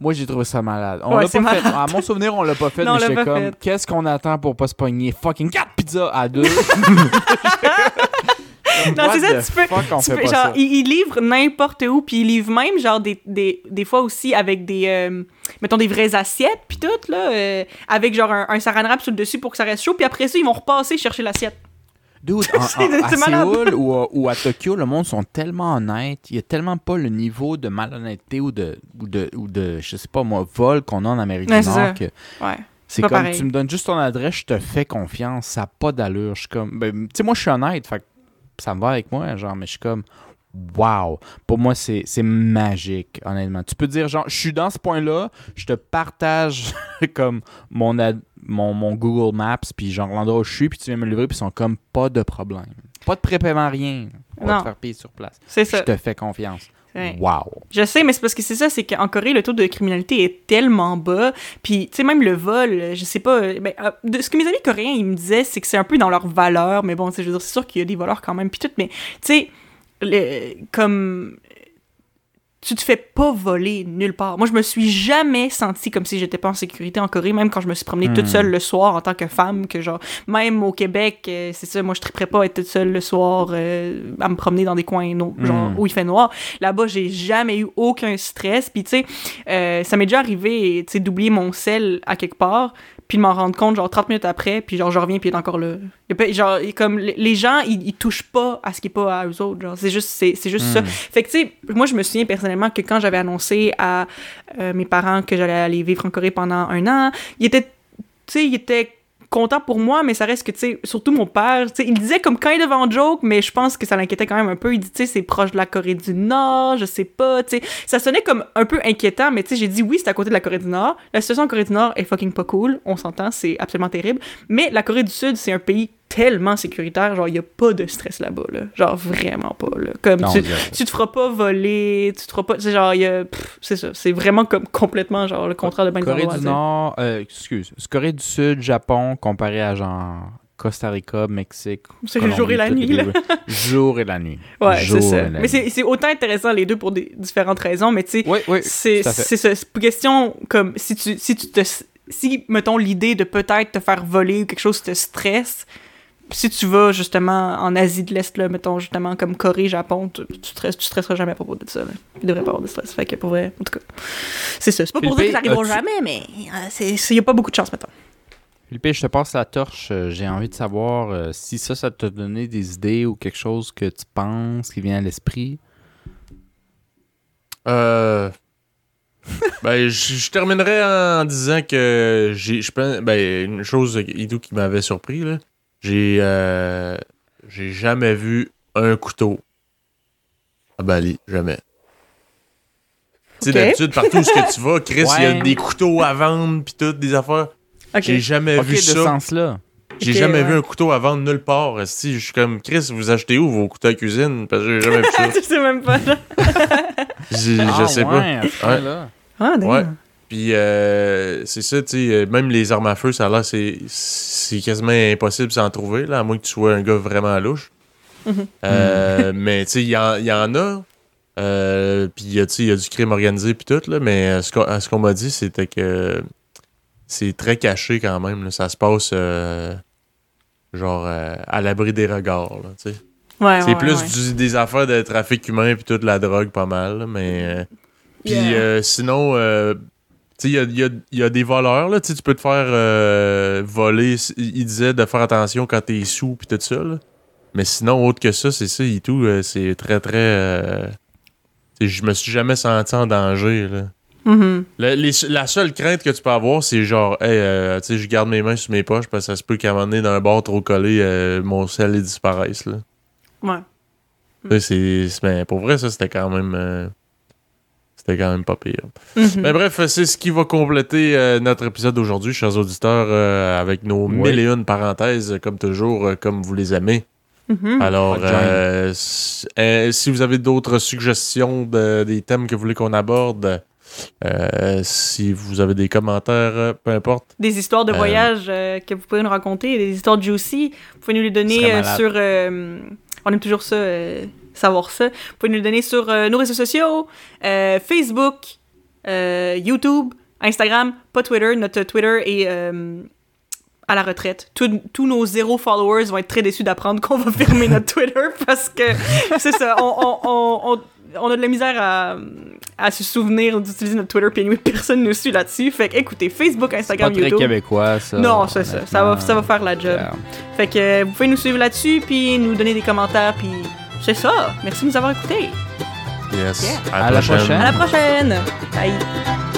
Moi, j'ai trouvé ça malade. On Ouais, l'a pas fait. À mon souvenir, on l'a pas fait, Non, on mais j'étais comme, qu'est-ce qu'on attend pour pas se pogner? Fucking 4 pizzas à deux? Non, c'est ça, tu peux- Tu genre, ça. il, il livre n'importe où, puis il livre même, genre, des, des, des fois aussi avec des, euh, mettons, des vraies assiettes, puis tout, là, euh, avec genre un, un saran wrap sur le dessus pour que ça reste chaud, puis après ça, ils vont repasser chercher l'assiette. Dude, en- C'est- en- à. Séoul ou à, ou à Tokyo, le monde sont tellement honnêtes. Il y a tellement pas le niveau de malhonnêteté ou de, ou de, ou de je sais pas moi, vol qu'on a en Amérique Ouais, du Nord. ça. que Ouais. C'est comme, pareil. tu me donnes juste ton adresse, je te fais confiance. Ça n'a pas d'allure. Je suis comme, ben, tu sais, moi, je suis honnête. Fait ça me va avec moi, genre, mais je suis comme, wow. Pour moi, c'est magique, honnêtement. Tu peux dire, genre, je suis dans ce point-là, je te partage comme mon, ad- mon, mon Google Maps, puis genre, l'endroit où je suis, puis tu viens me le livrer, puis ils sont comme, pas de problème. Pas de prépaiement, rien. On va te faire payer sur place. C'est Je ça. te fais confiance. Ouais. Wow. Je sais, mais c'est parce que c'est ça, c'est qu'en Corée, le taux de criminalité est tellement bas. Puis, tu sais, même le vol, je sais pas. euh, Ben, euh, de ce que mes amis coréens, ils me disaient, c'est que c'est un peu dans leur valeur. Mais bon, je veux dire, c'est sûr qu'il y a des voleurs quand même. Puis tout, mais, tu sais, comme. Tu te fais pas voler nulle part. Moi, je me suis jamais sentie comme si j'étais pas en sécurité en Corée, même quand je me suis promenée toute Hmm. seule le soir en tant que femme, que genre, même au Québec, euh, c'est ça, moi, je triperais pas à être toute seule le soir, euh, à me promener dans des coins no- genre, Hmm. où il fait noir. Là-bas, j'ai jamais eu aucun stress. Puis, tu sais, euh, ça m'est déjà arrivé, tu sais, d'oublier mon sel à quelque part, puis de m'en rendre compte, genre, 30 minutes après, puis genre, je reviens, puis il est encore là. Il pas- genre, il- comme, les- gens, ils, ils touchent pas à ce qui est pas à eux autres, genre, c'est juste, c'est, c'est juste ça. Fait que, tu sais, moi, je me souviens personnellement que quand j'avais annoncé à euh, mes parents que j'allais aller vivre en Corée pendant un an, ils étaient, tu sais, ils étaient contents pour moi, mais ça reste que, tu sais, surtout mon père, tu sais, il disait comme of en joke, mais je pense que ça l'inquiétait quand même un peu. Il dit, tu sais, c'est proche de la Corée du Nord, je sais pas, tu sais. Ça sonnait comme un peu inquiétant, mais tu sais, j'ai dit oui, c'est à côté de la Corée du Nord. La situation en Corée du Nord est fucking pas cool, on s'entend, c'est absolument terrible. Mais la Corée du Sud, c'est un pays tellement sécuritaire, genre, il y a pas de stress là-bas, là. Genre, vraiment pas, là. Comme, Non, tu, tu te feras pas voler, tu te feras pas. C'est genre, il y a. C'est ça. C'est vraiment comme complètement, genre, le contraire de des Corée du. Nord, euh, excuse, c'est Corée du Sud, Japon, comparé à genre Costa Rica, Mexique. C'est le jour et la nuit, là. Jour et la nuit. Ouais, c'est ça. Mais c'est c'est autant intéressant les deux pour des différentes raisons, mais tu sais, Oui, oui. c'est ça. Question comme si tu, si tu te. Si, mettons, l'idée de peut-être te faire voler ou quelque chose te stresse, si tu vas justement en Asie de l'Est, là, mettons justement comme Corée, Japon, tu, tu, stresses, tu stresseras jamais à propos de ça. Là. Il devrait pas avoir de stress. Fait que pour vrai, en tout cas, c'est ça. C'est pas pour Philippe, dire que ça arrivera as-tu- jamais, mais euh, il y a pas beaucoup de chance, mettons. Philippe, je te passe la torche. Euh, J'ai envie de savoir euh, si ça, ça t'a donné des idées ou quelque chose que tu penses qui vient à l'esprit. Euh. ben, je, je terminerai en disant que j'ai. je pense- Ben, une chose, Idou, qui m'avait surpris, là. J'ai. euh, j'ai jamais vu un couteau à Bali. Jamais. Tu sais, d'habitude, partout où ce que tu vas, Chris, il y a des couteaux à vendre, pis toutes des affaires. J'ai jamais vu de ça. sens-là. J'ai jamais ouais. vu un couteau à vendre nulle part. Si je suis comme Chris, vous achetez où vos couteaux à cuisine? Parce que j'ai jamais vu ça. tu sais même pas, je Ah, sais ouais, pas. Ah, d'accord. Ouais. Puis euh, c'est ça, tu sais, euh, même les armes à feu, ça a l'air, c'est, c'est quasiment impossible d'en trouver, là, à moins que tu sois un gars vraiment louche. Mhm. Euh, mais tu sais, il y, y en a. Euh, puis il y a, tu sais, il y a du crime organisé puis tout, là, mais ce qu'on, à ce qu'on m'a dit, c'était que c'est très caché quand même. là. Ça se passe euh, genre euh, à l'abri des regards. là, tu sais. Ouais, C'est ouais, plus ouais. du- des affaires de trafic humain puis toute la drogue pas mal, là, mais... euh, puis Yeah. euh, sinon, euh, il y a, y a- y a des voleurs, là, tu peux te faire euh, voler. Il disait de faire attention quand t'es sous puis tout ça, là. Mais sinon, autre que ça, c'est ça et tout, euh, c'est très, très... euh, je me suis jamais senti en danger, là. Mhm. La, les- la seule crainte que tu peux avoir, c'est genre, hey, euh, tu sais, je garde mes mains sur mes poches parce que ça se peut qu'à un moment donné, dans un bord trop collé, mon sel il disparaisse, là. Ouais. C'est- c'est- ben, pour vrai, ça, c'était quand même. C'était quand même pas pire. Mhm. Mais bref, c'est ce qui va compléter euh, notre épisode d'aujourd'hui, chers auditeurs, euh, avec nos Oui. mille et une parenthèses, comme toujours, euh, comme vous les aimez. Mhm. Alors, euh, euh, si vous avez d'autres suggestions de, des thèmes que vous voulez qu'on aborde, Euh, si vous avez des commentaires, euh, peu importe. Des histoires de Euh, voyage euh, que vous pouvez nous raconter, des histoires juicy, vous pouvez nous les donner euh, sur... euh, on aime toujours ça, euh, savoir ça. Vous pouvez nous le donner sur euh, nos réseaux sociaux, euh, Facebook, euh, YouTube, Instagram, pas Twitter. Notre Twitter est à la retraite. Tous- tous nos zéro followers vont être très déçus d'apprendre qu'on va fermer notre Twitter parce que c'est ça, on, on, on, on- on a de la misère à, à se souvenir d'utiliser notre Twitter, puis anyway, personne nous suit là-dessus. Fait que écoutez, Facebook, C'est pas Instagram, très YouTube. québécois, ça. Non, c'est ça. Ça va, ça va faire la job. Yeah. Fait que vous pouvez nous suivre là-dessus, puis nous donner des commentaires, puis c'est ça. Merci de nous avoir écoutés. Yes. Yeah. À À la prochaine. À la prochaine. Bye.